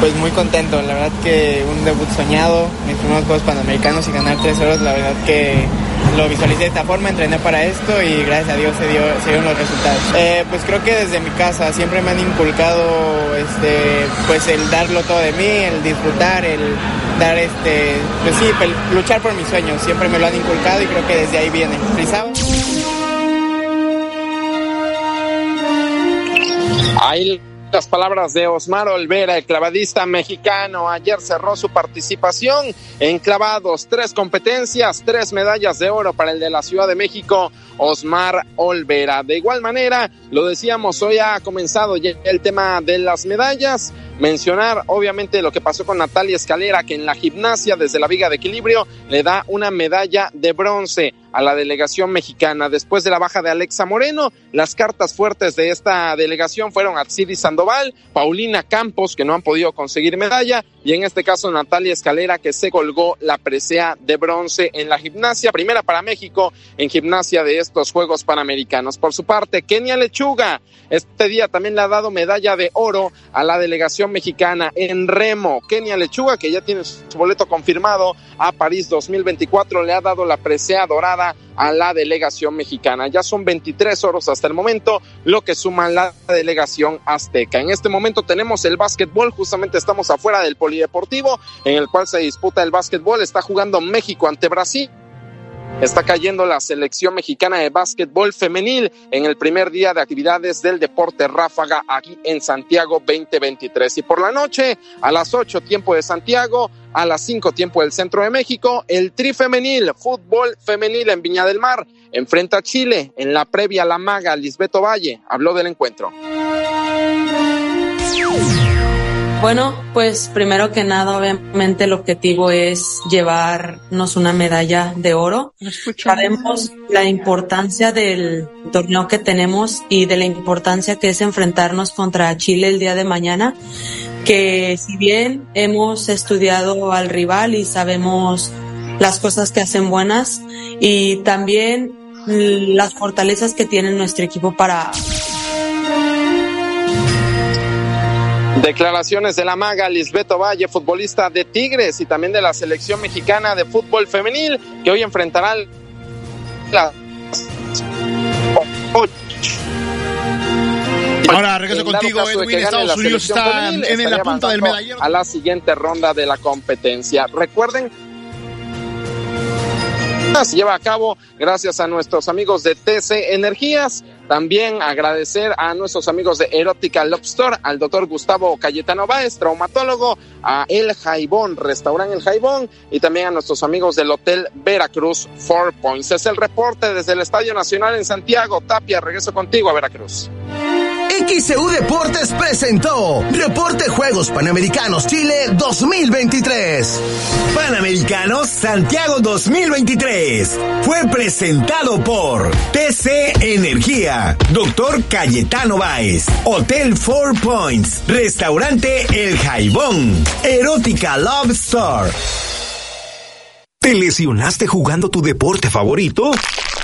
Pues muy contento, la verdad que un debut soñado, mis primeros Juegos Panamericanos y ganar tres horas, la verdad que lo visualicé de esta forma, entrené para esto y gracias a Dios se, dio, se dieron los resultados. Eh, pues creo que desde mi casa siempre me han inculcado este, pues el darlo todo de mí, el disfrutar, el dar este, pues sí, luchar por mis sueños, siempre me lo han inculcado y creo que desde ahí viene. ¿Frisado? Ahí las palabras de Osmar Olvera, el clavadista mexicano. Ayer cerró su participación en clavados, tres competencias, tres medallas de oro para el de la Ciudad de México, Osmar Olvera. De igual manera, lo decíamos, hoy ha comenzado el tema de las medallas. Mencionar, obviamente, lo que pasó con Natalia Escalera, que en la gimnasia, desde la viga de equilibrio, le da una medalla de bronce a la delegación mexicana. Después de la baja de Alexa Moreno, las cartas fuertes de esta delegación fueron Atsiri Sandoval, Paulina Campos, que no han podido conseguir medalla, y en este caso Natalia Escalera, que se colgó la presea de bronce en la gimnasia, primera para México en gimnasia de estos Juegos Panamericanos. Por su parte, Kenia Lechuga, este día también le ha dado medalla de oro a la delegación mexicana en remo. Kenia Lechuga, que ya tiene su boleto confirmado a París 2024, le ha dado la presea dorada a la delegación mexicana. Ya son 23 oros hasta el momento, lo que suma la delegación azteca. En este momento tenemos el básquetbol, justamente estamos afuera del polideportivo en el cual se disputa el básquetbol. Está jugando México ante Brasil. Está cayendo la selección mexicana de básquetbol femenil en el primer día de actividades del deporte ráfaga aquí en Santiago 2023. Y por la noche, a las 8 tiempo de Santiago, a las 5 tiempo del centro de México, el tri femenil, fútbol femenil en Viña del Mar, enfrenta a Chile en la previa La Maga, Lisbeto Valle habló del encuentro. Bueno, pues primero que nada, obviamente el objetivo es llevarnos una medalla de oro. Sabemos la importancia del torneo que tenemos y de la importancia que es enfrentarnos contra Chile el día de mañana, que si bien hemos estudiado al rival y sabemos las cosas que hacen buenas y también las fortalezas que tiene nuestro equipo para Declaraciones de la maga Lisbeto Valle, futbolista de Tigres y también de la selección mexicana de fútbol femenil, que hoy enfrentará la... Ahora regreso contigo, Edwin. Estados Unidos está en la punta del medallero. A la siguiente ronda de la competencia. Recuerden se lleva a cabo gracias a nuestros amigos de TC Energías. También agradecer a nuestros amigos de Erótica Lobster, al doctor Gustavo Cayetano Báez, traumatólogo, a El Jaibón, Restaurante El Jaibón, y también a nuestros amigos del Hotel Veracruz Four Points. Es el reporte desde el Estadio Nacional en Santiago. Tapia, regreso contigo a Veracruz. XCU Deportes presentó Reporte Juegos Panamericanos Chile 2023. Panamericanos Santiago 2023 fue presentado por TC Energía, Doctor Cayetano Baez, Hotel Four Points, Restaurante El Jaibón, Erótica Love Store. ¿Te lesionaste jugando tu deporte favorito?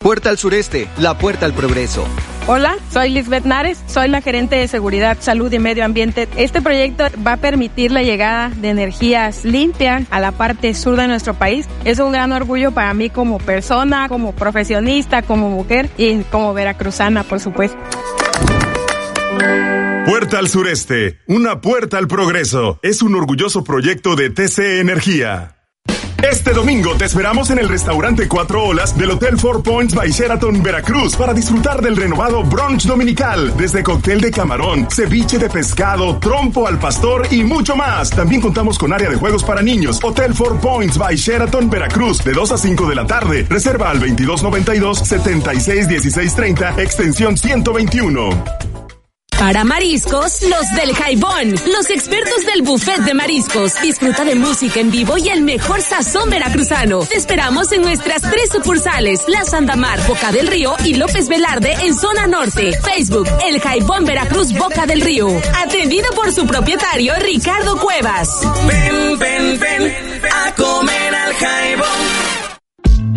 Puerta al sureste, la puerta al progreso. Hola, soy Lisbeth Nares, soy la gerente de Seguridad, Salud y Medio Ambiente. Este proyecto va a permitir la llegada de energías limpias a la parte sur de nuestro país. Es un gran orgullo para mí como persona, como profesionista, como mujer y como veracruzana, por supuesto. Puerta al sureste, una puerta al progreso. Es un orgulloso proyecto de TC Energía. Este domingo te esperamos en el restaurante Cuatro Olas del Hotel Four Points by Sheraton, Veracruz, para disfrutar del renovado brunch dominical, desde cóctel de camarón, ceviche de pescado, trompo al pastor y mucho más. También contamos con área de juegos para niños. Hotel Four Points by Sheraton, Veracruz, de 2 a 5 de la tarde. Reserva al 2292 761630, extensión 121. Para mariscos, los del Jaibón, los expertos del buffet de mariscos. Disfruta de música en vivo y el mejor sazón veracruzano. Te esperamos en nuestras tres sucursales, La Sandamar, Boca del Río y López Velarde en zona norte. Facebook, El Jaibón Veracruz Boca del Río. Atendido por su propietario Ricardo Cuevas. Ven, ven, ven a comer al Jaibón.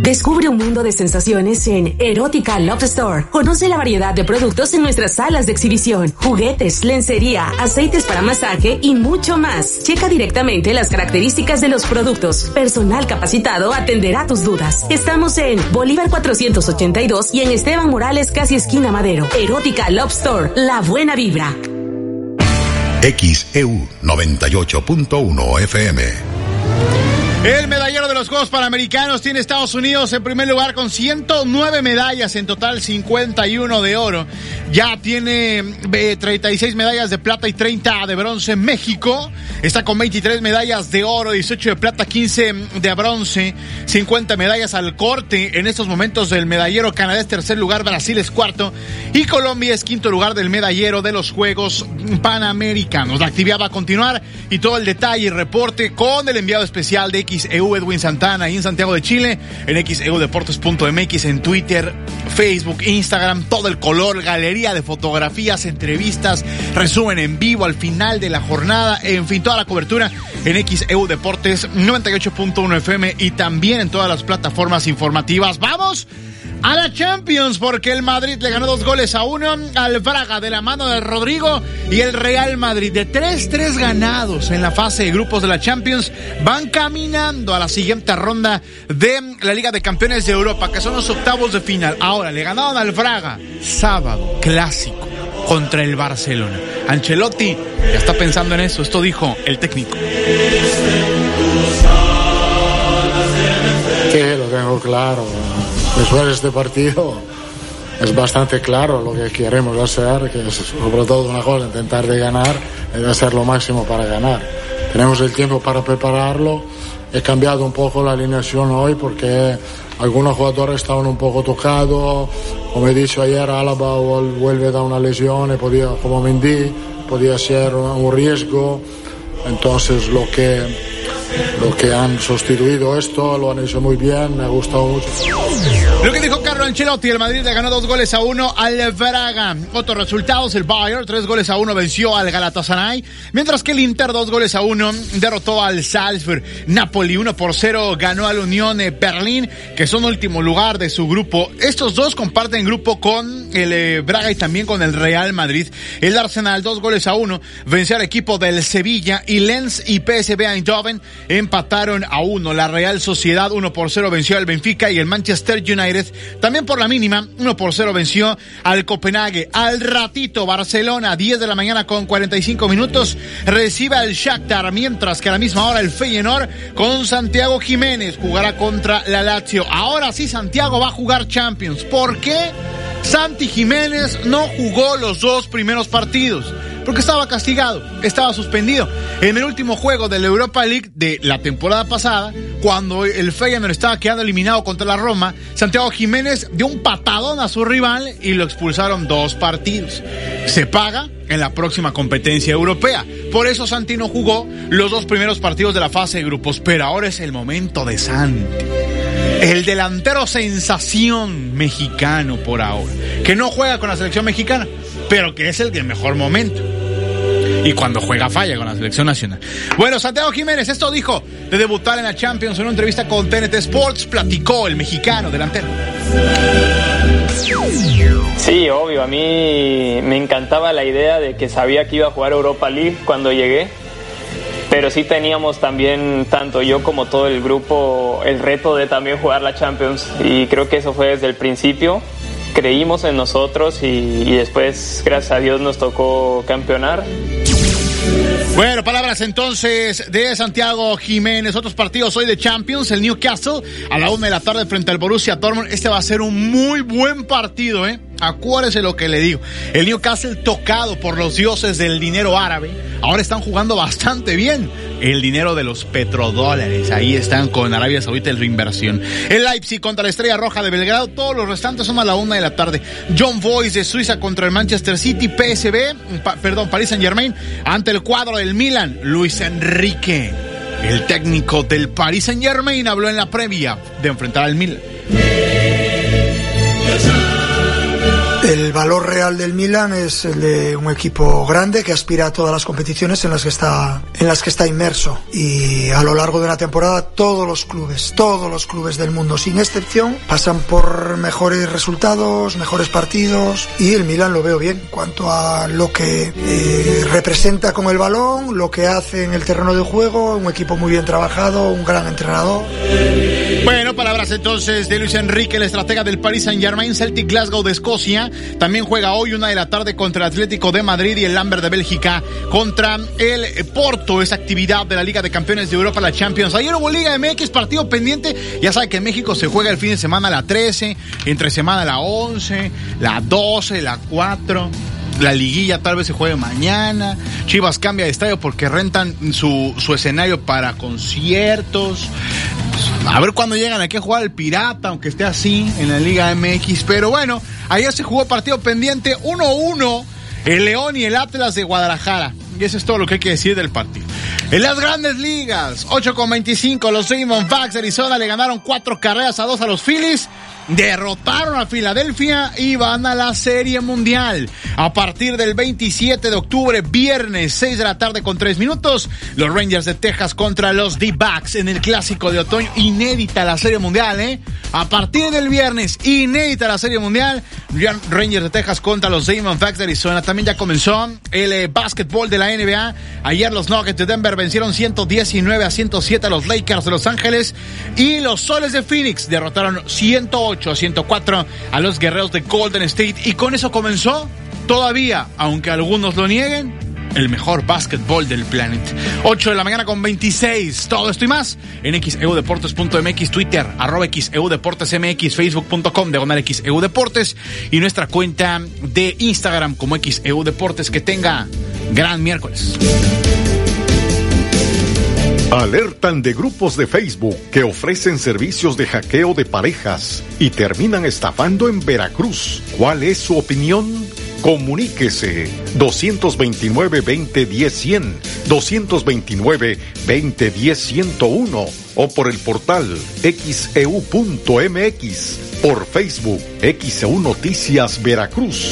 Descubre un mundo de sensaciones en Erótica Love Store. Conoce la variedad de productos en nuestras salas de exhibición, juguetes, lencería, aceites para masaje y mucho más. Checa directamente las características de los productos. Personal capacitado atenderá tus dudas. Estamos en Bolívar 482 y en Esteban Morales, casi esquina Madero. Erótica Love Store, la buena vibra. XEU 98.1 FM. El medallero de los Juegos Panamericanos tiene Estados Unidos en primer lugar con 109 medallas, en total 51 de oro. Ya tiene 36 medallas de plata y 30 de bronce. México está con 23 medallas de oro, 18 de plata, 15 de bronce, 50 medallas al corte. En estos momentos del medallero Canadá es tercer lugar, Brasil es cuarto y Colombia es quinto lugar del medallero de los Juegos Panamericanos. La actividad va a continuar y todo el detalle y reporte con el enviado especial de XEU Edwin Santana y en Santiago de Chile, en xeudeportes.mx, en Twitter, Facebook, Instagram, todo el color, galería de fotografías, entrevistas, resumen en vivo al final de la jornada, en fin, toda la cobertura en XEU Deportes 98.1 FM y también en todas las plataformas informativas. ¡Vamos! A la Champions porque el Madrid le ganó dos goles a uno al Braga de la mano de Rodrigo y el Real Madrid de 3-3 ganados en la fase de grupos de la Champions van caminando a la siguiente ronda de la Liga de Campeones de Europa que son los octavos de final. Ahora le ganaron al Braga sábado clásico contra el Barcelona. Ancelotti ya está pensando en eso, esto dijo el técnico. Sí, lo tengo claro después de este partido es bastante claro lo que queremos hacer, que es sobre todo una cosa, intentar de ganar y hacer lo máximo para ganar. Tenemos el tiempo para prepararlo. He cambiado un poco la alineación hoy porque algunos jugadores estaban un poco tocados. Como he dicho ayer, Álava vuelve de una lesión, y podía, como Mendy, podía ser un riesgo. Entonces lo que lo que han sustituido esto, lo han hecho muy bien, me ha gustado mucho. Ancelotti, el Madrid le ganó dos goles a uno al Braga. Otros resultados, el Bayern tres goles a uno venció al Galatasaray, mientras que el Inter dos goles a uno derrotó al Salzburg. Napoli uno por cero ganó al Unión Berlín, que son último lugar de su grupo. Estos dos comparten grupo con el eh, Braga y también con el Real Madrid. El Arsenal dos goles a uno venció al equipo del Sevilla y Lens y PSV Eindhoven empataron a uno. La Real Sociedad 1 por 0 venció al Benfica y el Manchester United también Por la mínima, 1 por 0 venció al Copenhague. Al ratito, Barcelona, 10 de la mañana con 45 minutos, recibe al Shakhtar, mientras que a la misma hora el Feyenoord con Santiago Jiménez jugará contra la Lazio. Ahora sí, Santiago va a jugar Champions. ¿Por qué? Santi Jiménez no jugó los dos primeros partidos porque estaba castigado, estaba suspendido. En el último juego de la Europa League de la temporada pasada, cuando el Feyenoord estaba quedando eliminado contra la Roma, Santiago Jiménez dio un patadón a su rival y lo expulsaron dos partidos. Se paga en la próxima competencia europea. Por eso Santi no jugó los dos primeros partidos de la fase de grupos, pero ahora es el momento de Santi. El delantero sensación mexicano por ahora, que no juega con la selección mexicana, pero que es el de mejor momento. Y cuando juega falla con la selección nacional. Bueno, Santiago Jiménez, esto dijo de debutar en la Champions en una entrevista con TNT Sports, platicó el mexicano delantero. Sí, obvio, a mí me encantaba la idea de que sabía que iba a jugar Europa League cuando llegué, pero sí teníamos también, tanto yo como todo el grupo, el reto de también jugar la Champions y creo que eso fue desde el principio creímos en nosotros y, después, gracias a Dios, nos tocó campeonar. Bueno, palabras entonces de Santiago Jiménez. Otros partidos hoy de Champions. El Newcastle a la una de la tarde frente al Borussia Dortmund. Este va a ser un muy buen partido, ¿eh? Acuérdese lo que le digo. El Newcastle tocado por los dioses del dinero árabe. Ahora están jugando bastante bien. El dinero de los petrodólares. Ahí están con Arabia Saudita en reinversión. El Leipzig contra la Estrella Roja de Belgrado. Todos los restantes son a la una de la tarde. John Boyce de Suiza contra el Manchester City. PSB, perdón, Paris Saint Germain. Ante el cuadro del Milan. Luis Enrique. El técnico del Paris Saint Germain habló en la previa de enfrentar al Milan. El valor real del Milan es el de un equipo grande que aspira a todas las competiciones en las que está en las que está inmerso y a lo largo de una temporada todos los clubes, todos los clubes del mundo sin excepción pasan por mejores resultados, mejores partidos y el Milan lo veo bien en cuanto a lo que eh, representa con el balón, lo que hace en el terreno de juego, un equipo muy bien trabajado, un gran entrenador. Bueno, palabras entonces de Luis Enrique, el estratega del Paris Saint Germain, Celtic Glasgow de Escocia. También juega hoy una de la tarde contra el Atlético de Madrid y el Lambert de Bélgica contra el Porto. Esa actividad de la Liga de Campeones de Europa, la Champions. Ayer hubo Liga MX, partido pendiente. Ya sabe que en México se juega el fin de semana la 13, entre semana la 11, la 12, la 4 la liguilla tal vez se juegue mañana. Chivas cambia de estadio porque rentan su, su escenario para conciertos. A ver cuándo llegan aquí a jugar el Pirata, aunque esté así en la Liga MX. Pero bueno, ayer se jugó partido pendiente 1-1. El León y el Atlas de Guadalajara. Y eso es todo lo que hay que decir del partido. En las grandes ligas, 8 con 25, los Diamondbacks de Arizona le ganaron cuatro carreras a dos a los Phillies derrotaron a Filadelfia y van a la Serie Mundial. A partir del 27 de octubre, viernes, 6 de la tarde con 3 minutos, los Rangers de Texas contra los D-Backs en el Clásico de Otoño. Inédita la Serie Mundial, ¿eh? A partir del viernes, inédita la Serie Mundial. Rangers de Texas contra los Diamondbacks de Arizona. También ya comenzó el eh, básquetbol de la NBA. Ayer los Nuggets de Denver vencieron 119 a 107 a los Lakers de Los Ángeles. Y los Soles de Phoenix derrotaron 108 a 104 a los guerreros de Golden State. Y con eso comenzó todavía, aunque algunos lo nieguen, el mejor básquetbol del planeta. 8 de la mañana con 26. Todo esto y más en xeudeportes.mx, Twitter, arroba xeudeportesmx, facebook.com, diagonal xeudeportes y nuestra cuenta de Instagram como xeudeportes. Que tenga gran miércoles. Alertan de grupos de Facebook que ofrecen servicios de hackeo de parejas y terminan estafando en Veracruz. ¿Cuál es su opinión? Comuníquese 229-2010-100, 229-2010-101 o por el portal xeu.mx, por Facebook XEU Noticias Veracruz.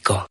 México.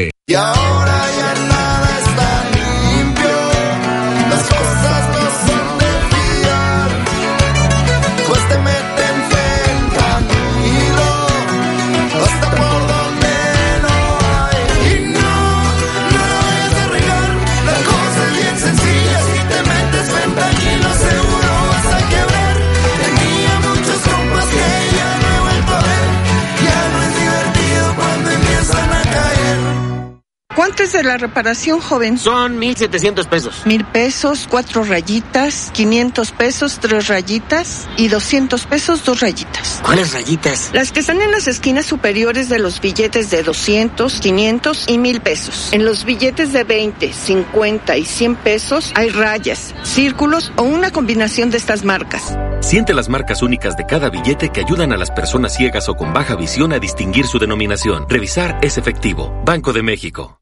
Y ahora ya ¿Cuánto es de la reparación, joven? Son 1,700 pesos. Mil pesos, cuatro rayitas, 500 pesos, tres rayitas y 200 pesos, dos rayitas. ¿Cuáles rayitas? Las que están en las esquinas superiores de los billetes de 200, 500 y 1000 pesos. En los billetes de 20, 50 y 100 pesos hay rayas, círculos o una combinación de estas marcas. Siente las marcas únicas de cada billete que ayudan a las personas ciegas o con baja visión a distinguir su denominación. Revisar es efectivo. Banco de México.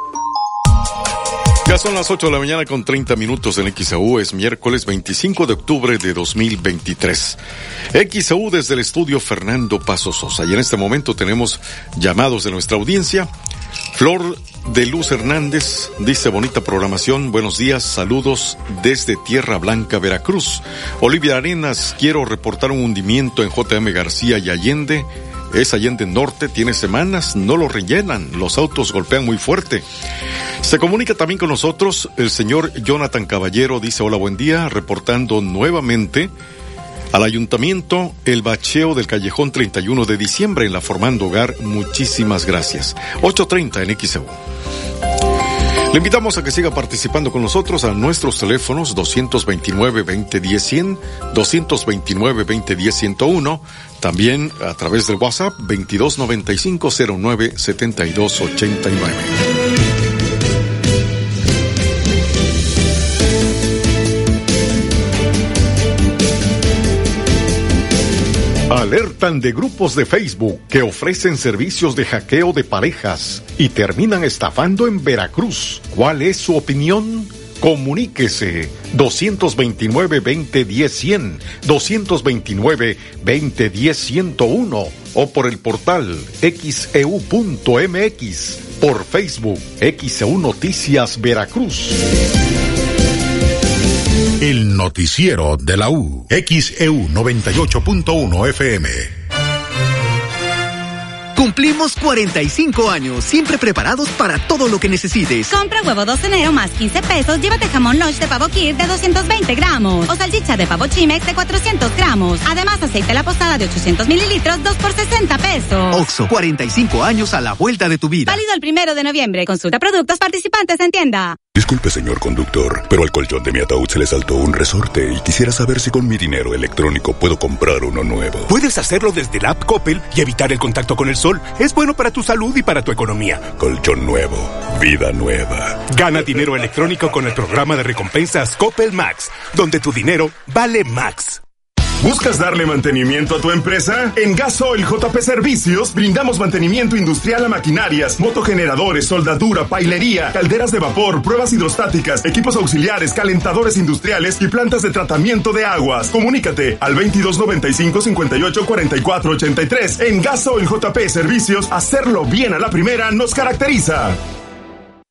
Ya son las 8 de la mañana con 30 minutos en XAU, es miércoles 25 de octubre de 2023. XAU desde el estudio Fernando Paso Sosa y en este momento tenemos llamados de nuestra audiencia. Flor de Luz Hernández dice bonita programación, buenos días, saludos desde Tierra Blanca, Veracruz. Olivia Arenas, quiero reportar un hundimiento en JM García y Allende. Es Allende Norte, tiene semanas, no lo rellenan, los autos golpean muy fuerte. Se comunica también con nosotros el señor Jonathan Caballero, dice hola, buen día, reportando nuevamente al ayuntamiento el bacheo del callejón 31 de diciembre en la Formando Hogar. Muchísimas gracias. 8.30 en XEU. Le invitamos a que siga participando con nosotros a nuestros teléfonos 229-2010-100, 229-2010-101, también a través del WhatsApp 2295-09-7289. Alertan de grupos de Facebook que ofrecen servicios de hackeo de parejas y terminan estafando en Veracruz. ¿Cuál es su opinión? Comuníquese 229-2010-100, 229-2010-101 o por el portal xeu.mx, por Facebook XEU Noticias Veracruz. El noticiero de la U. XEU 98.1 FM. Cumplimos 45 años, siempre preparados para todo lo que necesites. Compra huevo 2 de enero más 15 pesos, llévate jamón lunch de pavo kir de 220 gramos o salchicha de pavo chimex de 400 gramos. Además, aceite la posada de 800 mililitros, 2 por 60 pesos. Oxo, 45 años a la vuelta de tu vida. Válido el primero de noviembre. Consulta productos participantes en tienda. Disculpe, señor conductor, pero al colchón de mi ataúd se le saltó un resorte y quisiera saber si con mi dinero electrónico puedo comprar uno nuevo. Puedes hacerlo desde la app Coppel y evitar el contacto con el sol. Es bueno para tu salud y para tu economía. Colchón nuevo, vida nueva. Gana dinero electrónico con el programa de recompensas Coppel Max, donde tu dinero vale Max. ¿Buscas darle mantenimiento a tu empresa? En Gasoil JP Servicios brindamos mantenimiento industrial a maquinarias, motogeneradores, soldadura, pailería, calderas de vapor, pruebas hidrostáticas, equipos auxiliares, calentadores industriales y plantas de tratamiento de aguas. Comunícate al 2295 58 44 83. En Gasoil JP Servicios, hacerlo bien a la primera nos caracteriza.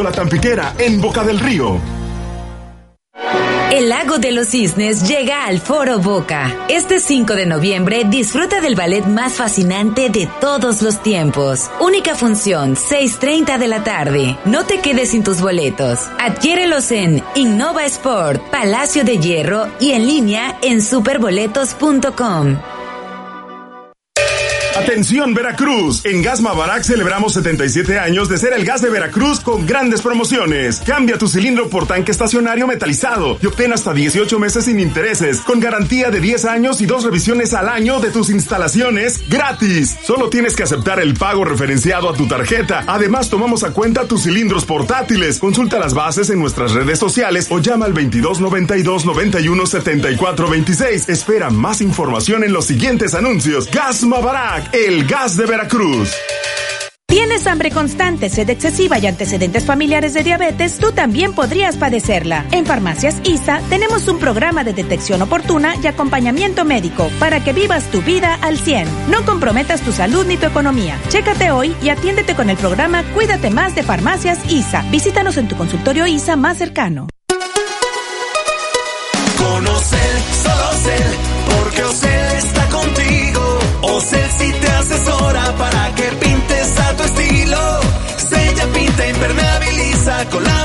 La Tampiquera, en Boca del Río. El Lago de los Cisnes llega al Foro Boca. Este 5 de noviembre disfruta del ballet más fascinante de todos los tiempos. Única función, 6.30 de la tarde. No te quedes sin tus boletos. Adquiérelos en Innova Sport, Palacio de Hierro y en línea en superboletos.com. Atención Veracruz, en Gas Mavarac celebramos 77 años de ser el gas de Veracruz con grandes promociones. Cambia tu cilindro por tanque estacionario metalizado y obtén hasta 18 meses sin intereses, con garantía de 10 años y dos revisiones al año de tus instalaciones gratis. Solo tienes que aceptar el pago referenciado a tu tarjeta. Además tomamos a cuenta tus cilindros portátiles. Consulta las bases en nuestras redes sociales o llama al 22 92 91 74 26. Espera más información en los siguientes anuncios. Gas El gas de Veracruz. ¿Tienes hambre constante, sed excesiva y antecedentes familiares de diabetes? Tú también podrías padecerla. En Farmacias ISA tenemos un programa de detección oportuna y acompañamiento médico para que vivas tu vida al 100. No comprometas tu salud ni tu economía. Chécate hoy y atiéndete con el programa Cuídate más de Farmacias ISA. Visítanos en tu consultorio ISA más cercano. Conocer, solo ser, porque Ocel está contigo. Ocel si te asesora para que pintes a tu estilo. Sella, pinta, impermeabiliza con la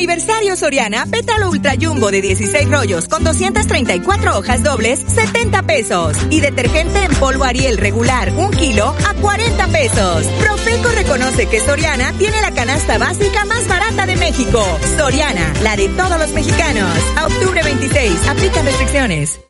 aniversario Soriana, pétalo Ultra Jumbo de 16 rollos con 234 hojas dobles, 70 pesos. Y detergente en polvo Ariel regular, 1 kilo, a 40 pesos. Profeco reconoce que Soriana tiene la canasta básica más barata de México. Soriana, la de todos los mexicanos. A octubre 26, aplica restricciones.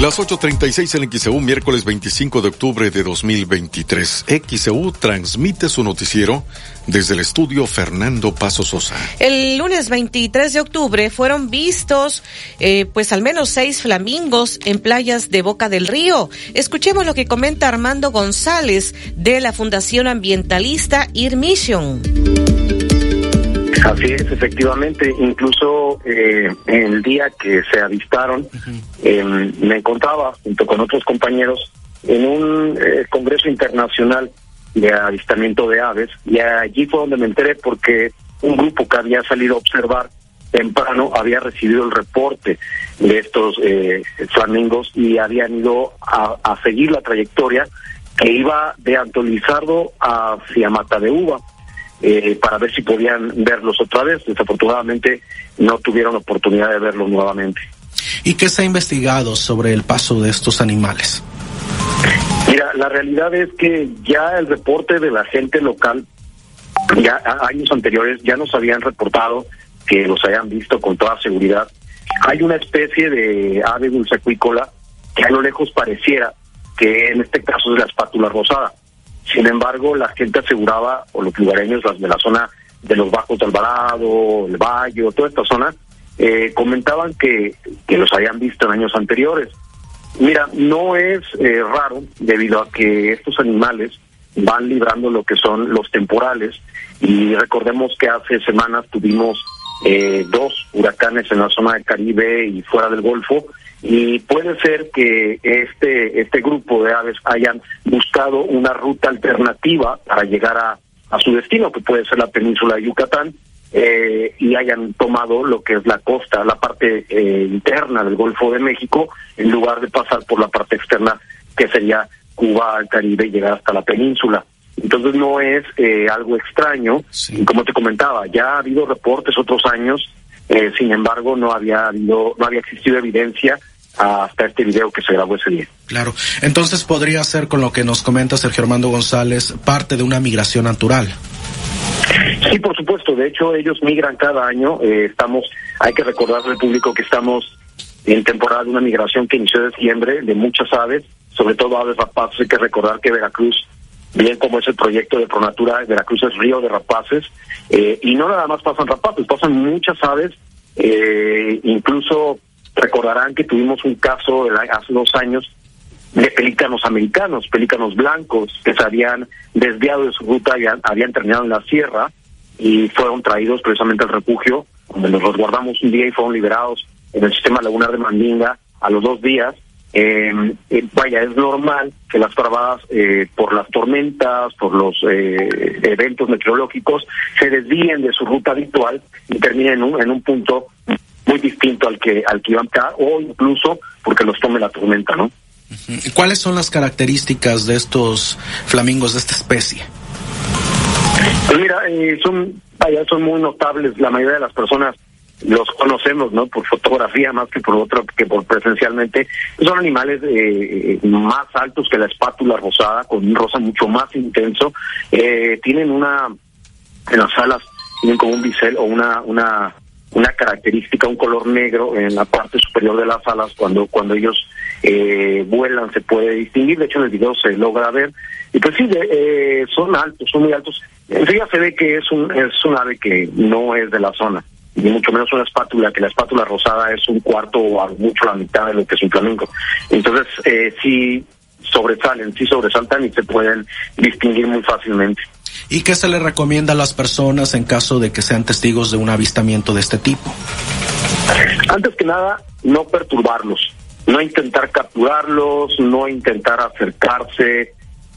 Las 8.36 en XEU, miércoles 25 de octubre de 2023. XEU transmite su noticiero desde el estudio Fernando Paso Sosa. El lunes 23 de octubre fueron vistos, eh, pues al menos seis flamingos en playas de Boca del Río. Escuchemos lo que comenta Armando González de la Fundación Ambientalista Ir Mission. Así es, efectivamente. Incluso eh, el día que se avistaron, eh, me encontraba junto con otros compañeros en un eh, congreso internacional de avistamiento de aves y allí fue donde me enteré porque un grupo que había salido a observar temprano había recibido el reporte de estos eh, flamingos y habían ido a, a seguir la trayectoria que iba de Antolizardo hacia Mata de Uva eh, para ver si podían verlos otra vez. Desafortunadamente no tuvieron oportunidad de verlos nuevamente. ¿Y qué se ha investigado sobre el paso de estos animales? Mira, la realidad es que ya el reporte de la gente local, ya años anteriores, ya nos habían reportado que los hayan visto con toda seguridad. Hay una especie de ave dulcecuícola que a lo lejos pareciera que en este caso es la espátula rosada. Sin embargo, la gente aseguraba, o los lugareños las de la zona de los Bajos de Alvarado, el Valle, toda esta zona, eh, comentaban que, que los habían visto en años anteriores. Mira, no es eh, raro debido a que estos animales van librando lo que son los temporales y recordemos que hace semanas tuvimos eh, dos huracanes en la zona del Caribe y fuera del Golfo y puede ser que este este grupo de aves hayan buscado una ruta alternativa para llegar a, a su destino que puede ser la península de Yucatán eh, y hayan tomado lo que es la costa, la parte eh, interna del Golfo de México, en lugar de pasar por la parte externa, que sería Cuba, el Caribe, y llegar hasta la península. Entonces no es eh, algo extraño, como te comentaba, ya ha habido reportes otros años, eh, sin embargo no había habido, no había existido evidencia hasta este video que se grabó ese día. Claro. Entonces podría ser, con lo que nos comenta Sergio Armando González, parte de una migración natural. Sí, por supuesto. De hecho, ellos migran cada año. Eh, estamos, hay que recordar al público que estamos en temporada de una migración que inició en diciembre de muchas aves, sobre todo aves rapaces. Hay que recordar que Veracruz, bien como es el proyecto de Pronatura, Veracruz es río de rapaces. eh, y no nada más pasan rapaces, pasan muchas aves. eh, incluso recordarán que tuvimos un caso hace dos años de pelícanos americanos, pelícanos blancos que se habían desviado de su ruta y habían, terminado en la sierra y fueron traídos precisamente al refugio, donde los resguardamos un día y fueron liberados en el sistema lagunar de Mandinga a los dos días. Eh, vaya, es normal que las bravadas, eh, por las tormentas, por los eh, eventos meteorológicos, se desvíen de su ruta habitual y terminen en un, en un punto muy distinto al que al que iban acá, o incluso porque los tome la tormenta, ¿no? ¿Cuáles son las características de estos flamingos de esta especie? Pues mira, eh, son, vaya, son muy notables. La mayoría de las personas los conocemos, ¿no? Por fotografía más que por otro, que por presencialmente. Son animales eh, eh, más altos que la espátula rosada, con un rosa mucho más intenso. Eh, tienen una, en las alas, tienen como un bisel o una, una, una característica, un color negro en la parte superior de las alas cuando, cuando ellos eh, vuelan se puede distinguir, de hecho en el video se logra ver, y pues sí, de- eh, son altos, son muy altos, enseguida se ve que es un, es un ave que no es de la zona, y mucho menos una espátula, que la espátula rosada es un cuarto o mucho la mitad de lo que es un flamenco, entonces eh, sí sobresalen, sí sobresaltan y se pueden distinguir muy fácilmente. ¿Y qué se le recomienda a las personas en caso de que sean testigos de un avistamiento de este tipo? Antes que nada, no perturbarlos, no intentar capturarlos, no intentar acercarse.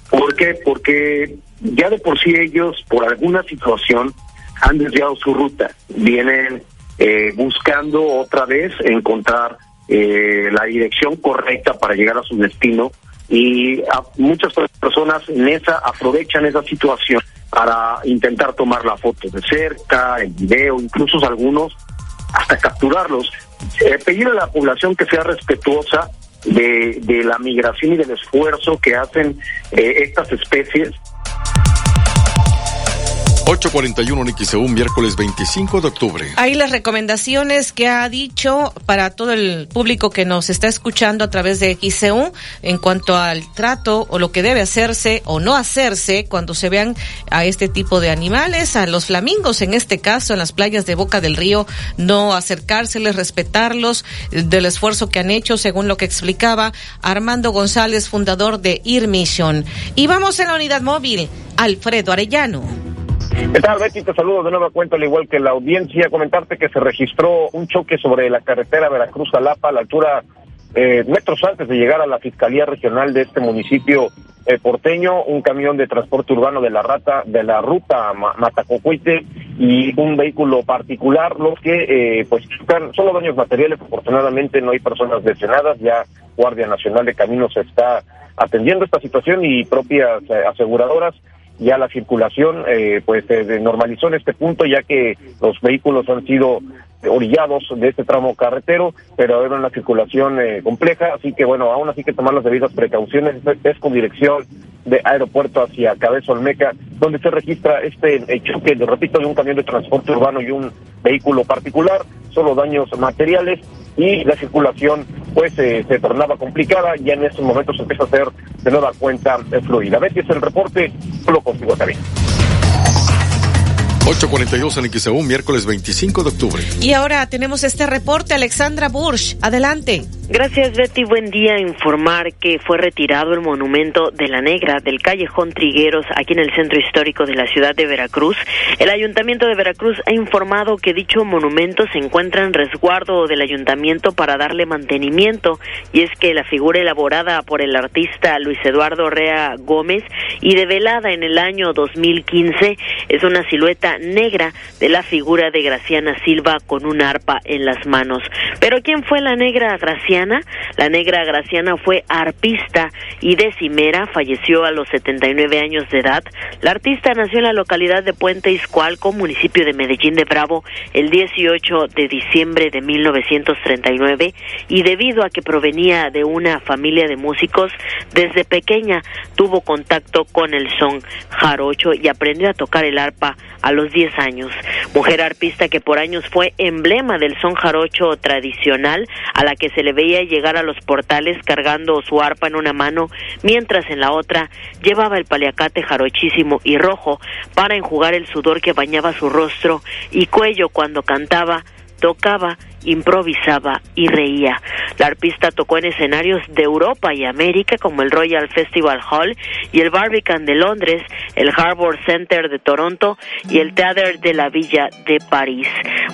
¿Por qué? Porque ya de por sí ellos, por alguna situación, han desviado su ruta. Vienen eh, buscando otra vez encontrar eh, la dirección correcta para llegar a su destino y a- muchas personas en esa aprovechan esa situación para intentar tomar la foto de cerca, el video, incluso algunos hasta capturarlos. Eh, pedir a la población que sea respetuosa de, de la migración y del esfuerzo que hacen eh, estas especies 841 XEU, miércoles 25 de octubre. Ahí las recomendaciones que ha dicho para todo el público que nos está escuchando a través de XCU en cuanto al trato o lo que debe hacerse o no hacerse cuando se vean a este tipo de animales, a los flamingos en este caso en las playas de Boca del Río, no acercárseles, respetarlos eh, del esfuerzo que han hecho según lo que explicaba Armando González, fundador de Ear Mission. Y vamos a la unidad móvil, Alfredo Arellano. ¿Qué tal, Betty? Te saludo de nueva cuenta, al igual que la audiencia. Comentarte que se registró un choque sobre la carretera Veracruz-Jalapa a la altura, eh, metros antes de llegar a la Fiscalía Regional de este municipio eh, porteño. Un camión de transporte urbano de la rata, de la ruta Ma- Matacocuite, y un vehículo particular, los que eh, pues solo daños materiales, afortunadamente no hay personas lesionadas, ya Guardia Nacional de Caminos está atendiendo esta situación y propias eh, aseguradoras ya la circulación eh, pues se normalizó en este punto ya que los vehículos han sido orillados de este tramo carretero, pero era una circulación eh, compleja, así que bueno, aún así que tomar las debidas precauciones, es con dirección de aeropuerto hacia Cabeza Olmeca, donde se registra este eh, choque, repito, de un camión de transporte urbano y un vehículo particular, solo daños materiales y la circulación pues se tornaba complicada, ya en estos momentos empieza a hacer de nueva cuenta fluida. Betty es el reporte, solo consigo también. 842 en XEU, miércoles 25 de octubre. Y ahora tenemos este reporte, Alexandra Bursch. Adelante. Gracias, Betty. Buen día. Informar que fue retirado el monumento de la Negra del callejón Trigueros aquí en el centro histórico de la ciudad de Veracruz. El ayuntamiento de Veracruz ha informado que dicho monumento se encuentra en resguardo del ayuntamiento para darle mantenimiento y es que la figura elaborada por el artista Luis Eduardo Rea Gómez y develada en el año 2015 es una silueta negra de la figura de Graciana Silva con un arpa en las manos. Pero ¿quién fue la negra Graciana? La negra Graciana fue arpista y decimera, falleció a los 79 años de edad. La artista nació en la localidad de Puente Izcualco, municipio de Medellín de Bravo, el 18 de diciembre de 1939 y debido a que provenía de una familia de músicos, desde pequeña tuvo contacto con el son jarocho y aprendió a tocar el arpa a los 10 años. Mujer arpista que por años fue emblema del son jarocho tradicional, a la que se le veía llegar a los portales cargando su arpa en una mano, mientras en la otra llevaba el paliacate jarochísimo y rojo para enjugar el sudor que bañaba su rostro y cuello cuando cantaba, tocaba improvisaba y reía. La arpista tocó en escenarios de Europa y América como el Royal Festival Hall y el Barbican de Londres, el Harbour Center de Toronto y el Theater de la Villa de París.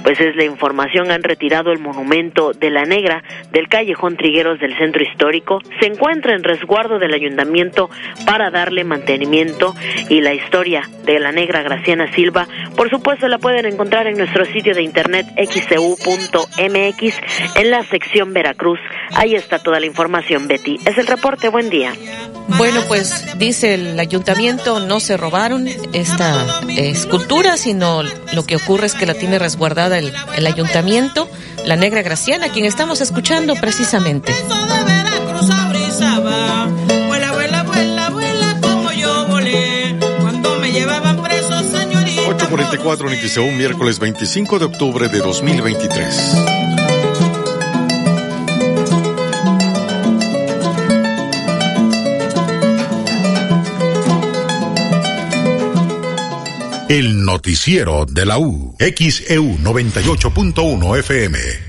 Pues es la información, han retirado el monumento de la negra del callejón Trigueros del centro histórico. Se encuentra en resguardo del ayuntamiento para darle mantenimiento y la historia de la negra Graciana Silva, por supuesto la pueden encontrar en nuestro sitio de internet xcu.com MX en la sección Veracruz. Ahí está toda la información, Betty. Es el reporte. Buen día. Bueno, pues dice el ayuntamiento, no se robaron esta escultura, sino lo que ocurre es que la tiene resguardada el, el ayuntamiento, la negra Graciana, quien estamos escuchando precisamente. 844 en XEU, miércoles 25 de octubre de 2023. El noticiero de la U, XEU 98.1 FM.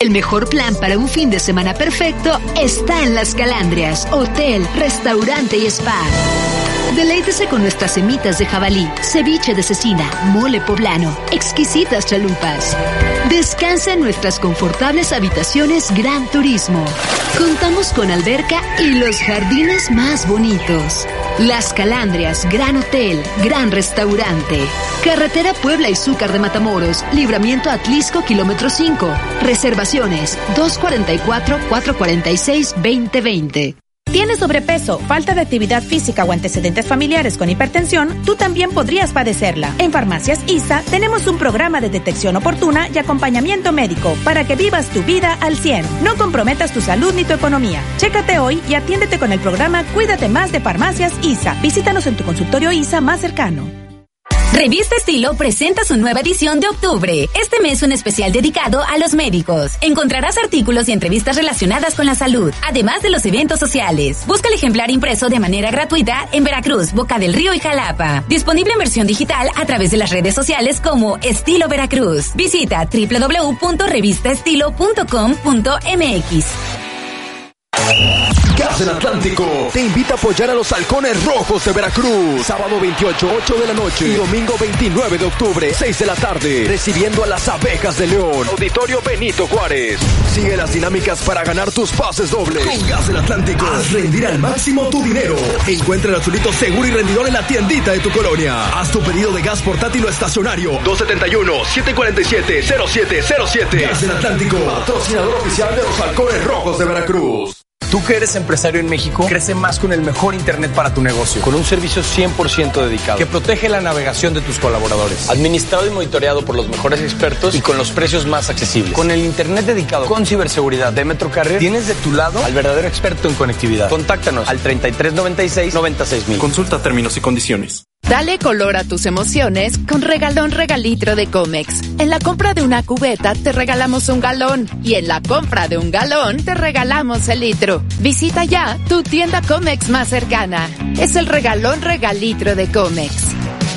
El mejor plan para un fin de semana perfecto está en Las Calandrias, hotel, restaurante y spa. Deleítese con nuestras semitas de jabalí, ceviche de cecina, mole poblano, exquisitas chalupas. Descansa en nuestras confortables habitaciones Gran Turismo. Contamos con alberca y los jardines más bonitos. Las Calandrias, Gran Hotel, Gran Restaurante. Carretera Puebla y Zúcar de Matamoros, Libramiento Atlisco, kilómetro 5. Reservaciones 244-446-2020. ¿Tienes sobrepeso, falta de actividad física o antecedentes familiares con hipertensión? Tú también podrías padecerla. En Farmacias ISA tenemos un programa de detección oportuna y acompañamiento médico para que vivas tu vida al 100. No comprometas tu salud ni tu economía. Chécate hoy y atiéndete con el programa Cuídate más de Farmacias ISA. Visítanos en tu consultorio ISA más cercano. Revista Estilo presenta su nueva edición de octubre. Este mes un especial dedicado a los médicos. Encontrarás artículos y entrevistas relacionadas con la salud, además de los eventos sociales. Busca el ejemplar impreso de manera gratuita en Veracruz, Boca del Río y Jalapa. Disponible en versión digital a través de las redes sociales como Estilo Veracruz. Visita www.revistaestilo.com.mx. Gas del Atlántico te invita a apoyar a los halcones rojos de Veracruz. Sábado 28, 8 de la noche y domingo 29 de octubre, 6 de la tarde, recibiendo a las abejas de León. Auditorio Benito Juárez. Sigue las dinámicas para ganar tus pases dobles. Con Gas del Atlántico, haz rendir al máximo tu dinero. Encuentra el azulito seguro y rendidor en la tiendita de tu colonia. Haz tu pedido de gas portátil o estacionario. 271-747-0707. Gas del Atlántico, patrocinador oficial de los halcones rojos de Veracruz. Tú que eres empresario en México, crece más con el mejor Internet para tu negocio, con un servicio 100% dedicado, que protege la navegación de tus colaboradores, administrado y monitoreado por los mejores expertos y con los precios más accesibles. Con el Internet dedicado con ciberseguridad de Metrocarrier, tienes de tu lado al verdadero experto en conectividad. Contáctanos al 3396-96000. Consulta términos y condiciones. Dale color a tus emociones con regalón regalitro de Comex. En la compra de una cubeta te regalamos un galón y en la compra de un galón te regalamos el litro. Visita ya tu tienda Comex más cercana. Es el regalón regalitro de Comex.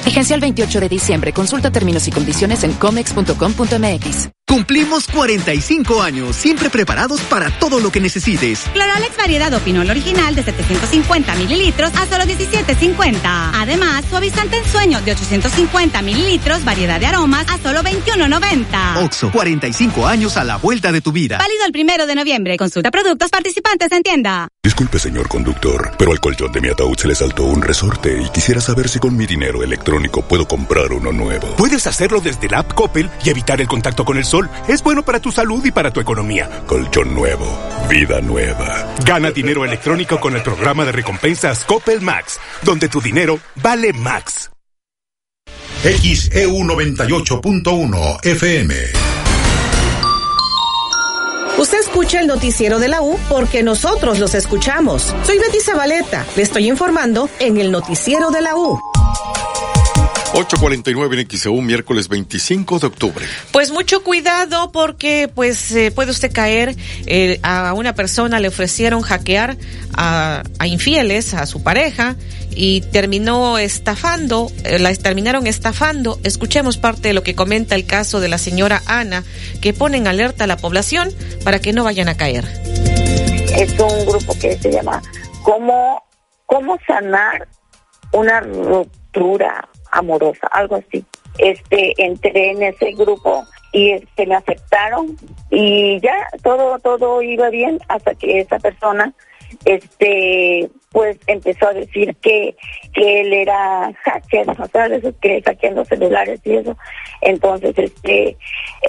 Vigencia el 28 de diciembre. Consulta términos y condiciones en comex.com.mx. Cumplimos 45 años, siempre preparados para todo lo que necesites. Cloralex variedad Opinol original de 750 mililitros a solo 17.50. Además, suavizante en sueño de 850 mililitros, variedad de aromas a solo 21.90. Oxo, 45 años a la vuelta de tu vida. Válido el primero de noviembre. Consulta productos participantes en tienda. Disculpe, señor conductor, pero al colchón de mi ataúd se le saltó un resorte y quisiera saber si con mi dinero electrónico puedo comprar uno nuevo. Puedes hacerlo desde la app Coppel y evitar el contacto con el sol. Es bueno para tu salud y para tu economía. Colchón nuevo, vida nueva. Gana dinero electrónico con el programa de recompensas Coppel Max, donde tu dinero vale Max. XEU 98.1 FM. Usted escucha el noticiero de la U porque nosotros los escuchamos. Soy Betty Zabaleta. Le estoy informando en el noticiero de la U. 849 en XEU, miércoles 25 de octubre. Pues mucho cuidado porque pues eh, puede usted caer eh, a una persona le ofrecieron hackear a, a, infieles a su pareja y terminó estafando, eh, la terminaron estafando. Escuchemos parte de lo que comenta el caso de la señora Ana que pone en alerta a la población para que no vayan a caer. Es un grupo que se llama cómo cómo sanar una ruptura amorosa, algo así. Este, entré en ese grupo y este, me aceptaron y ya todo, todo iba bien hasta que esa persona, este, pues empezó a decir que, él era hacker, o sea, de esos que hackeando celulares y eso. Entonces, este,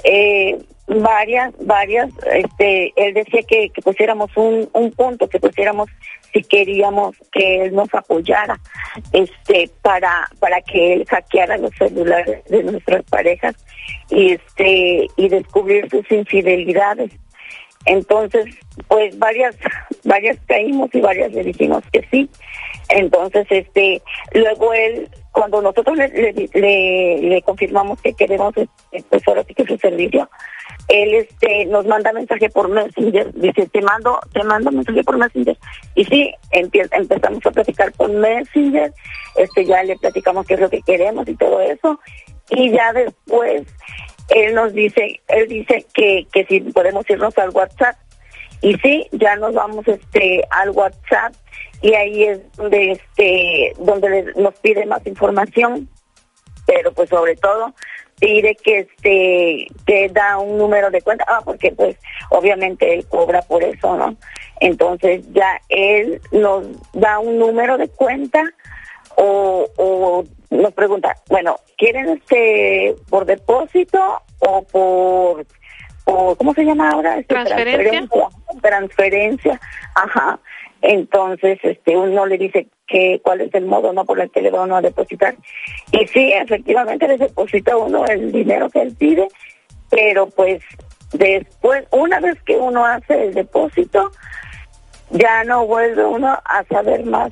eh, varias, varias, este, él decía que, que pusiéramos un, un punto, que pusiéramos si queríamos que él nos apoyara, este, para, para que él hackeara los celulares de nuestras parejas y este, y descubrir sus infidelidades. Entonces, pues varias, varias caímos y varias le dijimos que sí. Entonces, este, luego él, cuando nosotros le, le, confirmamos que queremos, pues ahora sí que su servicio, él este nos manda mensaje por Messenger, dice, te mando, te mando mensaje por Messenger. Y sí, empezamos a platicar por Messenger, este ya le platicamos qué es lo que queremos y todo eso. Y ya después él nos dice, él dice que, que si podemos irnos al WhatsApp. Y sí, ya nos vamos este al WhatsApp y ahí es donde este donde nos pide más información, pero pues sobre todo pide que este que da un número de cuenta, ah, porque pues obviamente él cobra por eso, ¿no? Entonces ya él nos da un número de cuenta o, o nos pregunta, bueno, ¿quieren este por depósito o por o ¿cómo se llama ahora? Este, transferencia. transferencia. Transferencia, ajá. Entonces, este, uno le dice que cuál es el modo no por el que le va uno a depositar. Y sí, efectivamente le deposita uno el dinero que él pide, pero pues después, una vez que uno hace el depósito, ya no vuelve uno a saber más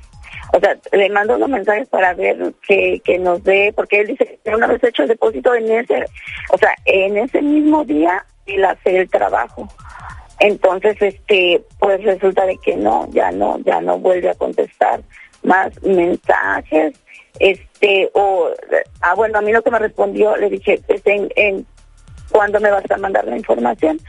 o sea, le mando unos mensajes para ver que, que nos dé, porque él dice que una vez hecho el depósito en ese, o sea, en ese mismo día él hace el trabajo. Entonces, este, pues resulta de que no, ya no, ya no vuelve a contestar más mensajes, este, o, ah, bueno, a mí lo que me respondió, le dije, en, en ¿cuándo me vas a mandar la información?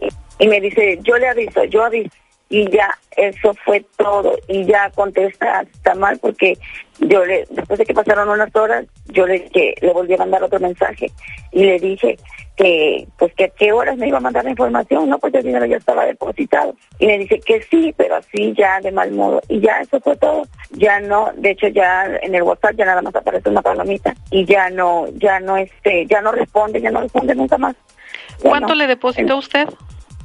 Y, y me dice, yo le aviso, yo aviso y ya eso fue todo y ya contesta está mal porque yo le después de que pasaron unas horas yo le que le volví a mandar otro mensaje y le dije que pues que a qué horas me iba a mandar la información no pues el dinero ya estaba depositado. Y me dice que sí pero así ya de mal modo y ya eso fue todo. Ya no de hecho ya en el WhatsApp ya nada más aparece una palomita y ya no ya no este ya no responde ya no responde nunca más. ¿Cuánto le depositó usted?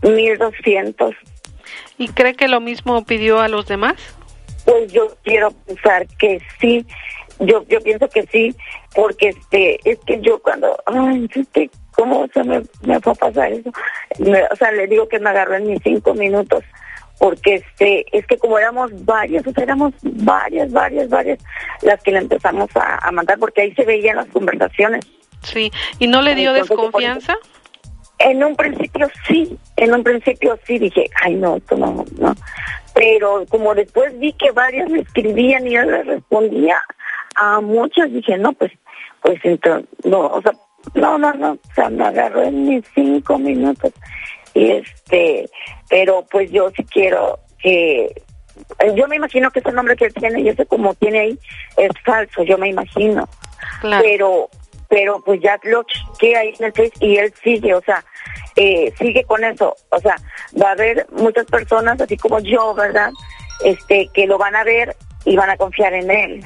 Mil doscientos. ¿Y cree que lo mismo pidió a los demás? Pues yo quiero pensar que sí, yo yo pienso que sí, porque este es que yo cuando, ay, este, ¿cómo se me, me fue a pasar eso? Me- o sea, le digo que me agarró en mis cinco minutos, porque este es que como éramos varias, o sea, éramos varias, varias, varias las que le empezamos a, a mandar, porque ahí se veían las conversaciones. Sí. ¿Y no le dio Entonces, desconfianza? En un principio sí, en un principio sí dije, ay no, esto no, no. Pero como después vi que varias me escribían y yo les respondía a muchas, dije, no, pues, pues entonces, no, o sea, no, no, no, o sea, me agarró en mis cinco minutos. Y este, pero pues yo sí quiero que, yo me imagino que ese nombre que él tiene y ese como tiene ahí es falso, yo me imagino. Pero, pero pues ya lo chequeé ahí en el Face y él sigue, o sea, eh, sigue con eso. O sea, va a haber muchas personas, así como yo, ¿verdad? Este, que lo van a ver y van a confiar en él.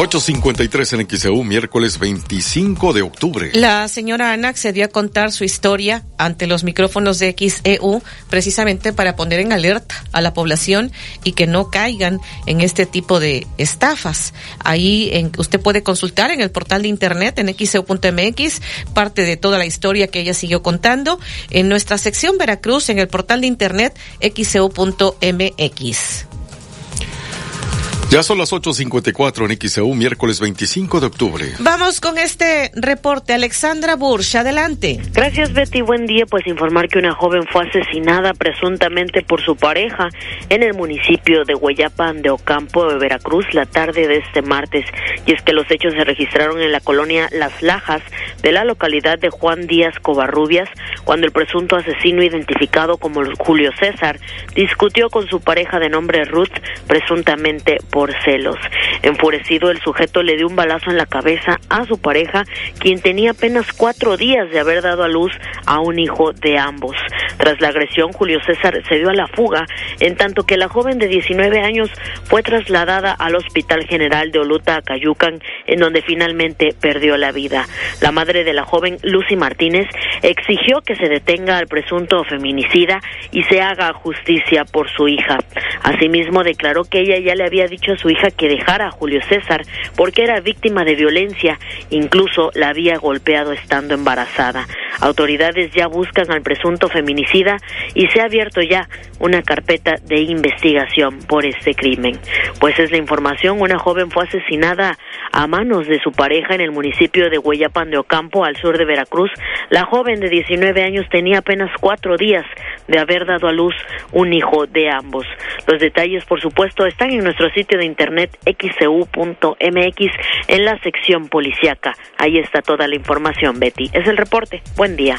853 en XEU, miércoles 25 de octubre. La señora Ana accedió a contar su historia ante los micrófonos de XEU precisamente para poner en alerta a la población y que no caigan en este tipo de estafas. Ahí en- usted puede consultar en el portal de internet en xeu.mx parte de toda la historia que ella siguió contando en nuestra sección Veracruz en el portal de internet xeu.mx. Ya son las 8.54 en XEU, miércoles 25 de octubre. Vamos con este reporte. Alexandra Bursch, adelante. Gracias Betty, buen día. Pues informar que una joven fue asesinada presuntamente por su pareja en el municipio de Hueyapan de Ocampo de Veracruz la tarde de este martes. Y es que los hechos se registraron en la colonia Las Lajas de la localidad de Juan Díaz Covarrubias cuando el presunto asesino identificado como Julio César discutió con su pareja de nombre Ruth presuntamente por celos. Enfurecido el sujeto le dio un balazo en la cabeza a su pareja quien tenía apenas cuatro días de haber dado a luz a un hijo de ambos. Tras la agresión, Julio César se dio a la fuga, en tanto que la joven de 19 años fue trasladada al Hospital General de Oluta, Acayucan, en donde finalmente perdió la vida. La madre de la joven, Lucy Martínez, exigió que se detenga al presunto feminicida y se haga justicia por su hija. Asimismo, declaró que ella ya le había dicho a su hija que dejara a Julio César porque era víctima de violencia, incluso la había golpeado estando embarazada. Autoridades ya buscan al presunto feminicida y se ha abierto ya una carpeta de investigación por este crimen. Pues es la información, una joven fue asesinada a manos de su pareja en el municipio de Hueyapan de Ocampo, al sur de Veracruz. La joven de 19 años tenía apenas cuatro días de haber dado a luz un hijo de ambos. Los detalles, por supuesto, están en nuestro sitio de internet xcu.mx en la sección policiaca. Ahí está toda la información, Betty. Es el reporte. Buen día.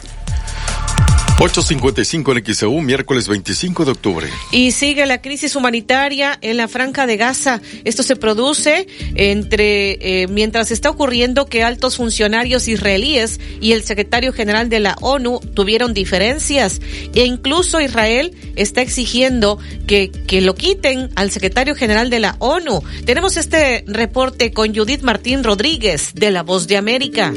8.55 en XEU, miércoles 25 de octubre. Y sigue la crisis humanitaria en la franja de Gaza. Esto se produce entre eh, mientras está ocurriendo que altos funcionarios israelíes y el secretario general de la ONU tuvieron diferencias e incluso Israel está exigiendo que, que lo quiten al secretario general de la ONU. Tenemos este reporte con Judith Martín Rodríguez de La Voz de América.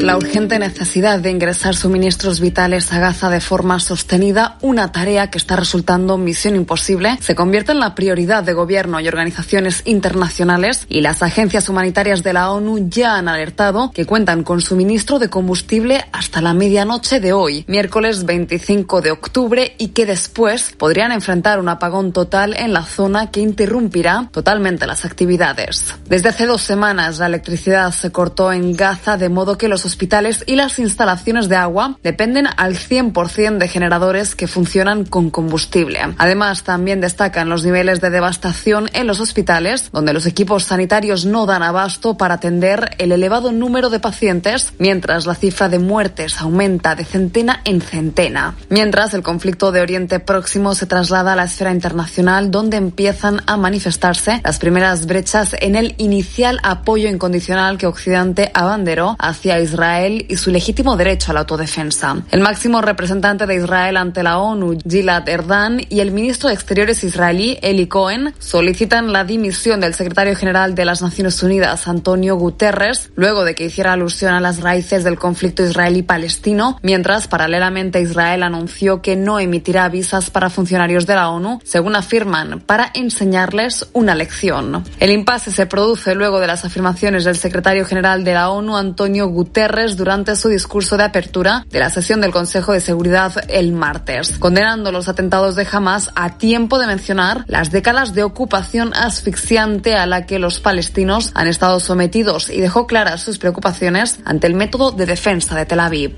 La urgente necesidad de ingresar suministros vitales a Gaza de forma sostenida, una tarea que está resultando misión imposible, se convierte en la prioridad de gobierno y organizaciones internacionales y las agencias humanitarias de la ONU ya han alertado que cuentan con suministro de combustible hasta la medianoche de hoy, miércoles 25 de octubre, y que después podrían enfrentar un apagón total en la zona que interrumpirá totalmente las actividades. Desde hace dos semanas la electricidad se cortó en Gaza de modo que los hospitales y las instalaciones de agua dependen al 100% de generadores que funcionan con combustible. Además, también destacan los niveles de devastación en los hospitales, donde los equipos sanitarios no dan abasto para atender el elevado número de pacientes, mientras la cifra de muertes aumenta de centena en centena. Mientras el conflicto de Oriente Próximo se traslada a la esfera internacional, donde empiezan a manifestarse las primeras brechas en el inicial apoyo incondicional que Occidente abanderó hacia Israel Israel y su legítimo derecho a la autodefensa. El máximo representante de Israel ante la ONU, Gilad Erdan, y el ministro de Exteriores israelí, Eli Cohen, solicitan la dimisión del secretario general de las Naciones Unidas, Antonio Guterres, luego de que hiciera alusión a las raíces del conflicto israelí-palestino, mientras paralelamente Israel anunció que no emitirá visas para funcionarios de la ONU, según afirman, para enseñarles una lección. El impasse se produce luego de las afirmaciones del secretario general de la ONU, Antonio Guterres, durante su discurso de apertura de la sesión del Consejo de Seguridad el martes, condenando los atentados de Hamas a tiempo de mencionar las décadas de ocupación asfixiante a la que los palestinos han estado sometidos y dejó claras sus preocupaciones ante el método de defensa de Tel Aviv.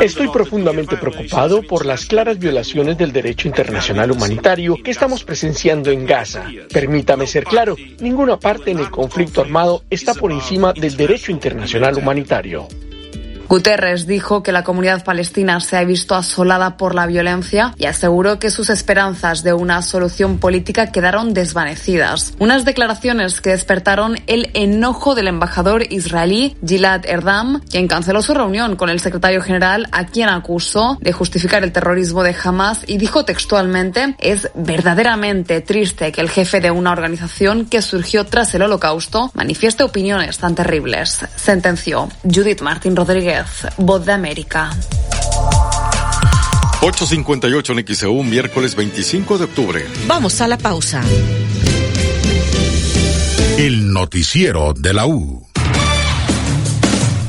Estoy profundamente preocupado por las claras violaciones del derecho internacional humanitario que estamos presenciando en Gaza. Permítame ser claro, ninguna parte en el conflicto armado está por encima del derecho internacional humanitario. Guterres dijo que la comunidad palestina se ha visto asolada por la violencia y aseguró que sus esperanzas de una solución política quedaron desvanecidas. Unas declaraciones que despertaron el enojo del embajador israelí Gilad Erdam, quien canceló su reunión con el secretario general a quien acusó de justificar el terrorismo de Hamas y dijo textualmente es verdaderamente triste que el jefe de una organización que surgió tras el holocausto manifieste opiniones tan terribles. Sentenció Judith Martín Rodríguez Voz de América. 858 en XEU, miércoles 25 de octubre. Vamos a la pausa. El noticiero de la U.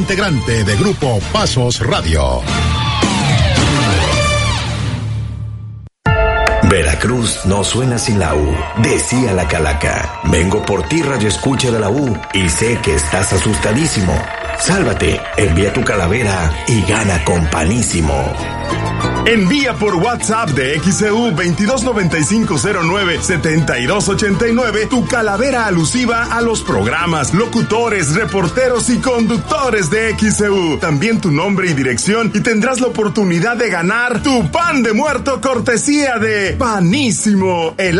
integrante de Grupo Pasos Radio. Veracruz no suena sin la U, decía la calaca. Vengo por ti, radio escucha de la U, y sé que estás asustadísimo. Sálvate, envía tu calavera y gana con panísimo. Envía por WhatsApp de XEU 229509-7289 tu calavera alusiva a los programas, locutores, reporteros y conductores de XEU. También tu nombre y dirección y tendrás la oportunidad de ganar tu pan de muerto cortesía de Panísimo, el